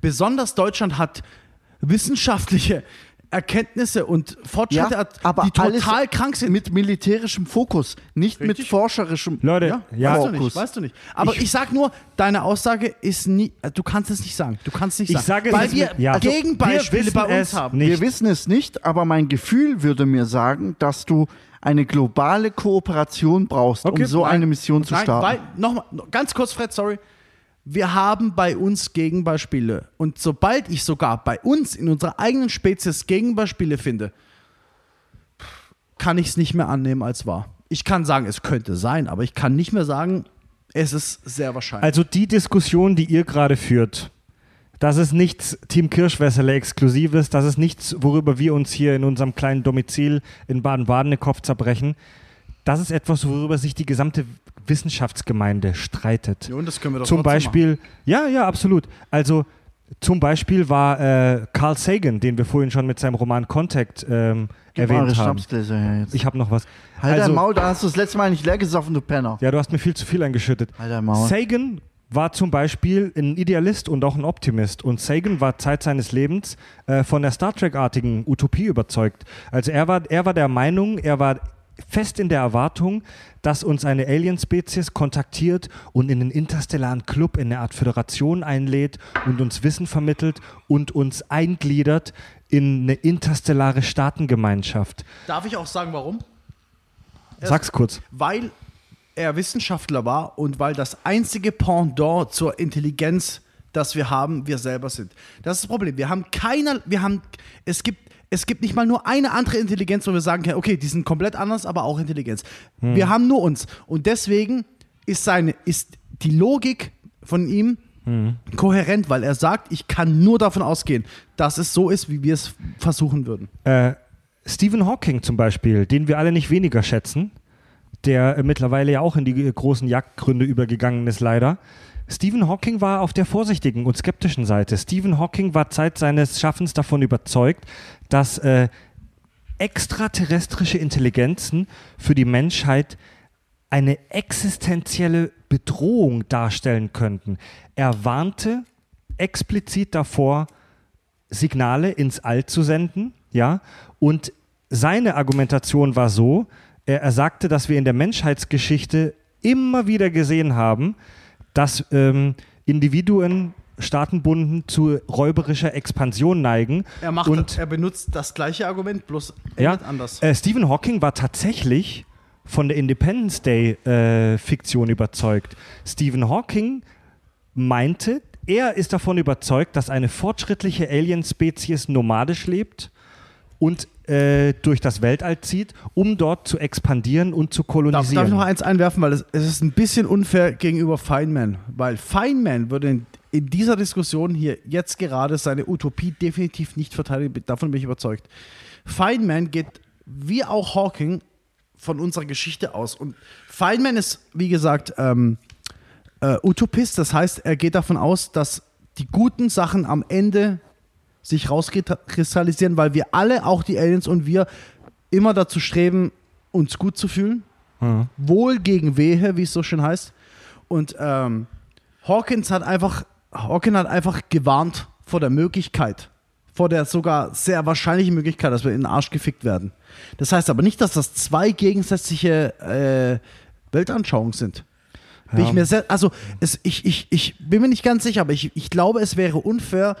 besonders Deutschland hat wissenschaftliche Erkenntnisse und Fortschritte, Ja, hat, aber die total alles krank sind. Mit militärischem Fokus, nicht mit Richtig. forscherischem Leute, ja, ja, weißt du nicht, Fokus. weißt du nicht. Aber ich, sag nur, deine Aussage ist nie, du kannst es nicht sagen. Du kannst nicht Ich sagen. sage weil es wir mit- ja. Also, Gegenbeispiele wir bei wissen uns es haben. nicht. Wir wissen es nicht, aber mein Gefühl würde mir sagen, dass du eine globale Kooperation brauchst, Okay, um so nein. eine Mission zu starten. nochmal, ganz kurz, Fred, sorry. Wir haben bei uns Gegenbeispiele. Und sobald ich sogar bei uns in unserer eigenen Spezies Gegenbeispiele finde, kann ich es nicht mehr annehmen als wahr. Ich kann sagen, es könnte sein, aber ich kann nicht mehr sagen, es ist sehr wahrscheinlich. Also die Diskussion, die ihr gerade führt, das ist nichts Team Kirschwässerle Exklusives, das ist nichts, worüber wir uns hier in unserem kleinen Domizil in Baden-Baden den Kopf zerbrechen. Das ist etwas, worüber sich die gesamte Wissenschaftsgemeinde streitet. Ja, und das können wir doch Zum Beispiel, ja, ja, absolut. Also zum Beispiel war äh, Carl Sagan, den wir vorhin schon mit seinem Roman Contact ähm, erwähnt haben. Ich habe noch was. halt dein also, Maul, da hast du das letzte Mal nicht leer gesoffen, du Penner. ja, du hast mir viel zu viel eingeschüttet. Halt dein Maul. Sagan war zum Beispiel ein Idealist und auch ein Optimist. Und Sagan war Zeit seines Lebens äh, von der Star Trek-artigen Utopie überzeugt. Also er war, er war der Meinung, er war fest in der Erwartung, dass uns eine Alien-Spezies kontaktiert und in einen interstellaren Club, in eine Art Föderation einlädt und uns Wissen vermittelt und uns eingliedert in eine interstellare Staatengemeinschaft. Darf ich auch sagen, warum? Sag's kurz. Weil er Wissenschaftler war und weil das einzige Pendant zur Intelligenz, das wir haben, wir selber sind. Das ist das Problem. Wir haben keiner, wir haben, es gibt, es gibt nicht mal nur eine andere Intelligenz, wo wir sagen können, okay, die sind komplett anders, aber auch Intelligenz. Wir haben nur uns. Und deswegen ist seine, ist die Logik von ihm kohärent, weil er sagt, ich kann nur davon ausgehen, dass es so ist, wie wir es versuchen würden. Äh, Stephen Hawking zum Beispiel, den wir alle nicht weniger schätzen, der mittlerweile ja auch in die großen Jagdgründe übergegangen ist, leider. Stephen Hawking war auf der vorsichtigen und skeptischen Seite. Stephen Hawking war Zeit seines Schaffens davon überzeugt, dass äh, extraterrestrische Intelligenzen für die Menschheit eine existenzielle Bedrohung darstellen könnten. Er warnte explizit davor, Signale ins All zu senden, ja, und seine Argumentation war so, er, er sagte, dass wir in der Menschheitsgeschichte immer wieder gesehen haben, dass ähm, Individuen staatenbunden zu räuberischer Expansion neigen. Er, macht, und er benutzt das gleiche Argument, bloß ja, anders. Äh, Stephen Hawking war tatsächlich von der Independence Day äh, überzeugt. Stephen Hawking meinte, er ist davon überzeugt, dass eine fortschrittliche Alien-Spezies nomadisch lebt und äh, durch das Weltall zieht, um dort zu expandieren und zu Darf, kolonisieren. darf ich noch eins einwerfen, weil es, es ist ein bisschen unfair gegenüber Feynman, weil Feynman würde in, in dieser Diskussion hier jetzt gerade seine Utopie definitiv nicht verteidigen, davon bin ich überzeugt. Feynman geht wie auch Hawking von unserer Geschichte aus und Feynman ist, wie gesagt, ähm, äh, Utopist, das heißt, er geht davon aus, dass die guten Sachen am Ende sich rauskristallisieren, weil wir alle, auch die Aliens und wir, immer dazu streben, uns gut zu fühlen. Wohl gegen Wehe, wie es so schön heißt. Und ähm, Hawkins hat einfach, Hawkins hat einfach gewarnt vor der Möglichkeit, vor der sogar sehr wahrscheinlichen Möglichkeit, dass wir in den Arsch gefickt werden. Das heißt aber nicht, dass das zwei gegensätzliche äh, Weltanschauungen sind. Bin Ja. ich mir sehr, also es, ich, ich, ich bin mir nicht ganz sicher, aber ich, ich glaube, es wäre unfair,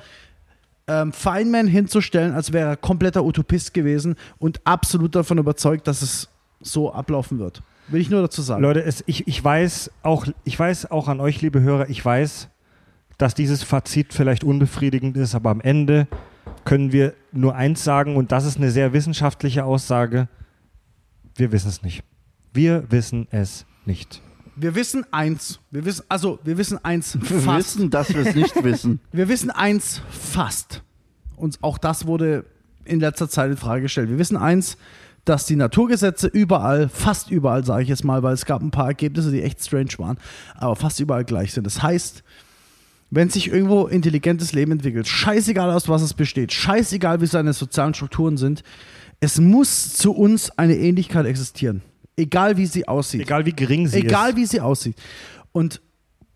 ähm, Feynman hinzustellen, als wäre er kompletter Utopist gewesen und absolut davon überzeugt, dass es so ablaufen wird. Will ich nur dazu sagen. Leute, es, ich, ich, weiß auch, ich weiß auch an euch, liebe Hörer, ich weiß, dass dieses Fazit vielleicht unbefriedigend ist, aber am Ende können wir nur eins sagen, und das ist eine sehr wissenschaftliche Aussage. Wir wissen es nicht. Wir wissen es nicht. Wir wissen eins. Wir wissen, also wir wissen eins Wir fast. wissen, dass wir es nicht wissen. Wir wissen eins fast. Und auch das wurde in letzter Zeit in Frage gestellt. Wir wissen eins, dass die Naturgesetze überall, fast überall, sage ich jetzt mal, weil es gab ein paar Ergebnisse, die echt strange waren, aber fast überall gleich sind. Das heißt, wenn sich irgendwo intelligentes Leben entwickelt, scheißegal aus was es besteht, scheißegal wie seine sozialen Strukturen sind, es muss zu uns eine Ähnlichkeit existieren. Egal wie sie aussieht. Egal wie gering sie Egal ist. wie sie aussieht. Und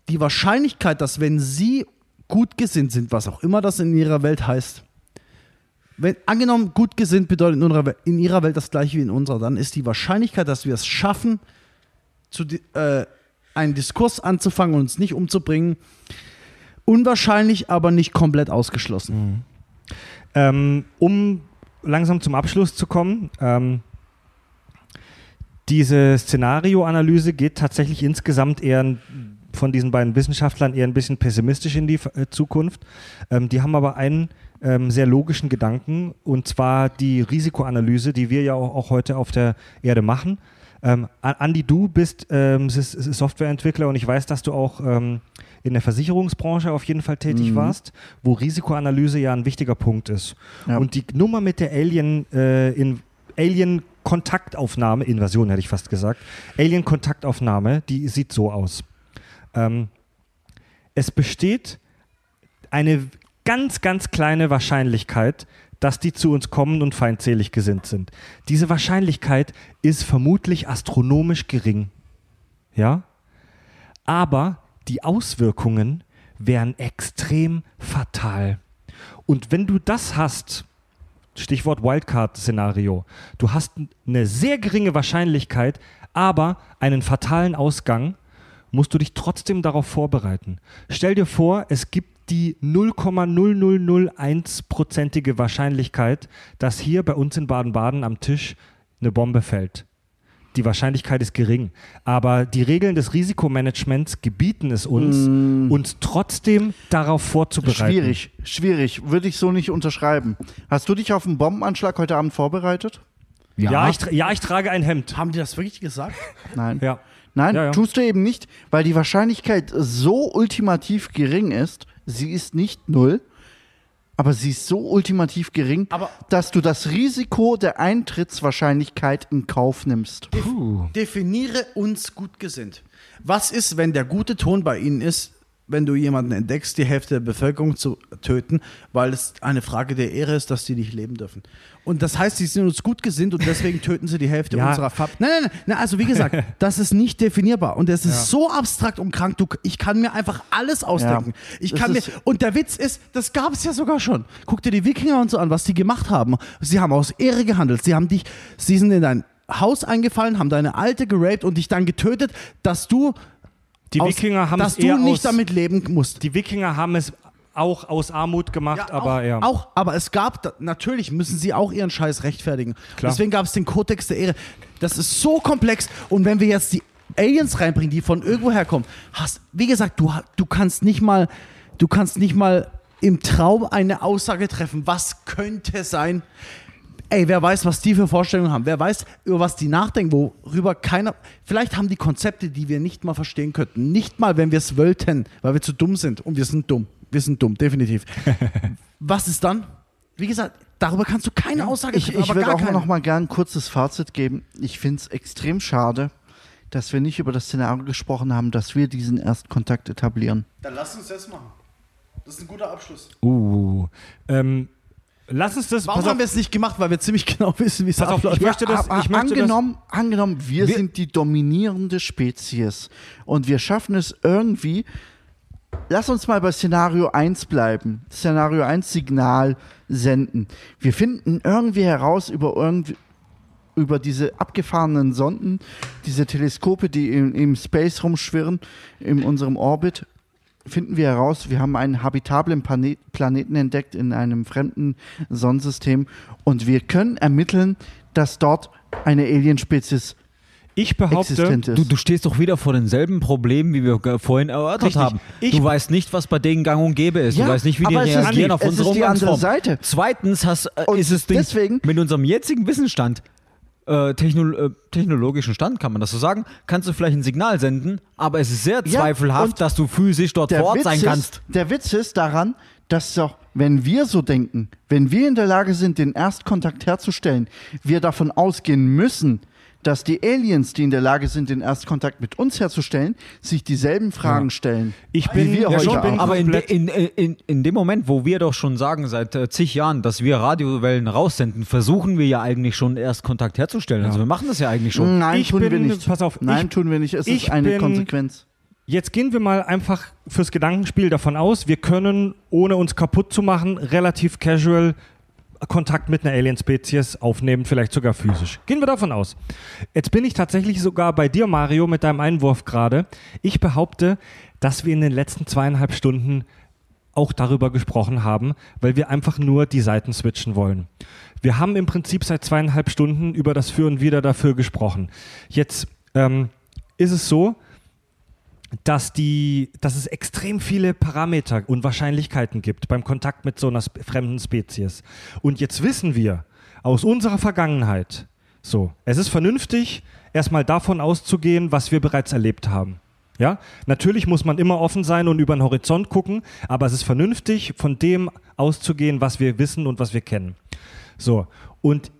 die Wahrscheinlichkeit, dass wenn sie gut gesinnt sind, was auch immer das in ihrer Welt heißt, wenn angenommen gut gesinnt bedeutet in, unserer, Wel- in ihrer Welt das gleiche wie in unserer, dann ist die Wahrscheinlichkeit, dass wir es schaffen, zu, äh, einen Diskurs anzufangen und uns nicht umzubringen, unwahrscheinlich, aber nicht komplett ausgeschlossen. Ähm, um langsam zum Abschluss zu kommen, ähm, diese Szenarioanalyse geht tatsächlich insgesamt eher von diesen beiden Wissenschaftlern eher ein bisschen pessimistisch in die äh, Zukunft. Ähm, die haben aber einen ähm, sehr logischen Gedanken und zwar die Risikoanalyse, die wir ja auch, auch heute auf der Erde machen. Ähm, Andi, du bist ähm, Softwareentwickler und ich weiß, dass du auch ähm, in der Versicherungsbranche auf jeden Fall tätig Mhm. warst, wo Risikoanalyse ja ein wichtiger Punkt ist. Ja. Und die Nummer mit der Alien, äh, in, Alien-Kontaktaufnahme, Invasion hätte ich fast gesagt, Alien-Kontaktaufnahme, die sieht so aus. Ähm, es besteht eine ganz, ganz kleine Wahrscheinlichkeit, dass die zu uns kommen und feindselig gesinnt sind. Diese Wahrscheinlichkeit ist vermutlich astronomisch gering. Ja? Aber die Auswirkungen wären extrem fatal. Und wenn du das hast, Stichwort Wildcard-Szenario, du hast eine sehr geringe Wahrscheinlichkeit, aber einen fatalen Ausgang, musst du dich trotzdem darauf vorbereiten. Stell dir vor, es gibt die 0,0001-prozentige Wahrscheinlichkeit, dass hier bei uns in Baden-Baden am Tisch eine Bombe fällt. Die Wahrscheinlichkeit ist gering. Aber die Regeln des Risikomanagements gebieten es uns, uns trotzdem darauf vorzubereiten. Schwierig, schwierig. Würde ich so nicht unterschreiben. Hast du dich auf einen Bombenanschlag heute Abend vorbereitet? Ja, ich, tra- ja, ich trage ein Hemd. Haben die das wirklich gesagt? Nein. Ja. Nein, Ja, ja. tust du eben nicht, weil die Wahrscheinlichkeit so ultimativ gering ist. Sie ist nicht null, aber sie ist so ultimativ gering, Aber- dass du das Risiko der Eintrittswahrscheinlichkeit in Kauf nimmst. Puh. Definiere uns gut gesinnt. Was ist, wenn der gute Ton bei Ihnen ist, wenn du jemanden entdeckst, die Hälfte der Bevölkerung zu töten, weil es eine Frage der Ehre ist, dass die nicht leben dürfen? Und das heißt, sie sind uns gut gesinnt und deswegen töten sie die Hälfte Ja. unserer Fab. Nein, nein, nein. Also wie gesagt, das ist nicht definierbar und es ist so abstrakt und krank. Du, ich kann mir einfach alles ausdenken. Ich Das kann mir und der Witz ist, das gab es ja sogar schon. Guck dir die Wikinger und so an, was die gemacht haben. Sie haben aus Ehre gehandelt. Sie haben dich, sie sind in dein Haus eingefallen, haben deine Alte geraped und dich dann getötet, dass du Die aus, Wikinger haben dass es du nicht aus, damit leben musst. Die Wikinger haben es auch aus Armut gemacht, aber auch, ja. auch, aber es gab, natürlich müssen sie auch ihren Scheiß rechtfertigen. Klar. Deswegen gab es den Kodex der Ehre. Das ist so komplex. Und wenn wir jetzt die Aliens reinbringen, die von irgendwoher kommen, hast, wie gesagt, du, du kannst nicht mal, du kannst nicht mal im Traum eine Aussage treffen, was könnte sein. Ey, wer weiß, was die für Vorstellungen haben. Wer weiß, über was die nachdenken, worüber keiner. Vielleicht haben die Konzepte, die wir nicht mal verstehen könnten. Nicht mal, wenn wir es wollten, weil wir zu dumm sind. Und wir sind dumm. Wir sind dumm, definitiv. was ist dann? Wie gesagt, darüber kannst du keine Aussage Ich, treffen. ich aber würde auch keine. noch mal gern ein kurzes Fazit geben. Ich finde es extrem schade, dass wir nicht über das Szenario gesprochen haben, dass wir diesen Erstkontakt etablieren. Dann lass uns das machen. Das ist ein guter Abschluss. Uh. Ähm, lass uns das. Warum auf, haben wir es nicht gemacht? Weil wir ziemlich genau wissen, wie es abläuft. ich möchte das. Ich möchte das angenommen, angenommen, wir, Wir- sind die dominierende Spezies und wir schaffen es irgendwie. Lass uns mal bei Szenario 1 bleiben. Szenario 1 Signal senden. Wir finden irgendwie heraus über irgendwie über diese abgefahrenen Sonden, diese Teleskope, die im, im Space rumschwirren, in unserem Orbit, finden wir heraus, wir haben einen habitablen Planet, Planeten entdeckt in einem fremden Sonnensystem und wir können ermitteln, dass dort eine Alienspezies ich behaupte, existent ist. Du, du stehst doch wieder vor denselben Problemen, wie wir vorhin erörtert Richtig. haben. Ich- du weißt nicht, was bei denen gang und gäbe ist. Ja, du weißt nicht, wie die reagieren auf es unsere ist die andere Umgangsform. Seite. Zweitens hast, äh, ist es Ding, deswegen- mit unserem jetzigen Wissensstand, äh, techno äh, technologischen Stand, kann man das so sagen, kannst du vielleicht ein Signal senden, aber es ist sehr Ja, zweifelhaft, dass du physisch dort vor Ort Witz sein ist, kannst. Der Witz ist daran, dass doch, wenn wir so denken, wenn wir in der Lage sind, den Erstkontakt herzustellen, wir davon ausgehen müssen, dass die Aliens, die in der Lage sind, den Erstkontakt mit uns herzustellen, sich dieselben Fragen stellen. Ich wie bin wir ja heute schon- bin- Aber in, in, in, in dem Moment, wo wir doch schon sagen, seit äh, zig Jahren, dass wir Radiowellen raussenden, versuchen wir ja eigentlich schon erst Kontakt herzustellen. Also wir machen das ja eigentlich schon. Nein, Ich tun wir bin- nicht. pass auf, Nein, ich- tun wir nicht. Es ich ist eine bin- Konsequenz. Jetzt gehen wir mal einfach fürs Gedankenspiel davon aus, wir können, ohne uns kaputt zu machen, relativ casual Kontakt mit einer Alien-Spezies aufnehmen, vielleicht sogar physisch. Gehen wir davon aus. Jetzt bin ich tatsächlich sogar bei dir, Mario, mit deinem Einwurf gerade. Ich behaupte, dass wir in den letzten zweieinhalb Stunden auch darüber gesprochen haben, weil wir einfach nur die Seiten switchen wollen. Wir haben im Prinzip seit zweieinhalb Stunden über das Für und Wider dafür gesprochen. Jetzt ähm, ist es so, dass, die, dass es extrem viele Parameter und Wahrscheinlichkeiten gibt beim Kontakt mit so einer fremden Spezies. Und jetzt wissen wir aus unserer Vergangenheit, so, es ist vernünftig, erstmal davon auszugehen, was wir bereits erlebt haben. Ja, natürlich muss man immer offen sein und über den Horizont gucken, aber es ist vernünftig, von dem auszugehen, was wir wissen und was wir kennen. So, und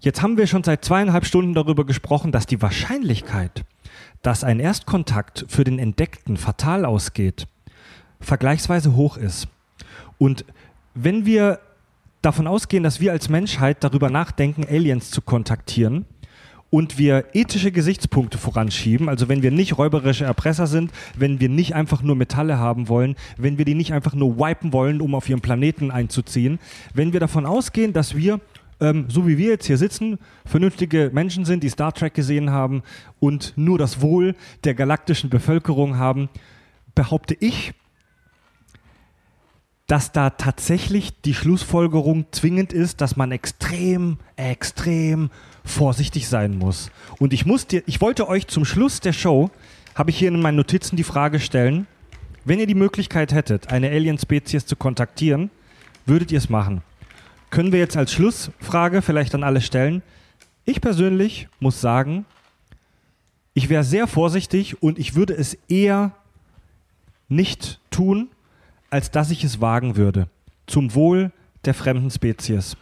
jetzt haben wir schon seit zweieinhalb Stunden darüber gesprochen, dass die Wahrscheinlichkeit, dass ein Erstkontakt für den Entdeckten fatal ausgeht, vergleichsweise hoch ist. Und wenn wir davon ausgehen, dass wir als Menschheit darüber nachdenken, Aliens zu kontaktieren, und wir ethische Gesichtspunkte voranschieben, also wenn wir nicht räuberische Erpresser sind, wenn wir nicht einfach nur Metalle haben wollen, wenn wir die nicht einfach nur wipen wollen, um auf ihren Planeten einzuziehen, wenn wir davon ausgehen, dass wir ähm, so wie wir jetzt hier sitzen, vernünftige Menschen sind, die Star Trek gesehen haben und nur das Wohl der galaktischen Bevölkerung haben, behaupte ich, dass da tatsächlich die Schlussfolgerung zwingend ist, dass man extrem, extrem vorsichtig sein muss. Und ich muss dir, ich wollte euch zum Schluss der Show, habe ich hier in meinen Notizen die Frage stellen, wenn ihr die Möglichkeit hättet, eine Alien-Spezies zu kontaktieren, würdet ihr es machen? Können wir jetzt als Schlussfrage vielleicht an alle stellen? Ich persönlich muss sagen, ich wäre sehr vorsichtig und ich würde es eher nicht tun, als dass ich es wagen würde. Zum Wohl der fremden Spezies.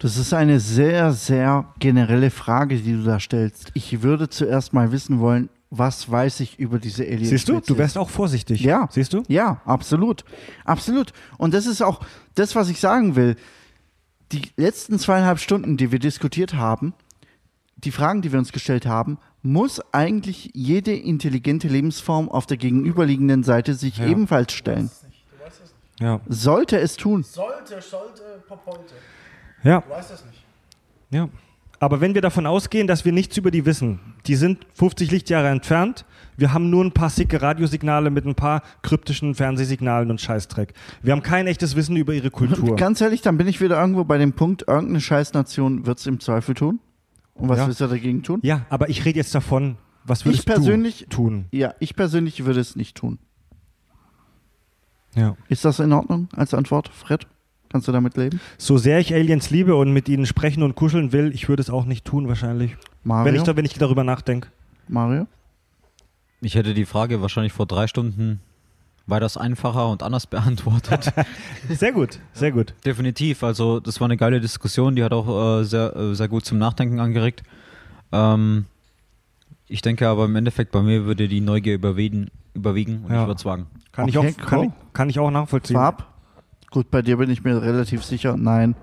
Das ist eine sehr, sehr generelle Frage, die du da stellst. Ich würde zuerst mal wissen wollen, was weiß ich über diese Alien? Siehst du, du wärst auch vorsichtig. Ja. Siehst du? Ja, absolut. Absolut. Und das ist auch das, was ich sagen will. Die letzten zweieinhalb Stunden, die wir diskutiert haben, die Fragen, die wir uns gestellt haben, muss eigentlich jede intelligente Lebensform auf der gegenüberliegenden Seite sich Ja. ebenfalls stellen. Ja. Sollte es tun. Sollte, sollte, Pop heute. Ja. Du weißt das nicht. Ja. Aber wenn wir davon ausgehen, dass wir nichts über die wissen, die sind 50 Lichtjahre entfernt, wir haben nur ein paar sicke Radiosignale mit ein paar kryptischen Fernsehsignalen und Scheißdreck. Wir haben kein echtes Wissen über ihre Kultur. Ganz ehrlich, dann bin ich wieder irgendwo bei dem Punkt, irgendeine Scheißnation wird es im Zweifel tun. Und was Ja. willst du dagegen tun? Ja, aber ich rede jetzt davon, was würdest Ich persönlich- du tun? Ja, ich persönlich würde es nicht tun. Ja. Ist das in Ordnung als Antwort, Fred? Kannst du damit leben? So sehr ich Aliens liebe und mit ihnen sprechen und kuscheln will, ich würde es auch nicht tun wahrscheinlich. Mario? Wenn ich, da, wenn ich darüber nachdenke. Mario? Ich hätte die Frage wahrscheinlich vor drei Stunden weitaus einfacher und anders beantwortet. Sehr gut, sehr gut. Definitiv. Also das war eine geile Diskussion, die hat auch äh, sehr, äh, sehr gut zum Nachdenken angeregt. Ähm, ich denke aber im Endeffekt bei mir würde die Neugier überwiegen, überwiegen und Ja. ich würde es wagen. Kann, ich Okay, auch, kann, cool. ich, kann ich auch nachvollziehen. Farb? Gut, bei dir bin ich mir relativ sicher. Nein.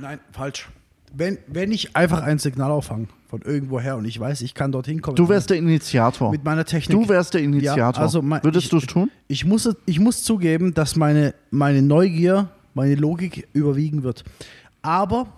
Nein, falsch. Wenn, wenn ich einfach ein Signal auffange von irgendwoher und ich weiß, ich kann dorthin kommen. Du wärst der Initiator. mit meiner Technik. Du wärst der Initiator. also mein- Würdest du es tun? Ich muss, ich muss zugeben, dass meine, meine Neugier, meine Logik überwiegen wird. Aber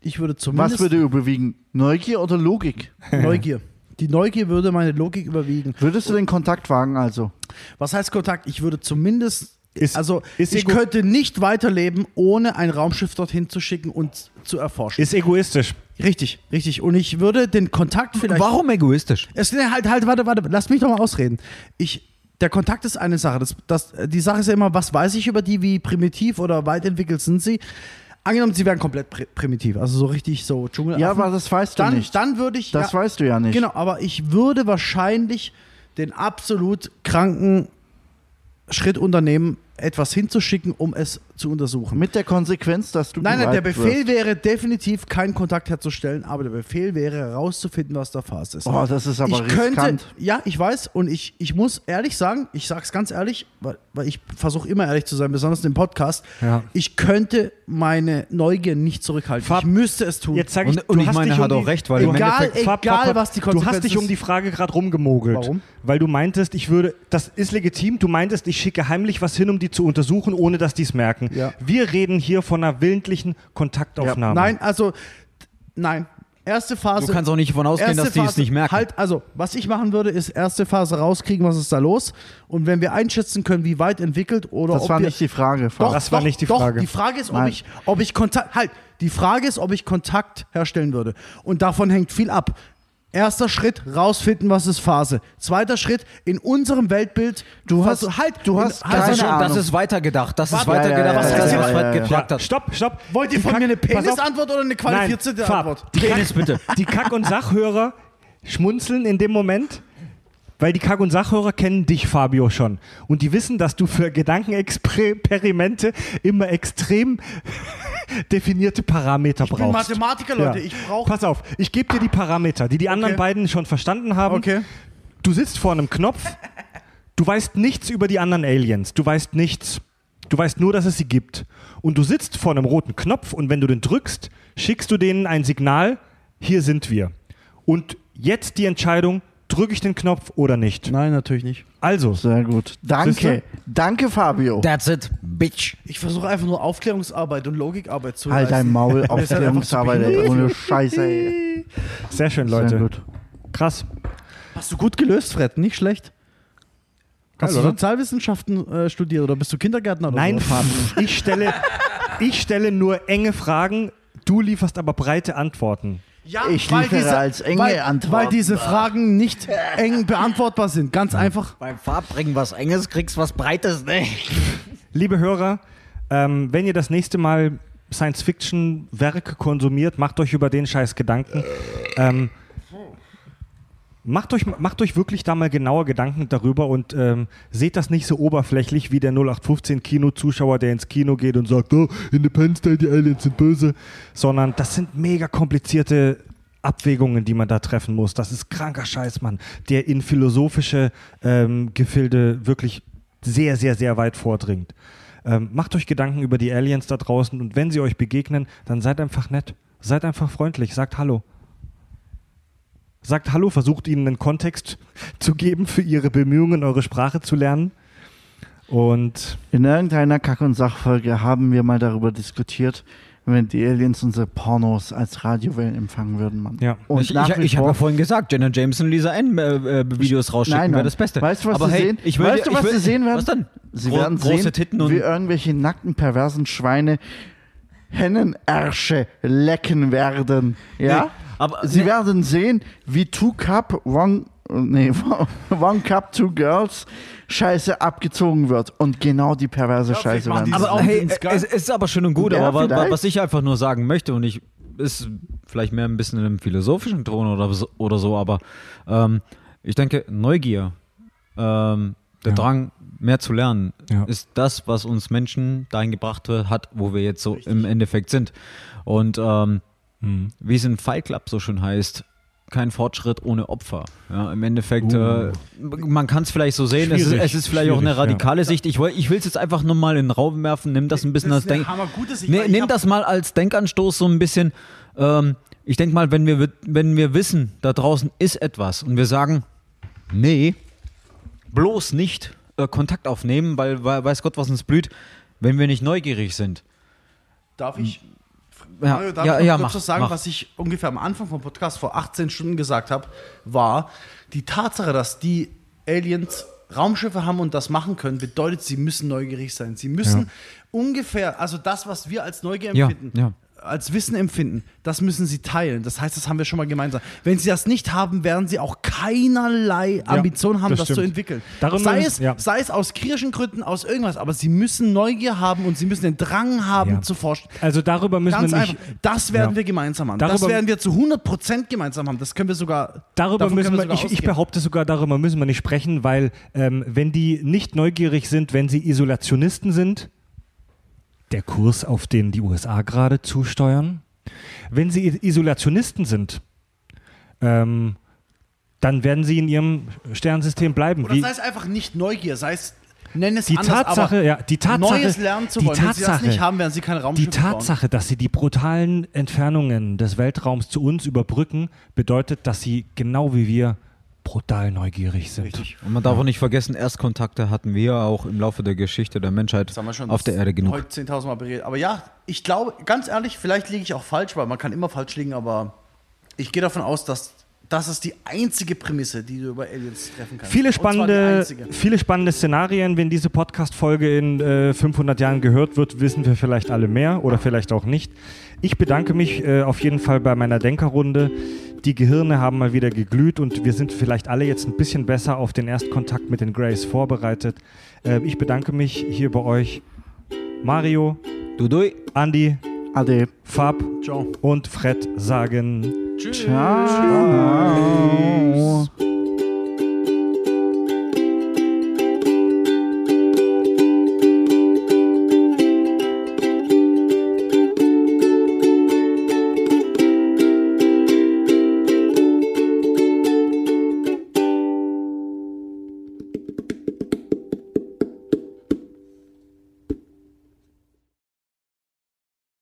ich würde zumindest. Was würde überwiegen? Neugier oder Logik? Neugier. Die Neugier würde meine Logik überwiegen. Würdest du den Kontakt wagen also? Was heißt Kontakt? Ich würde zumindest. Ist- also, ist ich könnte nicht weiterleben, ohne ein Raumschiff dorthin zu schicken und zu erforschen. Ist egoistisch. richtig, richtig. Und ich würde den Kontakt vielleicht. Warum egoistisch? Es, nee, halt, halt, warte, warte, lass mich doch mal ausreden. Ich, der Kontakt ist eine Sache. Das, das, die Sache ist ja immer, was weiß ich über die, wie primitiv oder weit entwickelt sind sie? Angenommen, sie wären komplett pri primitiv, also so richtig so Dschungel. Ja, aber das weißt du dann, nicht. Dann würde ich. Das ja, weißt du ja nicht. Genau, aber ich würde wahrscheinlich den absolut kranken Schritt unternehmen, etwas hinzuschicken, um es zu untersuchen. Mit der Konsequenz, dass du Nein, nein, der Befehl wirst. wäre definitiv keinen Kontakt herzustellen, aber der Befehl wäre herauszufinden, was da Phase ist. Oh, das ist aber ich könnte, riskant. ja, ich weiß und ich, ich muss ehrlich sagen, ich sag's ganz ehrlich, weil, weil ich versuche immer ehrlich zu sein, besonders im Podcast. Ja. Ich könnte meine Neugier nicht zurückhalten. Fab, ich müsste es tun. Jetzt sage ich, Und- und du ich hast meine, dich er um hat die, auch recht, weil Egal, Endeffekt Fab, egal, Fab, Fab, was die Du hast Konsequenz dich um die Frage gerade rumgemogelt. Warum? Weil du meintest, ich würde, das ist legitim, du meintest, ich schicke heimlich was hin, um die die zu untersuchen, ohne dass die es merken. Ja. Wir reden hier von einer willentlichen Kontaktaufnahme. Nein, also, nein. Erste Phase. Du kannst auch nicht davon ausgehen, dass die es Phase, nicht merken. Halt, also, was ich machen würde, ist erste Phase rauskriegen, was ist da los. Und wenn wir einschätzen können, wie weit entwickelt oder Das ob war wir, nicht die Frage. Doch, Frank. Das war doch, nicht die doch. Frage. Die Frage ist, ob Nein. ich, ob ich Kontakt, halt, die Frage ist, ob ich Kontakt herstellen würde. Und davon hängt viel ab. Erster Schritt, rausfinden, was ist Phase. Zweiter Schritt, in unserem Weltbild, Du hast- vers- halt, du in- hast halt, Das keine ist, schon, das Ahnung. ist weitergedacht. Das ist Warte, weitergedacht, ja, ja, ja, das, ja, was ja, ja, ja. gefragt Ja, hat. stopp, stopp. Wollt ihr von Kack- mir eine. Penisantwort oder eine qualifizierte Nein, Antwort? Die, Penis, bitte. die Kack- und Sachhörer schmunzeln in dem Moment, weil die Kack- und Sachhörer kennen dich, Fabio, schon. Und die wissen, dass du für Gedankenexperimente immer extrem definierte Parameter Ich bin brauchst. Mathematiker, Leute. Ja. Ich brauche. Pass auf, ich gebe dir die Parameter, die die anderen Okay. beiden schon verstanden haben. Okay. Du sitzt vor einem Knopf, du weißt nichts über die anderen Aliens, du weißt nichts. Du weißt nur, dass es sie gibt. Und du sitzt vor einem roten Knopf und wenn du den drückst, schickst du denen ein Signal, hier sind wir. Und jetzt die Entscheidung, drücke ich den Knopf oder nicht. Nein, natürlich nicht. Also, Sehr gut. Danke. Danke, Fabio. That's it, bitch. Ich versuche einfach nur Aufklärungsarbeit und Logikarbeit zu Halt dein. Maul, zu Aufklärungsarbeit, ey. Ohne Scheiße, ey. sehr schön, Sehr Leute. gut. Krass. Hast du gut gelöst, Fred? Nicht schlecht. Hast Geil, du oder? Sozialwissenschaften äh, studiert oder bist du Kindergärtner oder Nein, so? Ich stelle, ich stelle nur enge Fragen, du lieferst aber breite Antworten. Ja, Ich weil diese, als enge weil, Antworten. Weil diese Fragen nicht eng beantwortbar sind. Ganz einfach. Beim Farbbringen was Enges kriegst was Breites, ne? Liebe Hörer, ähm, wenn ihr das nächste Mal Science-Fiction-Werke konsumiert, macht euch über den Scheiß Gedanken. Ähm, macht, euch, macht euch wirklich da mal genauer Gedanken darüber und ähm, seht das nicht so oberflächlich wie der 0815-Kino-Zuschauer, der ins Kino geht und sagt, oh, Independence Day, die Aliens sind böse, sondern das sind mega komplizierte Abwägungen, die man da treffen muss. Das ist kranker Scheiß, Mann, der in philosophische ähm, Gefilde wirklich sehr, sehr, sehr weit vordringt. Ähm, macht euch Gedanken über die Aliens da draußen und wenn sie euch begegnen, dann seid einfach nett. Seid einfach freundlich, sagt Hallo. Sagt Hallo, versucht ihnen einen Kontext zu geben für ihre Bemühungen, eure Sprache zu lernen. Und In irgendeiner Kack- und Sachfolge haben wir mal darüber diskutiert, wenn die Aliens unsere Pornos als Radiowellen empfangen würden, Mann. Ja. Und ich ich, ich habe ja vorhin gesagt, Jenna Jameson, Lisa N. Äh, äh, Videos rausschicken Nein, wäre das Beste. Weißt du, was Aber sie hey, sehen? Ich will, weißt du, was will, sie sehen werden? Was denn? Sie Gro- werden große sehen, Titten und wie irgendwelche nackten, perversen Schweine Hennenersche lecken werden. Ja? Nee, aber- Sie nee. werden sehen, wie Two Cup, One, nee, One Cup, Two Girls Scheiße abgezogen wird. Und genau die perverse Ja, Scheiße werden. Aber auch hey, es, ist aber schön und gut, Ja, aber vielleicht. was ich einfach nur sagen möchte und ich ist vielleicht mehr ein bisschen in einem philosophischen Ton oder so, oder so aber ähm, ich denke, Neugier, ähm, der Ja. Drang, mehr zu lernen, Ja. ist das, was uns Menschen dahin gebracht hat, wo wir jetzt so im Endeffekt sind. Und ähm, hm. wie es in Fight Club so schön heißt, kein Fortschritt ohne Opfer. Ja, Im Endeffekt, äh, man kann es vielleicht so sehen, es ist, es ist vielleicht auch eine schwierig, ja. radikale Sicht. Ich, ich will es jetzt einfach nur mal in den Raum werfen, nimm das ein bisschen als Denk ich nimm das mal als Denkanstoß so ein bisschen. Ähm, ich denke mal, wenn wir, wenn wir wissen, da draußen ist etwas und wir sagen, nee, bloß nicht äh, Kontakt aufnehmen, weil, weil weiß Gott, was uns blüht, wenn wir nicht neugierig sind. Darf ich, Ja, Mario, darf ja, ich ja, kurz was sagen, mach. was ich ungefähr am Anfang vom Podcast vor 18 Stunden gesagt habe, war, die Tatsache, dass die Aliens Raumschiffe haben und das machen können, bedeutet, sie müssen neugierig sein. Sie müssen Ja. ungefähr, also das, was wir als Neugier Ja, empfinden, ja. Als Wissen empfinden, das müssen sie teilen. Das heißt, das haben wir schon mal gemeinsam. Wenn sie das nicht haben, werden sie auch keinerlei Ambition haben, das das, zu entwickeln. Darum sei, es, ja. sei es aus kriegerischen Gründen, aus irgendwas, aber sie müssen Neugier haben und sie müssen den Drang haben Ja. zu forschen. Also darüber müssen Ganz wir nicht. einfach. Das werden Ja. wir gemeinsam haben. das Darüber- werden wir zu 100% gemeinsam haben. Das können wir sogar. Darüber müssen wir, sogar ich, ich behaupte sogar, darüber müssen wir nicht sprechen, weil ähm, wenn die nicht neugierig sind, wenn sie Isolationisten sind, der Kurs, auf den die USA gerade zusteuern, wenn sie Isolationisten sind, ähm, dann werden sie in ihrem Sternsystem bleiben. Oder sei es einfach nicht Neugier, sei es, nenn es die anders, Tatsache, ja, die Tatsache, Neues lernen zu die wollen. Wenn sie das Tatsache, nicht haben, werden sie keine Die Raumschiffe Tatsache, dass sie die brutalen Entfernungen des Weltraums zu uns überbrücken, bedeutet, dass sie genau wie wir brutal neugierig sind. Richtig. Und man darf auch nicht vergessen, Erstkontakte hatten wir auch im Laufe der Geschichte der Menschheit Das haben wir schon auf der Erde genug. heute 10.000 Mal beredet. Aber ja, ich glaube, ganz ehrlich, vielleicht liege ich auch falsch, weil man kann immer falsch liegen, aber ich gehe davon aus, dass das ist die einzige Prämisse, die du über Aliens treffen kannst. Viele spannende, viele spannende Szenarien. Wenn diese Podcast-Folge in äh, 500 Jahren gehört wird, wissen wir vielleicht alle mehr oder vielleicht auch nicht. Ich bedanke mich äh, auf jeden Fall bei meiner Denkerrunde. Die Gehirne haben mal wieder geglüht und wir sind vielleicht alle jetzt ein bisschen besser auf den Erstkontakt mit den Greys vorbereitet. Äh, ich bedanke mich hier bei euch. Mario, Dudui. Andi, Ade. Fab Ciao. und Fred sagen Tschüss. Ciao.